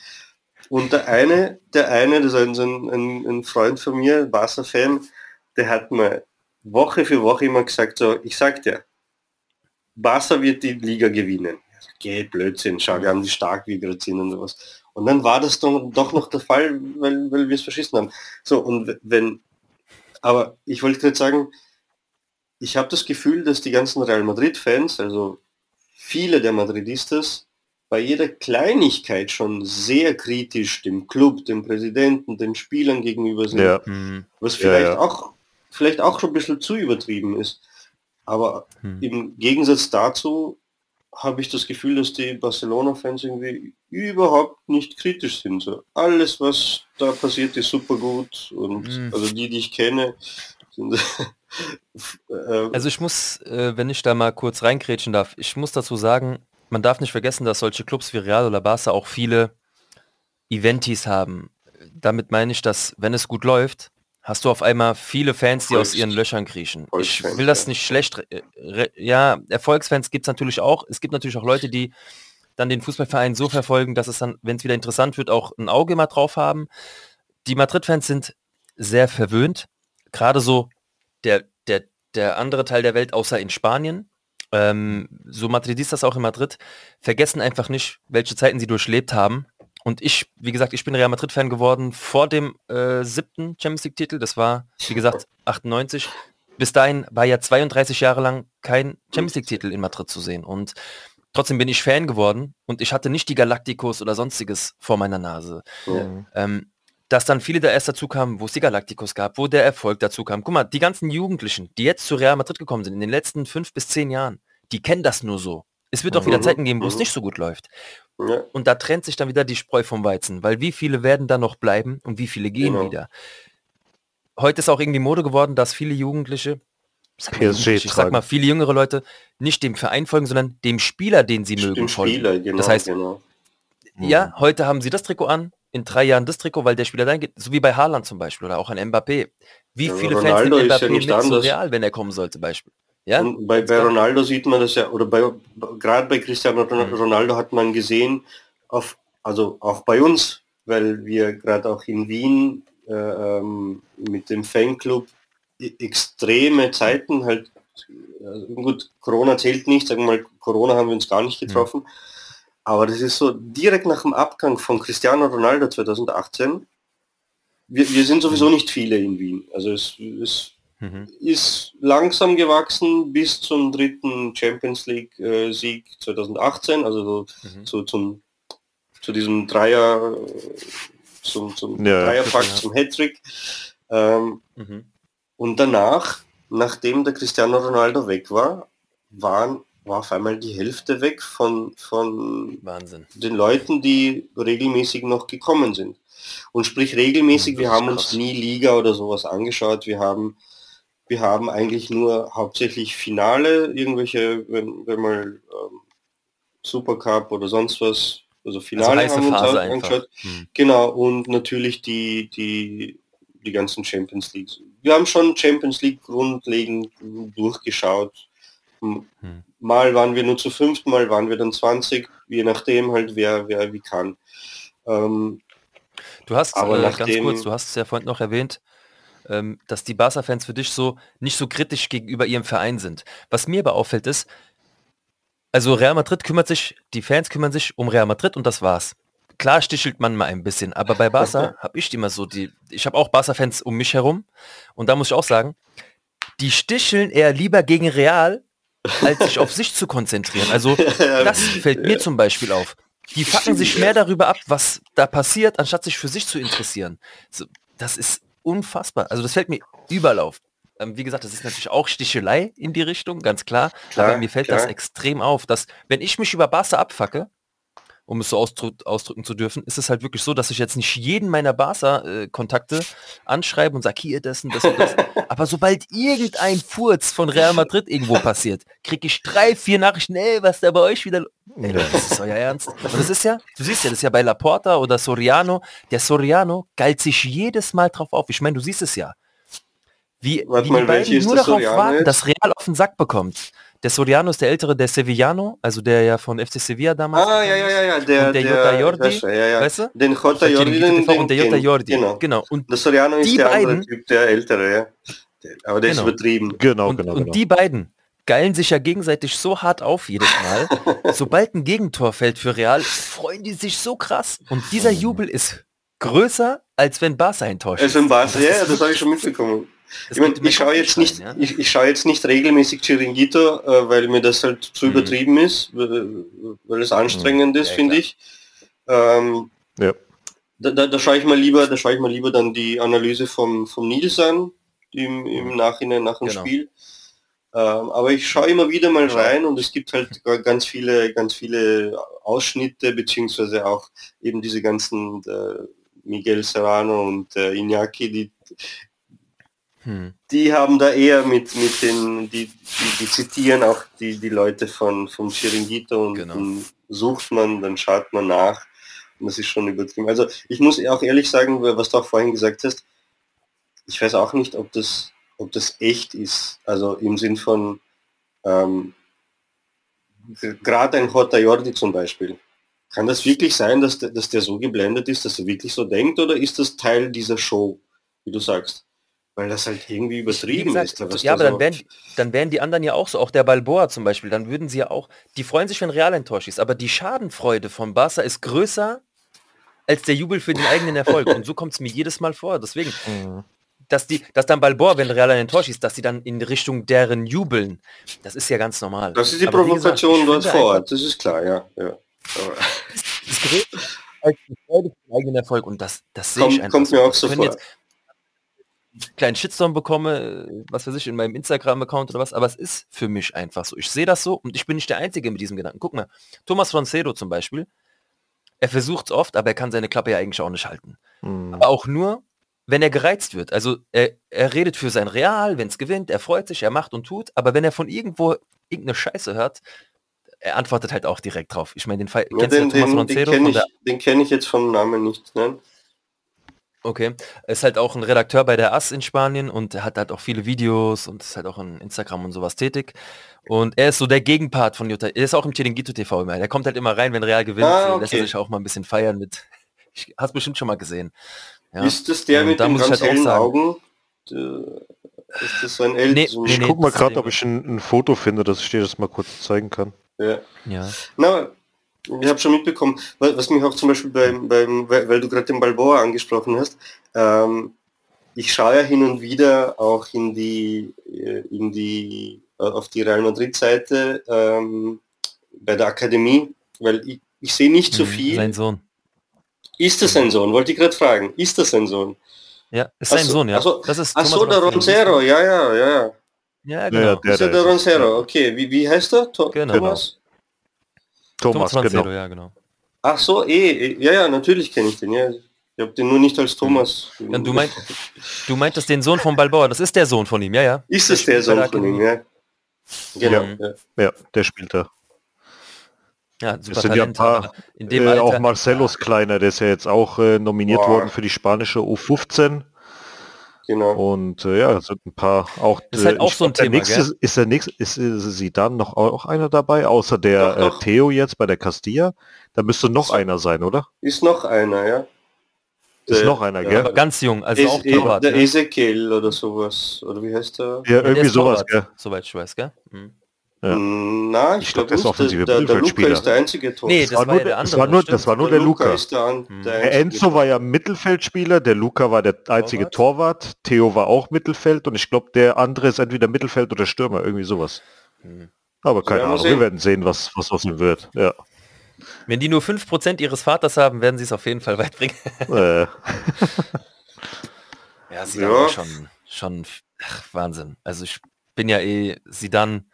Und der eine, der eine, das ist ein, ein, ein, Freund von mir, Barca-Fan, der hat mir Woche für Woche immer gesagt, so, ich sag dir, Barca wird die Liga gewinnen. Geh, Blödsinn, schau, wir haben die stark, wie sind und sowas. Und dann war das dann doch noch der Fall, weil, weil wir es verschissen haben. So, und wenn, aber ich wollte gerade sagen, ich habe das Gefühl, dass die ganzen Real Madrid-Fans, also viele der Madridistas, bei jeder Kleinigkeit schon sehr kritisch dem Club, dem Präsidenten, den Spielern gegenüber sind. Ja. Mhm. Was Ja, vielleicht ja. auch vielleicht auch schon ein bisschen zu übertrieben ist. Aber Hm. im Gegensatz dazu habe ich das Gefühl, dass die Barcelona-Fans irgendwie überhaupt nicht kritisch sind. So, alles, was da passiert, ist super gut. Und Mhm. also die, die ich kenne, sind Also ich muss, äh, wenn ich da mal kurz reinkrätschen darf, ich muss dazu sagen, man darf nicht vergessen, dass solche Clubs wie Real oder Barca auch viele Eventis haben. Damit meine ich, dass wenn es gut läuft, hast du auf einmal viele Fans, die aus ihren Löchern kriechen. Ich will das nicht schlecht, ja, Erfolgsfans gibt es natürlich auch. Es gibt natürlich auch Leute, die dann den Fußballverein so verfolgen, dass es dann, wenn es wieder interessant wird, auch ein Auge mal drauf haben. Die Madrid-Fans sind sehr verwöhnt. Gerade so der, der, der andere Teil der Welt, außer in Spanien, ähm, so Madridistas auch in Madrid, vergessen einfach nicht, welche Zeiten sie durchlebt haben. Und ich, wie gesagt, ich bin Real Madrid-Fan geworden vor dem äh, siebten Champions League-Titel. Das war, wie gesagt, 98. Bis dahin war ja 32 Jahre lang kein Champions League-Titel in Madrid zu sehen. Und trotzdem bin ich Fan geworden und ich hatte nicht die Galacticos oder sonstiges vor meiner Nase. ja. Ähm, dass dann viele da erst dazu kamen, wo es die Galacticos gab, wo der Erfolg dazu kam. Guck mal, die ganzen Jugendlichen, die jetzt zu Real Madrid gekommen sind, in den letzten fünf bis zehn Jahren, die kennen das nur so. Es wird auch wieder Mhm, Zeiten geben, wo es mhm. nicht so gut läuft. ja. Und da trennt sich dann wieder die Spreu vom Weizen, weil wie viele werden da noch bleiben und wie viele gehen Genau. wieder. Heute ist auch irgendwie Mode geworden, dass viele Jugendliche, ich sag mal, ich sag mal viele jüngere Leute, nicht dem Verein folgen, sondern dem Spieler, den sie mögen, Dem folgen. Spieler, genau. Das heißt, genau. ja, heute haben sie das Trikot an, in drei Jahren das Trikot, weil der Spieler dahin geht, so wie bei Haaland zum Beispiel oder auch an Mbappé. Wie Ja, viele Ronaldo Fans ja nehmen Mbappé nicht mit zu. Real, wenn er kommen soll zum Beispiel? Ja, Und bei, bei. Ronaldo sieht man das ja, oder bei gerade bei Cristiano Mhm. Ronaldo hat man gesehen, auf, also auch bei uns, weil wir gerade auch in Wien äh, ähm, mit dem Fanclub e- extreme Zeiten halt, äh, gut, Corona zählt nicht, sagen wir mal, Corona haben wir uns gar nicht getroffen, Aber das ist so direkt nach dem Abgang von Cristiano Ronaldo 2018. Wir, wir sind sowieso nicht viele in Wien. Also es, es Mhm. ist langsam gewachsen bis zum dritten Champions League äh, Sieg 2018, also so, Mhm. so zum zu diesem Dreier zum, zum Ja, Dreierpack, ja. zum Hattrick. Ähm, Mhm. und danach, nachdem der Cristiano Ronaldo weg war, waren, war auf einmal die Hälfte weg von, von Wahnsinn. den Leuten, die regelmäßig noch gekommen sind. Und sprich regelmäßig, wir Das ist haben uns nie Liga oder sowas angeschaut. Wir haben, wir haben eigentlich nur hauptsächlich Finale, irgendwelche, wenn, wenn mal ähm, Supercup oder sonst was, also Also Finale heiße haben wir uns auch angeschaut. Mhm. Genau, und natürlich die, die, die ganzen Champions Leagues. Wir haben schon Champions League grundlegend durchgeschaut. M- Hm. Mal waren wir nur zu fünft, mal waren wir dann 20, je nachdem halt wer, wer wie kann. Ähm, Du hast, Aber äh, ganz kurz, du hast es ja vorhin noch erwähnt, ähm, dass die Barca-Fans für dich so nicht so kritisch gegenüber ihrem Verein sind. Was mir aber auffällt ist, also Real Madrid kümmert sich, die Fans kümmern sich um Real Madrid und das war's. Klar stichelt man mal ein bisschen, aber bei Barca habe ich immer so die, ich habe auch Barca-Fans um mich herum und da muss ich auch sagen, die sticheln eher lieber gegen Real, als sich auf sich zu konzentrieren. Also das fällt mir zum Beispiel auf. Die fucken sich mehr darüber ab, was da passiert, anstatt sich für sich zu interessieren. So, das ist unfassbar. Also das fällt mir überall auf. Ähm, wie gesagt, das ist natürlich auch Stichelei in die Richtung, ganz klar. Klar, aber mir fällt das klar. extrem auf, dass wenn ich mich über Barca abfacke, um es so ausdrü ausdrücken zu dürfen, ist es halt wirklich so, dass ich jetzt nicht jeden meiner Barca-Kontakte anschreibe und sage, hier das und das und das. Aber sobald irgendein Furz von Real Madrid irgendwo passiert, kriege ich drei, vier Nachrichten, ey, was da bei euch wieder... lo-" Ey, das ist euer Ernst. Und das ist ja, du siehst ja, das ist ja bei Laporta oder Soriano, der Soriano galt sich jedes Mal drauf auf. Ich meine, du siehst es ja. Wie, wie die beiden nur darauf warten, dass Real auf den Sack bekommt. Der Soriano ist der ältere, der Sevillano, also der ja von FC Sevilla damals. ah, ja, ja, ja, ja, der, Und der Jota Jordi, schon, ja, ja. weißt du? Den Jota Der Jordi, den, TV und der Jota den- Jordi. Genau. genau. Und, Der Soriano ist Die der andere beiden- Typ, der ältere, ja. Der- Aber der Genau. ist übertrieben. Genau, und, genau, und genau. die beiden geilen sich ja gegenseitig so hart auf jedes Mal. Sobald ein Gegentor fällt für Real, freuen die sich so krass. Und dieser Jubel ist größer, als wenn Barca Tor Also schießt. im Barca, Das ja, ist das habe ich schon mitbekommen. Das Ich mir ich schaue jetzt nicht, ja? ich, ich schaue jetzt nicht regelmäßig Chiringuito, äh, weil mir das halt zu Mhm. übertrieben ist, weil es anstrengend ist, Ja, finde ich. Ähm, Ja. da, da, da schaue ich mal lieber, da schaue ich mal lieber dann die Analyse vom, vom Nils an, im, im Nachhinein nach dem Genau. Spiel. Ähm, aber ich schaue immer wieder mal rein und es gibt halt ga- ganz viele, ganz viele Ausschnitte, beziehungsweise auch eben diese ganzen äh, Miguel Serrano und äh, Iñaki, die, Hm. die haben da eher mit, mit den, die, die, die zitieren auch die, die Leute von, vom Chiringuito und Genau. dann sucht man, dann schaut man nach und das ist schon übertrieben. Also ich muss auch ehrlich sagen, was du auch vorhin gesagt hast, ich weiß auch nicht, ob das, ob das echt ist, also im Sinn von ähm, gerade ein Jota Jordi zum Beispiel. Kann das wirklich sein, dass der, dass der so geblendet ist, dass er wirklich so denkt oder ist das Teil dieser Show, wie du sagst? Weil das halt irgendwie Wie übertrieben gesagt, ist. ja, aber so- dann wären, dann wären die anderen ja auch so, auch der Balboa zum Beispiel, dann würden sie ja auch, die freuen sich, wenn Real ein Tor schießt, aber die Schadenfreude von Barca ist größer als der Jubel für den eigenen Erfolg. Und so kommt es mir jedes Mal vor. Deswegen, Mhm. dass die, dass dann Balboa, wenn Real ein Tor schießt, dass sie dann in Richtung deren jubeln, das ist ja ganz normal. Das ist die Aber gesagt, Provokation ich dort vor Ort, das ist klar, ja. ja. Das ist größer als die Freude für den eigenen Erfolg und das, das sehe ich einfach kommt mir so. auch so vor. jetzt kleinen Shitstorm bekomme, was weiß ich, in meinem Instagram-Account oder was, aber es ist für mich einfach so. Ich sehe das so und ich bin nicht der Einzige mit diesem Gedanken. Guck mal, Thomas Roncedo zum Beispiel, er versucht es oft, aber er kann seine Klappe ja eigentlich auch nicht halten. Mhm. Aber auch nur, wenn er gereizt wird. Also er, er redet für sein Real, wenn es gewinnt, er freut sich, er macht und tut, aber wenn er von irgendwo irgendeine Scheiße hört, er antwortet halt auch direkt drauf. Ich meine, den Fall, Ja, kennst du den den, den kenne ich, kenn ich jetzt vom Namen nicht. Ne? Okay. Er ist halt auch ein Redakteur bei der AS in Spanien und er hat halt auch viele Videos und ist halt auch in Instagram und sowas tätig. Und er ist so der Gegenpart von Jutta. Er ist auch im Chiringuito TV immer. Der kommt halt immer rein, wenn Real gewinnt. Ah, äh, Lässt er okay. sich auch mal ein bisschen feiern mit. Ich, hast bestimmt schon mal gesehen. Ja. Ist das der Und mit den ganz halt hellen sagen- Augen? Der- Ist das so ein älter? Nee, so nee, Ich nee. guck mal das ist gerade, ob ich ein, ein Foto finde, dass ich dir das mal kurz zeigen kann. Ja. Ja. Na, Ich habe schon mitbekommen, wa- was mich auch zum Beispiel beim, beim weil du gerade den Balboa angesprochen hast, ähm, ich schaue ja hin und wieder auch in die, äh, in die, äh, auf die Real Madrid-Seite ähm, bei der Akademie, weil ich, ich sehe nicht so Mhm, viel. Sein Sohn. Ist das sein Sohn? Wollte ich gerade fragen. Ist das sein Sohn? Ja, ist sein so, Sohn, ja. ach so, das ist Ach so, der Roncero. Ja, ja, ja, ja. Ja, Ja, genau. ja, ist ja der der Roncero, okay. Wie, wie heißt er? To Genau. Thomas? Thomas, Thomas genau. ja, genau. Ach so, eh, eh, ja, ja, natürlich kenne ich den, ja. Ich habe den nur nicht als Thomas. Ja, du, meint, du meintest den Sohn von Balboa, das ist der Sohn von ihm, ja, ja. Ist es der bei Sohn von ihm, ja? Genau. Ja. Ja. Ja, der spielt da. Ja, super sind ja ein Talent. paar, in dem äh, Alter, auch Marcelos Kleiner, der ist ja jetzt auch äh, nominiert Boah. worden für die spanische U15. Genau. Und äh, ja, es sind ein paar auch. Das ist halt äh, auch so ein der Thema, nächste, gell? Ist der nächste, ist, ist sie dann noch auch einer dabei, außer der Doch, doch. Äh, Theo jetzt bei der Castilla? Da müsste noch So. einer sein, oder? Ist noch einer, ja? Ist Der- noch einer, ja. gell? aber ganz jung, also Es- auch Torwart. der ne? Ezekiel oder sowas. Oder wie heißt der? Ja, Ja, der irgendwie ist sowas, Torwart, gell? Soweit ich weiß, gell? Mhm. Ja. Na, ich, Ich glaub, glaube der offensive Der, der, der Luca Mittelfeldspieler. ist der einzige Tor. Nee, Das das war war nur ja der- der das andere. war nur- das war nur der Luca. ist der, Hm. der Der Enzo war ja Mittelfeldspieler, der Luca war der einzige Torwart, Theo war auch Mittelfeld und ich glaube, der andere ist entweder Mittelfeld oder Stürmer, irgendwie sowas. Hm. Aber keine wir Ahnung, wir werden sehen, was, was aus ihm wird. Ja. Wenn die nur 5% ihres Vaters haben, werden sie es auf jeden Fall weit bringen. Äh, Ja, sie Ja. schon, schon ach, Wahnsinn. Also ich bin ja eh sie dann.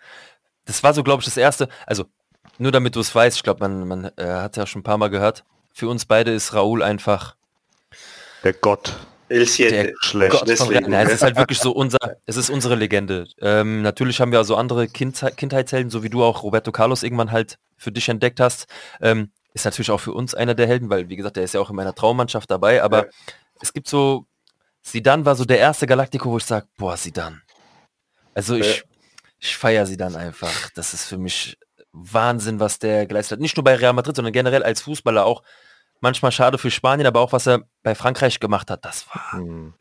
Das war so, glaube ich, das erste. Also nur damit du es weißt, ich glaube, man, man äh, hat ja schon ein paar Mal gehört. Für uns beide ist Raoul einfach der Gott. Der Schlecht. Gott von deswegen. Nein, es ist halt wirklich so unser, es ist unsere Legende. Ähm, natürlich haben wir also andere Kindheit, Kindheitshelden, so wie du auch Roberto Carlos irgendwann halt für dich entdeckt hast. Ähm, ist natürlich auch für uns einer der Helden, weil wie gesagt, der ist ja auch in meiner Traummannschaft dabei. Aber Ja. es gibt so, Sidan war so der erste Galactico, wo ich sage, boah, Sidan. Also ich, ich feiere Sidan einfach. Das ist für mich Wahnsinn, was der geleistet hat. Nicht nur bei Real Madrid, sondern generell als Fußballer auch. Manchmal schade für Spanien, aber auch was er bei Frankreich gemacht hat, das war Hm.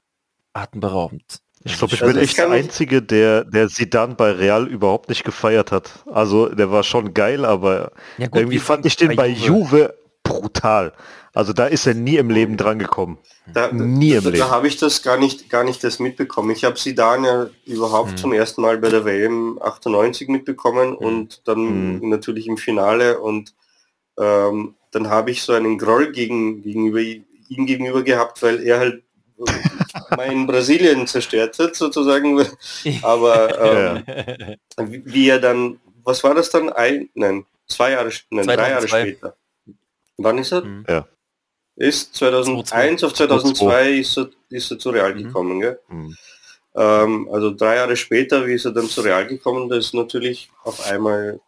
atemberaubend. Ich glaube, ich Also bin ich echt der kann- Einzige, der, der Zidane bei Real überhaupt nicht gefeiert hat. Also der war schon geil, aber Ja, gut, irgendwie wie fand bei- ich den bei bei Juve. Juve brutal. Also da ist er nie im Leben dran gekommen. Da, Nie im da, Leben. da habe ich das gar nicht, gar nicht das mitbekommen. Ich habe sie dann ja überhaupt Hm. zum ersten Mal bei der WM 98 mitbekommen und dann Hm. natürlich im Finale und ähm, dann habe ich so einen Groll gegen, gegenüber ihm gegenüber gehabt, weil er halt mein Brasilien zerstört hat sozusagen. Aber ähm, wie wie er dann, was war das dann? Ein, nein, zwei Jahre, nein, drei Jahre 2002. später. Wann ist er? Mhm. Ja. Ist 2001 auf 2002 ist er, ist er zu Real Mhm. gekommen, gell? Hm. Ähm, also drei Jahre später, wie ist er dann zu Real gekommen, da ist natürlich auf einmal,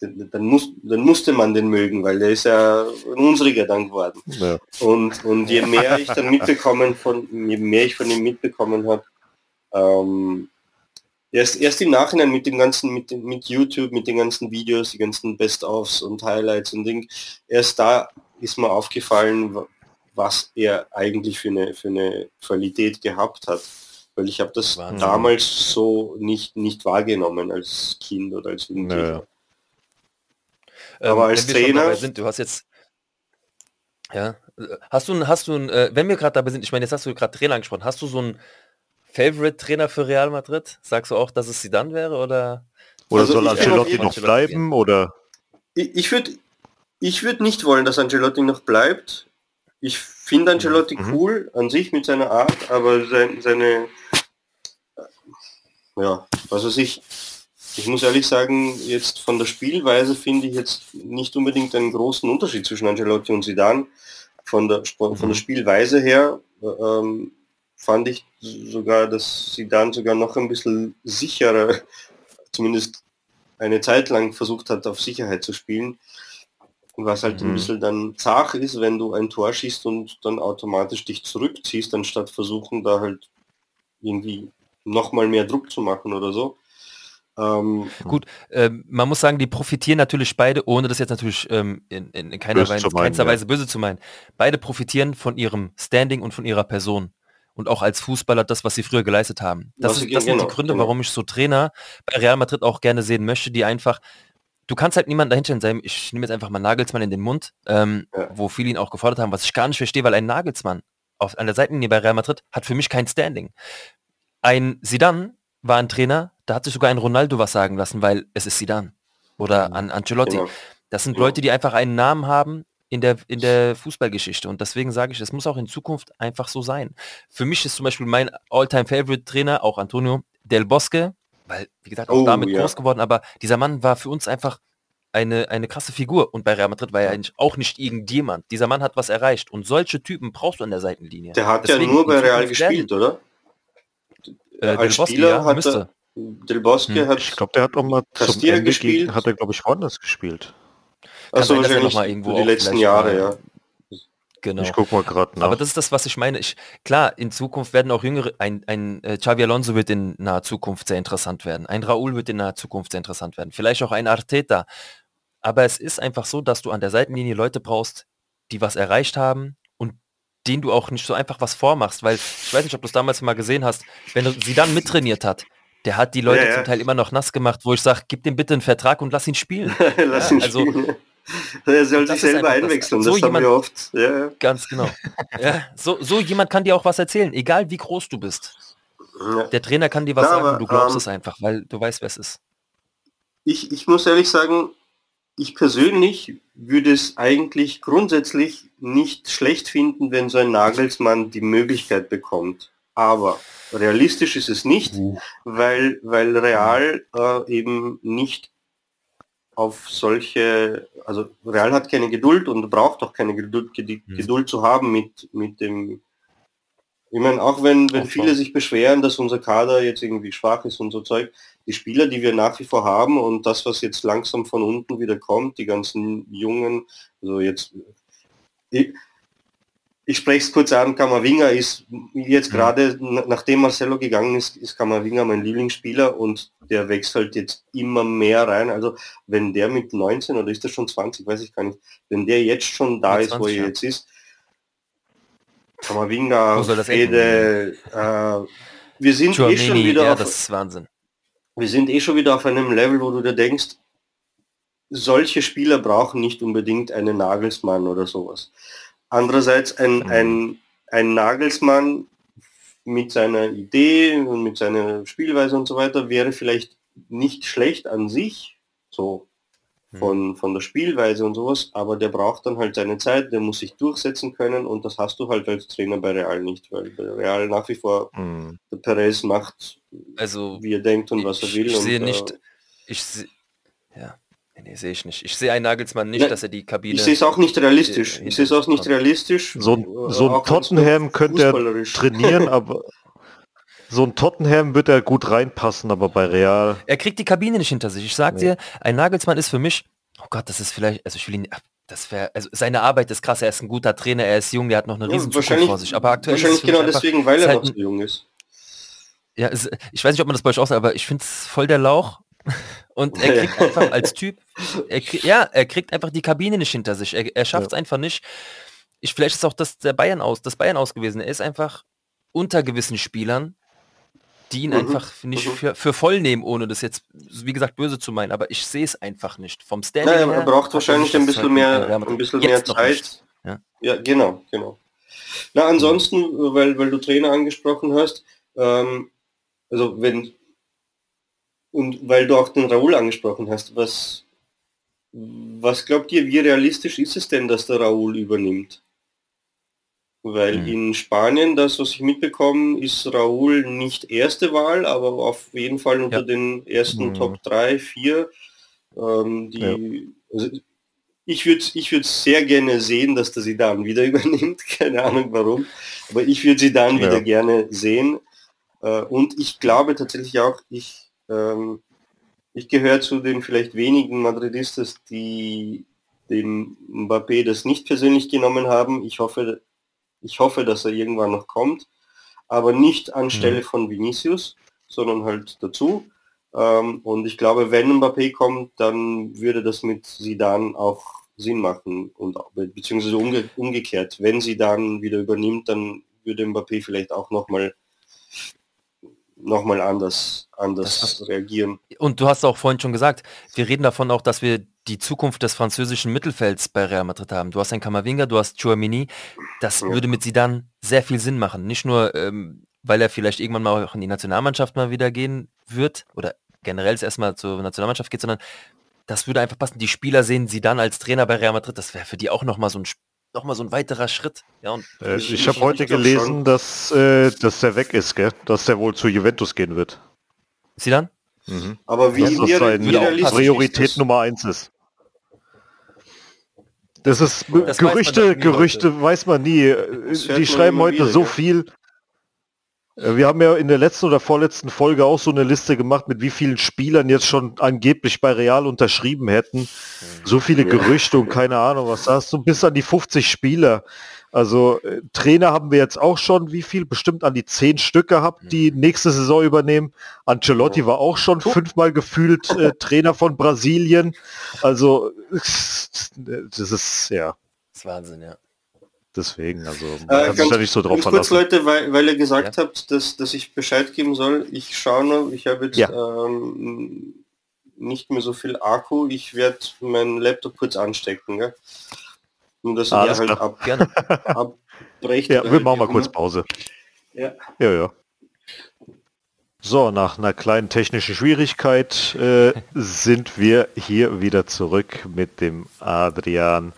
dann, muss, dann musste man den mögen, weil der ist ja ein unsriger dann geworden. Ja. Und, und je mehr ich dann mitbekommen von, je mehr ich von ihm mitbekommen habe, ähm, erst, erst im Nachhinein mit dem ganzen, mit, mit YouTube, mit den ganzen Videos, die ganzen Best-ofs und Highlights und Ding, erst da ist mir aufgefallen, wa- was er eigentlich für eine, für eine Qualität gehabt hat. Weil ich habe das Wahnsinn. damals so nicht, nicht wahrgenommen als Kind oder als Jugendlicher. Ähm, Aber als wenn wir schon Trainer- dabei sind, du hast jetzt ja, hast du ein, hast du ein, äh, wenn wir gerade dabei sind, ich meine, jetzt hast du gerade Trainer angesprochen, hast du so einen Favorite Trainer für Real Madrid? Sagst du auch, dass es Zidane wäre oder? Oder Also soll Ancelotti noch bleiben? Oder Ich, ich würde ich würd nicht wollen, dass Ancelotti noch bleibt. Ich finde Ancelotti Mhm. cool an sich mit seiner Art, aber sein, seine, ja, weiß ich, ich muss ehrlich sagen, jetzt von der Spielweise finde ich jetzt nicht unbedingt einen großen Unterschied zwischen Ancelotti und Zidane. Von der, von der Spielweise her äh, ähm, fand ich sogar, dass Zidane sogar noch ein bisschen sicherer, zumindest eine Zeit lang versucht hat, auf Sicherheit zu spielen. Was halt ein Mhm. bisschen dann zart ist, wenn du ein Tor schießt und dann automatisch dich zurückziehst, anstatt versuchen, da halt irgendwie nochmal mehr Druck zu machen oder so. Ähm, Gut, ähm, man muss sagen, die profitieren natürlich beide, ohne das jetzt natürlich ähm, in, in, in keiner Weise, meinen, keinster ja. Weise böse zu meinen. Beide profitieren von ihrem Standing und von ihrer Person. Und auch als Fußballer das, was sie früher geleistet haben. Das, Was ist, das sind genau, die Gründe, genau. warum ich so Trainer bei Real Madrid auch gerne sehen möchte, die einfach du kannst halt niemanden dahinstellen, sein, ich nehme jetzt einfach mal Nagelsmann in den Mund, ähm, Ja. wo viele ihn auch gefordert haben, was ich gar nicht verstehe, weil ein Nagelsmann auf, an der Seitenlinie bei Real Madrid hat für mich kein Standing. Ein Zidane war ein Trainer, da hat sich sogar ein Ronaldo was sagen lassen, weil es ist Zidane. Oder an Ancelotti. Genau. Das sind. Leute, die einfach einen Namen haben in der, in der Fußballgeschichte. Und deswegen sage ich, es muss auch in Zukunft einfach so sein. Für mich ist zum Beispiel mein All-Time-Favorite-Trainer, auch Antonio Del Bosque, weil, wie gesagt, auch Oh, damit ja. groß geworden, aber dieser Mann war für uns einfach eine, eine krasse Figur. Und bei Real Madrid war er eigentlich auch nicht irgendjemand. Dieser Mann hat was erreicht. Und solche Typen brauchst du an der Seitenlinie. Der hat Deswegen ja nur bei Real gespielt, oder? Äh, Del Als Bosque, Spieler ja, hat müsste. er, Del Bosque Hm. hat, Ich glaube, der hat auch mal zum Castilla Ende gespielt. gegen, hat er, glaube ich, woanders gespielt. also sein, wahrscheinlich noch mal irgendwo die letzten Jahre, mal- ja. Genau. Ich guck mal gerade nach. Aber das ist das, was ich meine. Ich, klar, in Zukunft werden auch jüngere, ein, ein äh, Xavi Alonso wird in naher Zukunft sehr interessant werden. Ein Raúl wird in naher Zukunft sehr interessant werden. Vielleicht auch ein Arteta. Aber es ist einfach so, dass du an der Seitenlinie Leute brauchst, die was erreicht haben und denen du auch nicht so einfach was vormachst. Weil ich weiß nicht, ob du es damals mal gesehen hast, wenn du sie dann mittrainiert hat, der hat die Leute Ja, ja. zum Teil immer noch nass gemacht, wo ich sage, gib dem bitte einen Vertrag und lass ihn spielen. Lass Ja, ihn also- spielen. Er soll sich selber einfach das- einwechseln, so das haben jemand- wir oft. Ja, ja. Ganz genau. Ja, so, so jemand kann dir auch was erzählen, egal wie groß du bist. Ja. Der Trainer kann dir was Na, sagen, aber, du glaubst ähm, es einfach, weil du weißt, wer es ist. Ich, ich muss ehrlich sagen, ich persönlich würde es eigentlich grundsätzlich nicht schlecht finden, wenn so ein Nagelsmann die Möglichkeit bekommt. Aber realistisch ist es nicht, weil, weil Real äh, eben nicht auf solche, also Real hat keine Geduld und braucht auch keine Geduld, Gedi- Hm. Geduld zu haben mit, mit dem, ich meine, auch wenn, wenn viele sich beschweren, dass unser Kader jetzt irgendwie schwach ist und so Zeug, die Spieler, die wir nach wie vor haben und das, was jetzt langsam von unten wieder kommt, die ganzen Jungen, also jetzt, ich, ich spreche es kurz an, Kamavinga ist jetzt Mhm. gerade, na- nachdem Marcelo gegangen ist, ist Kamavinga mein Lieblingsspieler und der wechselt jetzt immer mehr rein. Also wenn der mit 19 oder ist er schon 20, weiß ich gar nicht, wenn der jetzt schon da ist, wo 20, er ja. jetzt ist, Wo das Fede, äh, wir sind eh schon wieder ja, auf, das ist Wahnsinn. wir sind eh schon wieder auf einem Level, wo du dir denkst, solche Spieler brauchen nicht unbedingt einen Nagelsmann oder sowas. Andererseits ein, Mhm. ein, ein Nagelsmann mit seiner Idee und mit seiner Spielweise und so weiter wäre vielleicht nicht schlecht an sich, so Mhm. von, von der Spielweise und sowas, aber der braucht dann halt seine Zeit, der muss sich durchsetzen können und das hast du halt als Trainer bei Real nicht, weil bei Real nach wie vor Hm. der Perez macht, Also wie er denkt und was er will. ich sehe äh, nicht, ich sehe, ja, nee, nee, sehe ich nicht. Ich sehe einen Nagelsmann nicht, Ne, dass er die Kabine... Ich sehe es auch nicht realistisch. äh, Ich sehe es auch nicht realistisch. So ein, äh, so ein Tottenham könnte er trainieren, aber so ein Tottenham wird er gut reinpassen, aber bei Real. Er kriegt die Kabine nicht hinter sich. Ich sag Nee. dir, ein Nagelsmann ist für mich, oh Gott, das ist vielleicht, also ich will ihn, das wäre, also seine Arbeit ist krass, er ist ein guter Trainer, er ist jung, der hat noch eine Ja, riesen Zukunft vor sich. Aber aktuell ist es wahrscheinlich genau einfach, deswegen, weil er halt noch so jung ist. Ja, es, ich weiß nicht, ob man das bei euch auch sagt, aber ich finde es voll der Lauch. Und er kriegt einfach als Typ, er krieg, ja, er kriegt einfach die Kabine nicht hinter sich. Er, er schafft es einfach nicht. Ich, vielleicht ist auch das der Bayern aus, das Bayern aus gewesen. Er ist einfach unter gewissen Spielern, die ihn Mhm, einfach nicht mhm. für, für voll nehmen, ohne das jetzt, wie gesagt, böse zu meinen. Aber ich sehe es einfach nicht. Vom Standing Naja, her er braucht wahrscheinlich nicht ein bisschen mehr, äh, ein bisschen mehr Zeit. Ja. Ja, genau, genau. Na, ansonsten, weil, weil du Trainer angesprochen hast, ähm, also wenn, und weil du auch den Raoul angesprochen hast, was, was glaubt ihr, wie realistisch ist es denn, dass der Raoul übernimmt? Weil Hm. in Spanien, das, was ich mitbekomme, ist Raoul nicht erste Wahl, aber auf jeden Fall unter Ja. den ersten Mhm. Top 3, 4. Ähm, die, also ich würde ich würd sehr gerne sehen, dass der Sidan wieder übernimmt. Keine Ahnung warum. Aber ich würde Sidan Ja. wieder gerne sehen. Äh, und ich glaube tatsächlich auch, ich, ähm, ich gehöre zu den vielleicht wenigen Madridistas, die dem Mbappé das nicht persönlich genommen haben. Ich hoffe, ich hoffe, dass er irgendwann noch kommt. Aber nicht anstelle von Vinicius, sondern halt dazu. Ähm, und ich glaube, wenn Mbappé kommt, dann würde das mit Sidan auch Sinn machen und beziehungsweise umge umgekehrt. Wenn sie dann wieder übernimmt, dann würde Mbappé vielleicht auch nochmal nochmal anders, anders reagieren. Und du hast auch vorhin schon gesagt, wir reden davon auch, dass wir die Zukunft des französischen Mittelfelds bei Real Madrid haben. Du hast einen Kamavinga, du hast Chouamini. Das Ja. würde mit Zidane sehr viel Sinn machen. Nicht nur, ähm, weil er vielleicht irgendwann mal auch in die Nationalmannschaft mal wieder gehen wird oder generell erstmal zur Nationalmannschaft geht, sondern das würde einfach passen. Die Spieler sehen Zidane als Trainer bei Real Madrid. Das wäre für die auch nochmal so ein Noch mal so ein weiterer Schritt. Ja, und Äh, Ich- ich habe heute gelesen, schon. dass, äh, dass der weg ist, gell? dass der wohl zu Juventus gehen wird. Zidane? Aber wie, Dass das wie, seine Priorität? Nummer eins ist. Das ist Das weiß man Gerüchte, nie, Gerüchte weiß man nie. Die schreiben heute wieder, so gell? viel. Äh, Wir haben ja in der letzten oder vorletzten Folge auch so eine Liste gemacht, mit wie vielen Spielern jetzt schon angeblich bei Real unterschrieben hätten. So viele Gerüchte und keine Ahnung, was da hast du bis an die 50 Spieler. Also äh, Trainer haben wir jetzt auch schon, wie viel? Bestimmt an die 10 Stück gehabt, die nächste Saison übernehmen. Ancelotti war auch schon fünfmal gefühlt äh, Trainer von Brasilien. Also das ist ja Das ist Wahnsinn, ja. Deswegen, also man Äh, kann nicht so drauf ganz kurz, verlassen. Leute, weil, weil ihr gesagt habt, dass, dass ich Bescheid geben soll. Ich schaue noch, ich habe jetzt Ja. ähm, nicht mehr so viel Akku. Ich werde meinen Laptop kurz anstecken. Gell? Nur dass ihr Alles halt ab, abbrecht. Ja, wir wie machen mal kurz. Pause. Ja. Ja, ja. So, nach einer kleinen technischen Schwierigkeit äh, sind wir hier wieder zurück mit dem Adrian.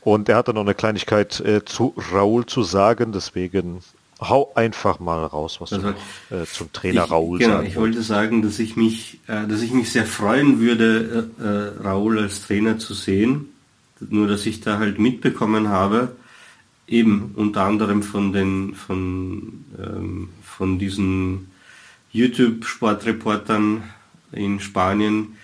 Und er hatte noch eine Kleinigkeit äh, zu Raul zu sagen, deswegen hau einfach mal raus, was Also, du äh, zum Trainer ich, Raul genau, sagen ich wollte sagen, dass ich mich, äh, dass ich mich sehr freuen würde, äh, äh, Raul als Trainer zu sehen. Nur dass ich da halt mitbekommen habe, eben unter anderem von den von ähm, von diesen YouTube-Sportreportern in Spanien,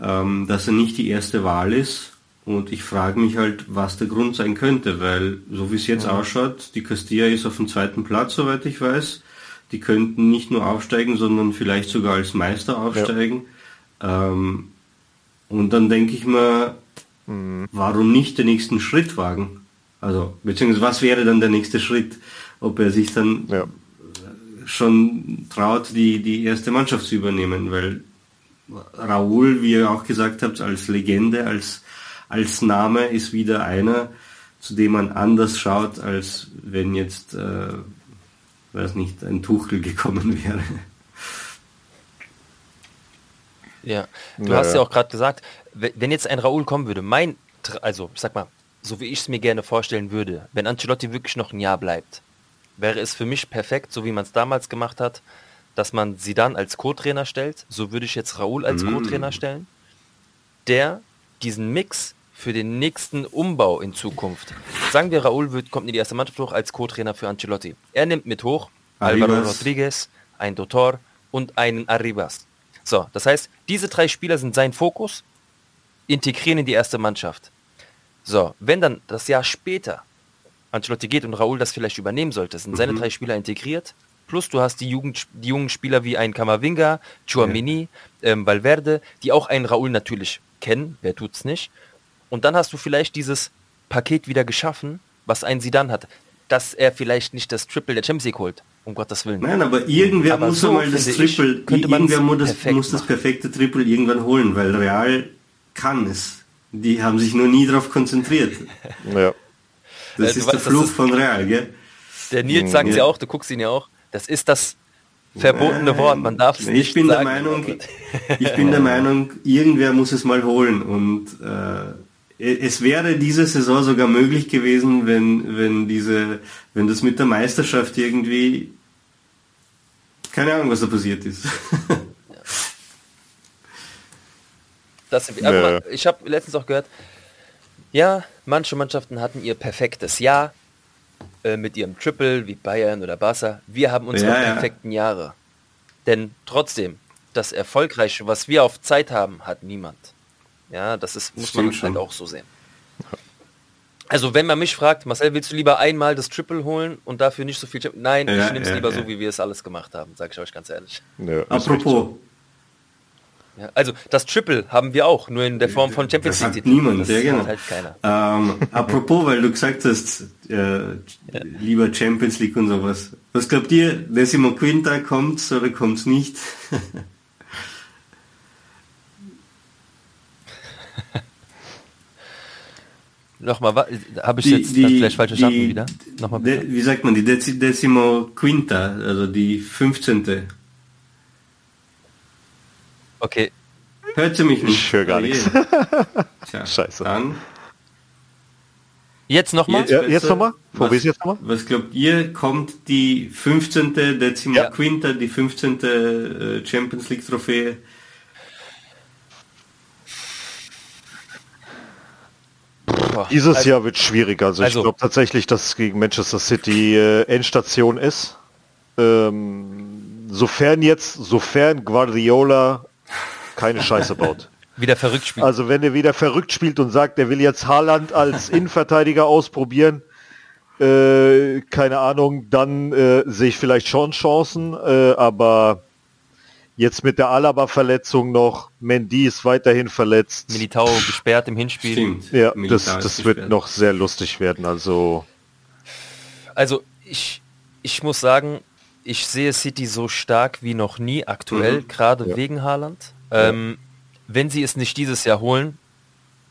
ähm, dass er nicht die erste Wahl ist. Und ich frage mich halt, was der Grund sein könnte, weil so wie es jetzt ausschaut, die Castilla ist auf dem zweiten Platz, soweit ich weiß. Die könnten nicht nur aufsteigen, sondern vielleicht sogar als Meister aufsteigen. Ähm, und dann denke ich mir, warum nicht den nächsten Schritt wagen? Also, beziehungsweise was wäre dann der nächste Schritt? Ob er sich dann Ja. Schon traut, die, die erste Mannschaft zu übernehmen, weil Raúl, wie ihr auch gesagt habt, als Legende, als, als Name ist wieder einer, zu dem man anders schaut, als wenn jetzt, äh, weiß nicht, ein Tuchel gekommen wäre. Ja, du Ja, hast ja auch gerade gesagt, we- wenn jetzt ein Raoul kommen würde, mein, Tra- also ich sag mal, so wie ich es mir gerne vorstellen würde, wenn Ancelotti wirklich noch ein Jahr bleibt, wäre es für mich perfekt, so wie man es damals gemacht hat, dass man sie dann als Co-Trainer stellt. So würde ich jetzt Raoul als Co-Trainer stellen, der diesen Mix für den nächsten Umbau in Zukunft. Sagen wir, Raoul wird, kommt in die erste Mannschaft hoch als Co-Trainer für Ancelotti. Er nimmt mit hoch Alvaro Arribas. Rodriguez, ein Dotor und einen Arribas. So, das heißt, diese drei Spieler sind sein Fokus, integrieren in die erste Mannschaft. So, wenn dann das Jahr später Ancelotti geht und Raúl das vielleicht übernehmen sollte, sind seine drei Spieler integriert, plus du hast die, Jugend, die jungen Spieler wie ein Kamavinga, Chouamini, ähm, Valverde, die auch einen Raúl natürlich kennen, wer tut's nicht. Und dann hast du vielleicht dieses Paket wieder geschaffen, was ein Sidan hat, dass er vielleicht nicht das Triple der Champions League holt, um Gottes Willen. Nein, aber irgendwer Aber muss so, einmal das ich, Triple, man's irgendwer muss das, perfekt muss das perfekte Triple irgendwann holen, weil Real kann es. Die haben sich nur nie darauf konzentriert. Ja. Das Äh, ist der weißt, Fluch von Real, gell? Der Nils sagt ja. ja auch, du guckst ihn ja auch, das ist das verbotene Wort, man darf es Ich nicht bin der sagen. Meinung, ich bin der Meinung, irgendwer muss es mal holen und äh, es wäre diese Saison sogar möglich gewesen, wenn wenn diese wenn das mit der Meisterschaft irgendwie keine Ahnung, was da passiert ist. Das, aber Ja. ich habe letztens auch gehört, ja, manche Mannschaften hatten ihr perfektes Jahr äh, mit ihrem Triple, wie Bayern oder Barca. Wir haben unsere Ja, ja. perfekten Jahre. Denn trotzdem, das Erfolgreiche, was wir auf Zeit haben, hat niemand. Ja, das ist, muss man Stimmt halt schon. auch so sehen. Also wenn man mich fragt, Marcel, willst du lieber einmal das Triple holen und dafür nicht so viel Nein, Ja, ich nehme es ja, lieber ja. so, wie wir es alles gemacht haben, sage ich euch ganz ehrlich. ja Apropos, Ja, also das Triple haben wir auch, nur in der Form von Champions League. hat niemand, das ja, genau. halt. Ähm, apropos, weil du gesagt hast, äh, lieber Champions League und sowas. Was glaubt ihr, Decimo Quinta kommt's oder kommt's nicht? Nochmal, habe ich Die- jetzt die- vielleicht falsch verstanden wieder? Nochmal De, wie sagt man, die Deci, Decimo Quinta, also die 15. Okay, Hört sie mich nicht? Ich höre gar Oh nichts. Tja, Scheiße. Dann, jetzt nochmal? Jetzt- Ja, jetzt nochmal? Was- Probier's jetzt nochmal? was glaubt ihr, kommt die 15. Decimo Ja. Quinta, die 15. äh, Champions League Trophäe? Dieses also, Jahr wird schwierig. Also, Also- ich glaube tatsächlich, dass es gegen Manchester City äh, Endstation ist. Ähm, sofern jetzt, sofern Guardiola keine Scheiße baut. wieder verrückt spielen. Also wenn er wieder verrückt spielt und sagt, er will jetzt Haaland als Innenverteidiger ausprobieren, äh, keine Ahnung, dann äh, sehe ich vielleicht schon Chancen, äh, aber jetzt mit der Alaba-Verletzung noch, Mendy ist weiterhin verletzt. Militao gesperrt im Hinspiel. Stimmt. Ja, Militar das, das wird noch sehr lustig werden. Also Also ich, ich muss sagen, ich sehe City so stark wie noch nie aktuell, Mhm. gerade Ja. wegen Haaland. Ähm, wenn sie es nicht dieses Jahr holen,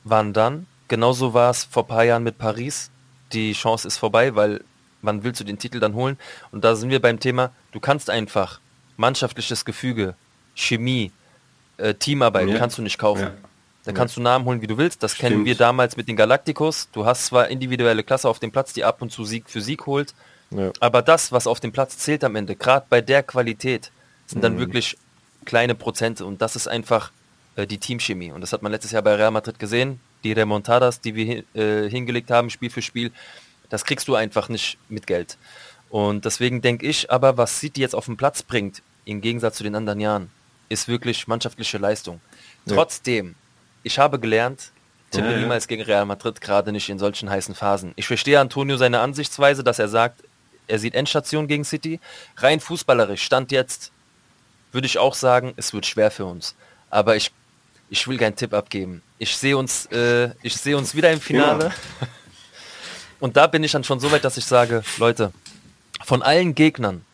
wann dann? Genauso war es vor ein paar Jahren mit Paris. Die Chance ist vorbei, weil wann willst du den Titel dann holen? Und da sind wir beim Thema, du kannst einfach mannschaftliches Gefüge, Chemie, äh, Teamarbeit Ja. kannst du nicht kaufen. Ja. Da kannst du Namen holen, wie du willst. Das kennen Stimmt. wir damals mit den Galacticos. Du hast zwar individuelle Klasse auf dem Platz, die ab und zu Sieg für Sieg holt, Ja. aber das, was auf dem Platz zählt am Ende, gerade bei der Qualität, sind Mhm. dann wirklich kleine Prozente und das ist einfach äh, die Teamchemie. Und das hat man letztes Jahr bei Real Madrid gesehen. Die Remontadas, die wir äh, hingelegt haben, Spiel für Spiel, das kriegst du einfach nicht mit Geld. Und deswegen denke ich aber, was City jetzt auf den Platz bringt, im Gegensatz zu den anderen Jahren, ist wirklich mannschaftliche Leistung. Ja. Trotzdem, ich habe gelernt, tippe Ja, ja. niemals gegen Real Madrid, gerade nicht in solchen heißen Phasen. Ich verstehe Antonio seine Ansichtsweise, dass er sagt, er sieht Endstation gegen City. Rein fußballerisch, Stand jetzt, würde ich auch sagen, es wird schwer für uns. Aber ich, ich will keinen Tipp abgeben. Ich sehe uns, äh, ich sehe uns wieder im Finale. Und da bin ich dann schon so weit, dass ich sage, Leute, von allen Gegnern,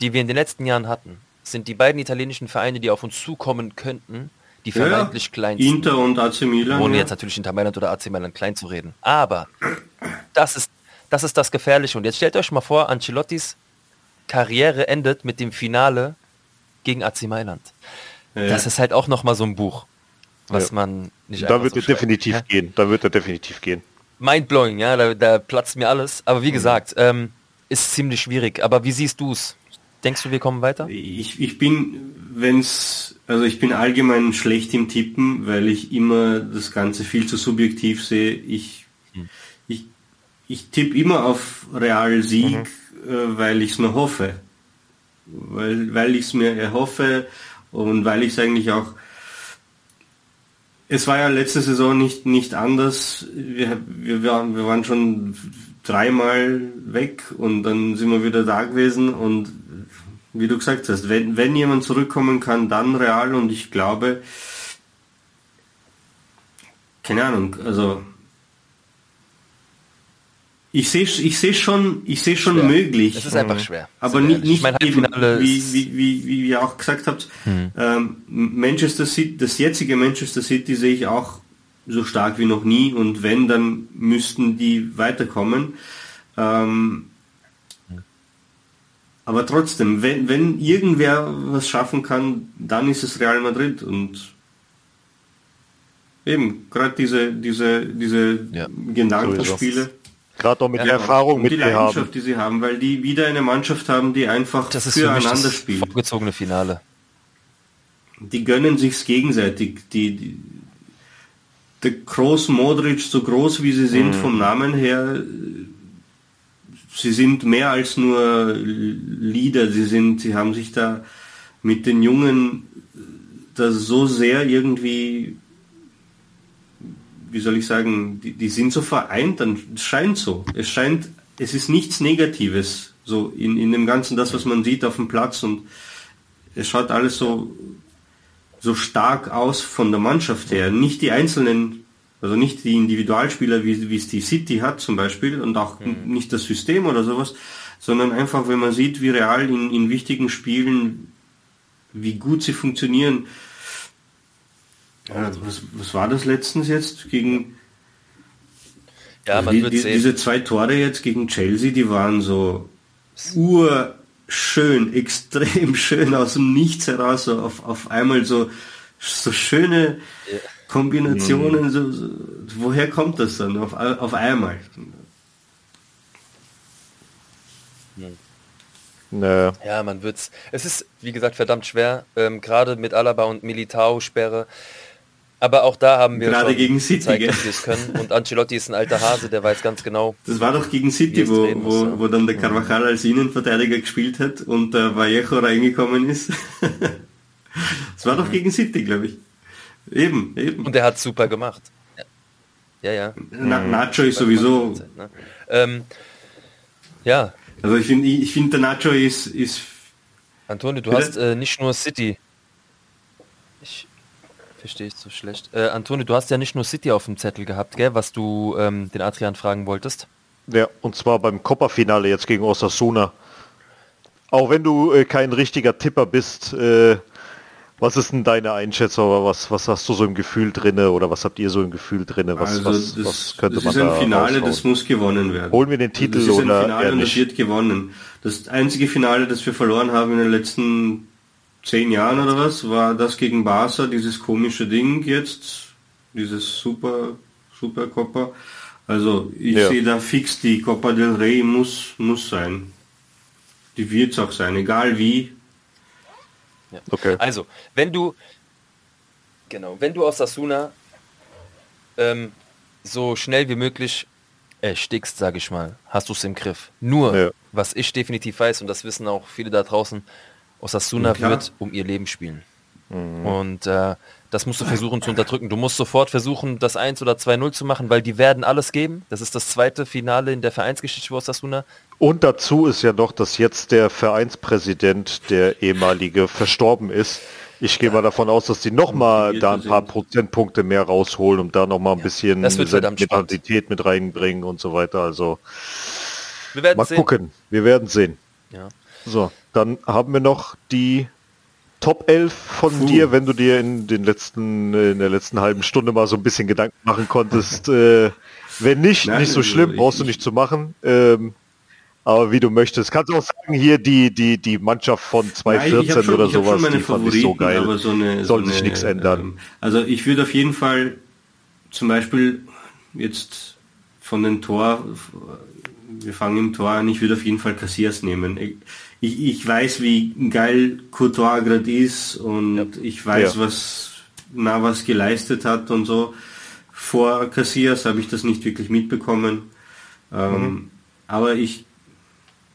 die wir in den letzten Jahren hatten, sind die beiden italienischen Vereine, die auf uns zukommen könnten, die Ja, vermeintlich kleinsten. Inter und AC Milan. Ohne ja. jetzt natürlich Inter Mailand oder AC Mailand klein zu reden. Aber das ist, das ist das Gefährliche. Und jetzt stellt euch mal vor, Ancelottis Karriere endet mit dem Finale gegen AC Mailand. Ja. Das ist halt auch nochmal so ein Buch, was Ja. man nicht da wird so er definitiv Ja? gehen. Da wird er definitiv gehen. Mindblowing, ja, da, da platzt mir alles. Aber wie Mhm. gesagt, ähm, ist ziemlich schwierig. Aber wie siehst du es? Denkst du, wir kommen weiter? Ich, ich bin, wenn's, also ich bin allgemein schlecht im Tippen, weil ich immer das Ganze viel zu subjektiv sehe. Ich, ich, ich tippe immer auf Real Sieg, äh, weil ich es mir hoffe. Weil, weil ich es mir erhoffe und weil ich es eigentlich auch es war ja letzte Saison nicht, nicht anders. Wir, wir, waren, wir waren schon dreimal weg und dann sind wir wieder da gewesen und wie du gesagt hast, wenn, wenn jemand zurückkommen kann, dann Real und ich glaube, keine Ahnung, also ich sehe ich sehe schon, ich sehe schon Schwer. möglich. Es ist einfach schwer. Aber Sind wir nicht, nicht eben, wie, wie, wie, wie ihr auch gesagt habt, ähm, Manchester City, das jetzige Manchester City sehe ich auch so stark wie noch nie und wenn, dann müssten die weiterkommen. Ähm, aber trotzdem, wenn, wenn irgendwer was schaffen kann, dann ist es Real Madrid und eben, gerade diese, diese, diese Ja. Gedankenspiele. Gerade auch mit Ja, der Erfahrung, mit die der wir haben. Leidenschaft, die sie haben, weil die wieder eine Mannschaft haben, die einfach Das ist für mich füreinander das spielt. vorgezogene Finale. Die gönnen sich's gegenseitig. Die, die, der Kroos Modric, so groß wie sie sind Mhm. vom Namen her, sie sind mehr als nur Leader. Sie sind, sie haben sich da mit den Jungen da so sehr irgendwie, wie soll ich sagen, die, die sind so vereint, dann es scheint so. Es scheint, es ist nichts Negatives, so in, in dem Ganzen, das, was man sieht auf dem Platz und es schaut alles so so stark aus von der Mannschaft her. Nicht die einzelnen, also nicht die Individualspieler, wie, wie es die City hat zum Beispiel und auch nicht das System oder sowas, sondern einfach, wenn man sieht, wie real in, in wichtigen Spielen, wie gut sie funktionieren. Ja, was, was war das letztens jetzt gegen Ja, also man die, wird die, sehen. diese zwei Tore jetzt gegen Chelsea, die waren so urschön, extrem schön aus dem Nichts heraus, so auf, auf einmal so, so schöne Kombinationen. So, so, woher kommt das dann auf, auf einmal? Naja. Ja, man wird's. Es ist, wie gesagt, verdammt schwer, ähm, gerade mit Alaba und Militao-Sperre. Aber auch da haben wir Gerade schon gegen City, gezeigt, dass wir es können. Und Ancelotti ist ein alter Hase, der weiß ganz genau. Das war doch gegen City, wo, muss, wo, ja. wo dann der Carvajal als Innenverteidiger gespielt hat und der Vallejo reingekommen ist. Das war doch gegen City, glaube ich. Eben, eben. Und er hat super gemacht. Ja, ja. Na, Nacho ist sowieso Ne? Ähm, ja, Also ich finde, ich finde der Nacho ist, ist Antonio, du Bitte? hast äh, nicht nur City. Ich verstehe es so schlecht. Äh, Antonio, du hast ja nicht nur City auf dem Zettel gehabt, gell, was du ähm, den Adrian fragen wolltest. Ja, und zwar beim Copa-Finale jetzt gegen Osasuna. Auch wenn du äh, kein richtiger Tipper bist, äh, was ist denn deine Einschätzung oder was, was hast du so im Gefühl drinne oder was habt ihr so im Gefühl drinne? Was, also was, das, was könnte das man ist ein da Finale, raushauen? das muss gewonnen werden. Holen wir den Titel das ist ein oder Finale und das wird gewonnen. Das einzige Finale, das wir verloren haben in den letzten zehn Jahren oder was, war das gegen Barca, dieses komische Ding jetzt, dieses super, super Copa. Also ich Ja. sehe da fix, die Copa del Rey muss, muss sein. Die wird es auch sein, egal wie. Okay. Also, wenn du, genau, wenn du aus Asuna ähm, so schnell wie möglich erstickst, sage ich mal, hast du es im Griff. Nur, Ja. was ich definitiv weiß, und das wissen auch viele da draußen, Osasuna Ja, wird um ihr Leben spielen. Und äh, das musst du versuchen zu unterdrücken. Du musst sofort versuchen, das 1 oder 2-0 zu machen, weil die werden alles geben. Das ist das zweite Finale in der Vereinsgeschichte für Osasuna. Und dazu ist ja noch, dass jetzt der Vereinspräsident, der ehemalige, verstorben ist. Ich gehe mal davon aus, dass die nochmal da ein paar. Prozentpunkte mehr rausholen und da nochmal ein bisschen verdammt spannend. Sentimentalität mit reinbringen und so weiter. Also Wir werden mal sehen. gucken. Wir werden sehen. Ja. So, dann haben wir noch die Top 11 von Puh. dir, wenn du dir in den letzten, in der letzten halben Stunde mal so ein bisschen Gedanken machen konntest. äh, wenn nicht, Nein, nicht so also schlimm, ich- brauchst du ich- nicht zu machen. Ähm, aber wie du möchtest. Kannst du auch sagen, hier die, die, die Mannschaft von Nein, ich 2014 hab schon- oder sowas, die fand ich so geil. aber so eine, Soll so sich nichts ändern. ähm, Also ich würde auf jeden Fall zum Beispiel jetzt von den Tor, wir fangen im Tor an, ich würde auf jeden Fall Cassias nehmen. Ich, ich, weiß, wie geil Courtois gerade ist und ich weiß, Ja. was Navas geleistet hat und so. Vor Cassias habe ich das nicht wirklich mitbekommen. Ähm, Mhm. Aber ich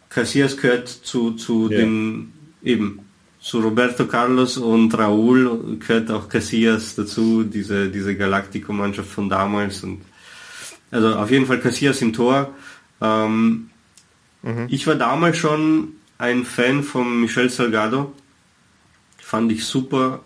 Casillas gehört zu, zu Ja. den eben zu Roberto Carlos und Raúl gehört auch Casillas dazu, diese, diese Galactico-Mannschaft von damals. Und also auf jeden Fall Casillas im Tor. Ähm, Ich war damals schon ein Fan von Michel Salgado. Fand ich super.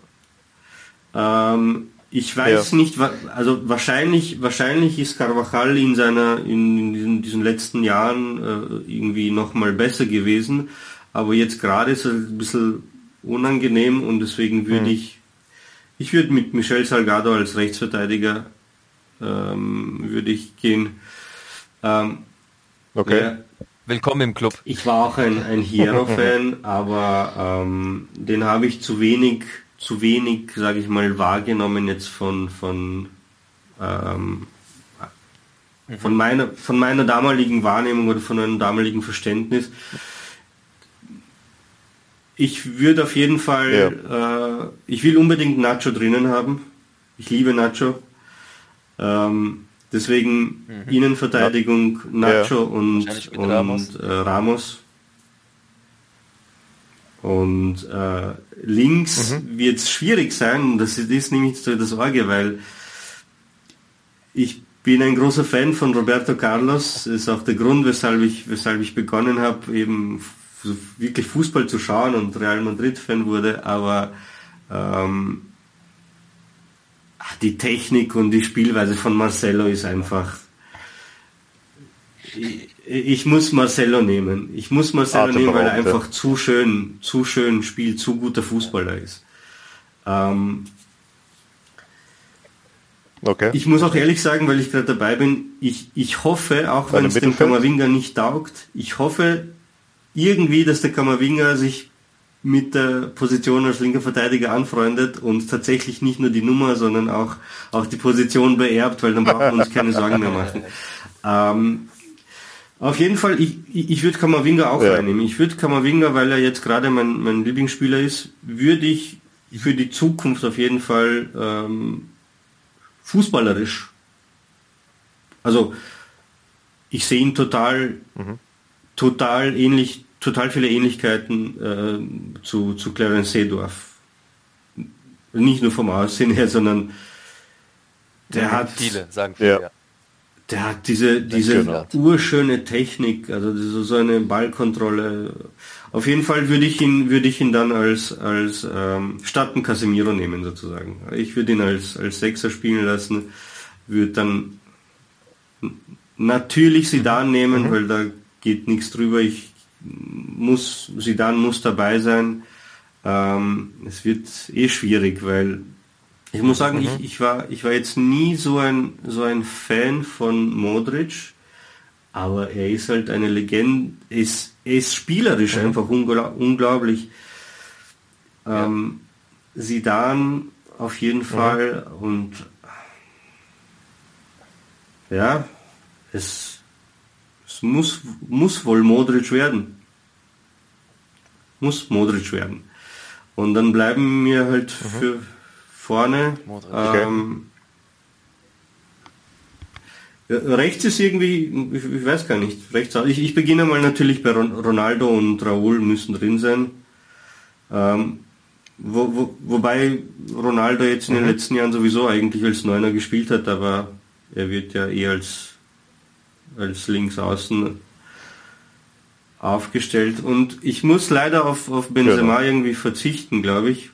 Ähm, ich weiß Ja. nicht, also wahrscheinlich, wahrscheinlich ist Carvajal in seiner, in, diesen, diesen letzten Jahren äh, irgendwie noch mal besser gewesen, aber jetzt gerade ist es ein bisschen unangenehm und deswegen würde ich, ich würde mit Michel Salgado als Rechtsverteidiger ähm, würde ich gehen. Ähm, Okay. ja, Willkommen im Club. ich war auch ein, ein Hero-Fan, aber ähm, den habe ich zu wenig, zu wenig, sage ich mal, wahrgenommen jetzt von von ähm, von meiner von meiner damaligen Wahrnehmung oder von einem damaligen Verständnis. Ich würde auf jeden Fall, äh, ich will unbedingt Nacho drinnen haben. Ich liebe Nacho. Ähm, deswegen Innenverteidigung Nacho und, Wahrscheinlich mit und Ramos. Äh, Ramos. Und äh, links wird es schwierig sein, das ist nämlich so das Orge, weil ich bin ein großer Fan von Roberto Carlos. Das ist auch der Grund, weshalb ich, weshalb ich begonnen habe, eben wirklich Fußball zu schauen und Real Madrid-Fan wurde. Aber ähm, die Technik und die Spielweise von Marcelo ist einfach. Ich, ich muss Marcelo nehmen. Ich muss Marcelo nehmen, weil er einfach zu schön, zu schön spielt, zu guter Fußballer ist. Ähm, Okay. ich muss auch ehrlich sagen, weil ich gerade dabei bin, ich, ich hoffe, auch wenn es dem? Kammerwinger nicht taugt, ich hoffe irgendwie, dass der Kammerwinger sich mit der Position als linker Verteidiger anfreundet und tatsächlich nicht nur die Nummer, sondern auch, auch die Position beerbt, weil dann brauchen wir uns keine Sorgen mehr machen. Ähm, auf jeden Fall, ich, ich, würde Kammerwinger auch Ja. reinnehmen. Ich würde Kammerwinger, weil er jetzt gerade mein, mein Lieblingsspieler ist, würde ich für die Zukunft auf jeden Fall ähm, fußballerisch. Also ich sehe ihn total, total ähnlich, total viele Ähnlichkeiten äh, zu, zu Clarence Seedorf. Nicht nur vom Aussehen her, sondern der hat Viele, sagen viele, Ja. ja. der hat diese, diese Genau. urschöne Technik, also so, so eine Ballkontrolle. Auf jeden Fall würde ich ihn, würde ich ihn dann als, als ähm, statt Casemiro nehmen sozusagen. Ich würde ihn als, als Sechser spielen lassen, würde dann natürlich Sidan nehmen, weil da geht nichts drüber. Ich muss, Sidan muss dabei sein. Ähm, es wird eh schwierig, weil ich muss sagen, ich, ich, war, ich war jetzt nie so ein, so ein Fan von Modric, aber er ist halt eine Legende, er ist, er ist spielerisch einfach ungla unglaublich. Ähm, Sidan auf jeden Fall und ja, es, es muss, muss wohl Modric werden. Muss Modric werden. Und dann bleiben mir halt für vorne ähm, ja, rechts ist irgendwie, ich, ich weiß gar nicht, rechts, ich, ich beginne mal natürlich bei Ron- Ronaldo und Raúl müssen drin sein. Ähm, wo, wo, wobei Ronaldo jetzt in den letzten Jahren sowieso eigentlich als Neuner gespielt hat, aber er wird ja eher als, als Linksaußen aufgestellt. Und ich muss leider auf, auf Benzema Genau. irgendwie verzichten, glaube ich.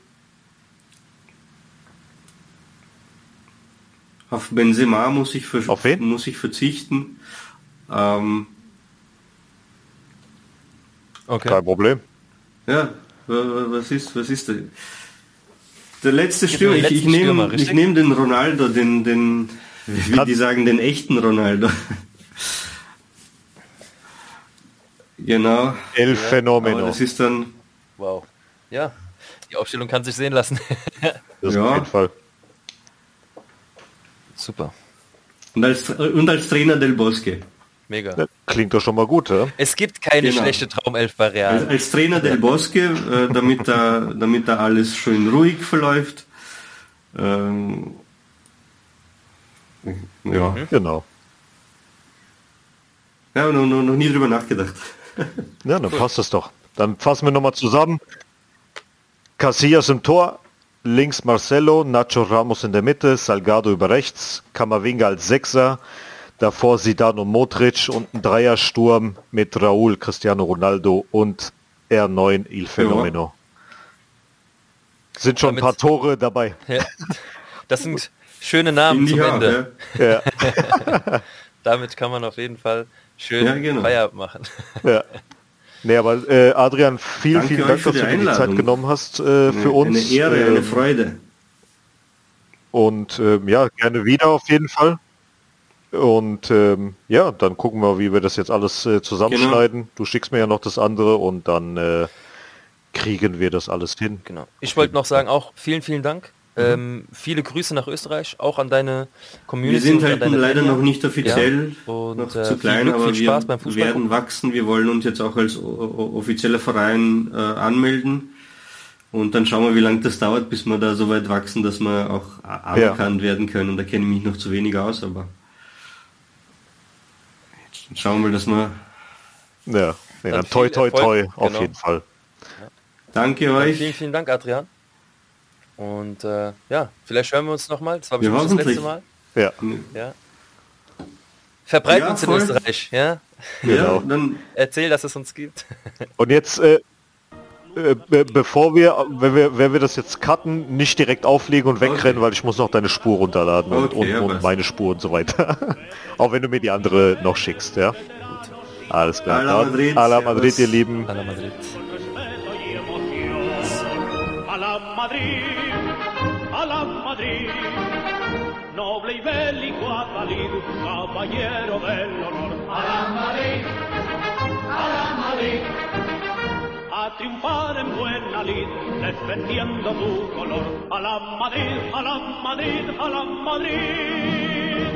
Auf Benzema muss ich, ver Auf wen? muss ich verzichten. Ähm, Okay. Kein Problem. ja, wa- wa- was ist, was ist der? Der letzte Stürmer, ich, ich nehme nehm den Ronaldo, den, den, wie die sagen, den echten Ronaldo. Genau. El Aber Fenomeno. das ist dann, Wow. Ja, die Aufstellung kann sich sehen lassen. Das Ja. auf jeden Fall. Super. und als, und als Trainer Del Bosque. Mega. Ja, Klingt doch schon mal gut, ja? Es gibt keine Genau. schlechte Traumelf bei Als, Real. als Trainer Del Bosque, äh, damit da, damit da alles schön ruhig verläuft. Ähm, ja, Genau. ja noch, noch, noch nie drüber nachgedacht. Ja, dann passt es doch. Dann fassen wir nochmal zusammen. Casillas im Tor, links Marcelo, Nacho Ramos in der Mitte, Salgado über rechts, Camavinga als Sechser, davor Zidane und Modric und ein Dreiersturm mit Raúl, Cristiano Ronaldo und R9 Il Fenomeno. Sind schon ein Damit- paar Tore dabei. Ja. Das sind schöne Namen zum Ende. ja. Ja, Damit kann man auf jeden Fall schön Ja, genau. Feierabend machen. ja. Nee, aber äh, Adrian, vielen, Danke vielen Dank, dass du dir die Zeit genommen hast äh, für uns. Eine Ehre, eine Ähm, Freude. Und ähm, ja, gerne wieder auf jeden Fall. Und ähm, ja, dann gucken wir, wie wir das jetzt alles äh, zusammenschneiden. Genau. Du schickst mir ja noch das andere und dann äh, kriegen wir das alles hin. Genau. Ich wollte noch sagen, auch vielen, vielen Dank. Ähm, viele Grüße nach Österreich, auch an deine Community. Wir sind halt leider Fans. noch nicht offiziell, Ja, und, noch äh, zu klein, Glück, aber wir werden wachsen. Wir wollen uns jetzt auch als offizieller Verein äh, anmelden. Und dann schauen wir, wie lange das dauert, bis wir da so weit wachsen, dass wir auch anerkannt werden können. Da kenne ich mich noch zu wenig aus, aber schauen wir, dass wir. Ja, nee, Dann toi toi toi, Erfolg, auf genau. jeden Fall. Danke euch. Vielen, vielen Dank, Adrian. Und äh, ja, vielleicht hören wir uns nochmal. Das war Ja, bestimmt das letzte. Mal. Ja, Ja. Verbreiten Ja, uns in. Österreich, ja. Ja, Genau. dann Erzähl, dass es uns gibt. und jetzt äh, äh, be bevor wir, wenn wir, wenn wir das jetzt cutten, nicht direkt auflegen und wegrennen, Okay. weil ich muss noch deine Spur runterladen und, Okay, und, ja, und passt. meine Spur und so weiter. Auch wenn du mir die andere noch schickst, ja? Alles klar. A la Dann Madrid, A la servus. Madrid, ihr Lieben. Hala Madrid. La Madrid, a la Madrid, noble y bélico Atalid, caballero del honor. A la Madrid, a la Madrid, a triunfar en buena lid, defendiendo tu color. A la Madrid, a la Madrid, a la Madrid.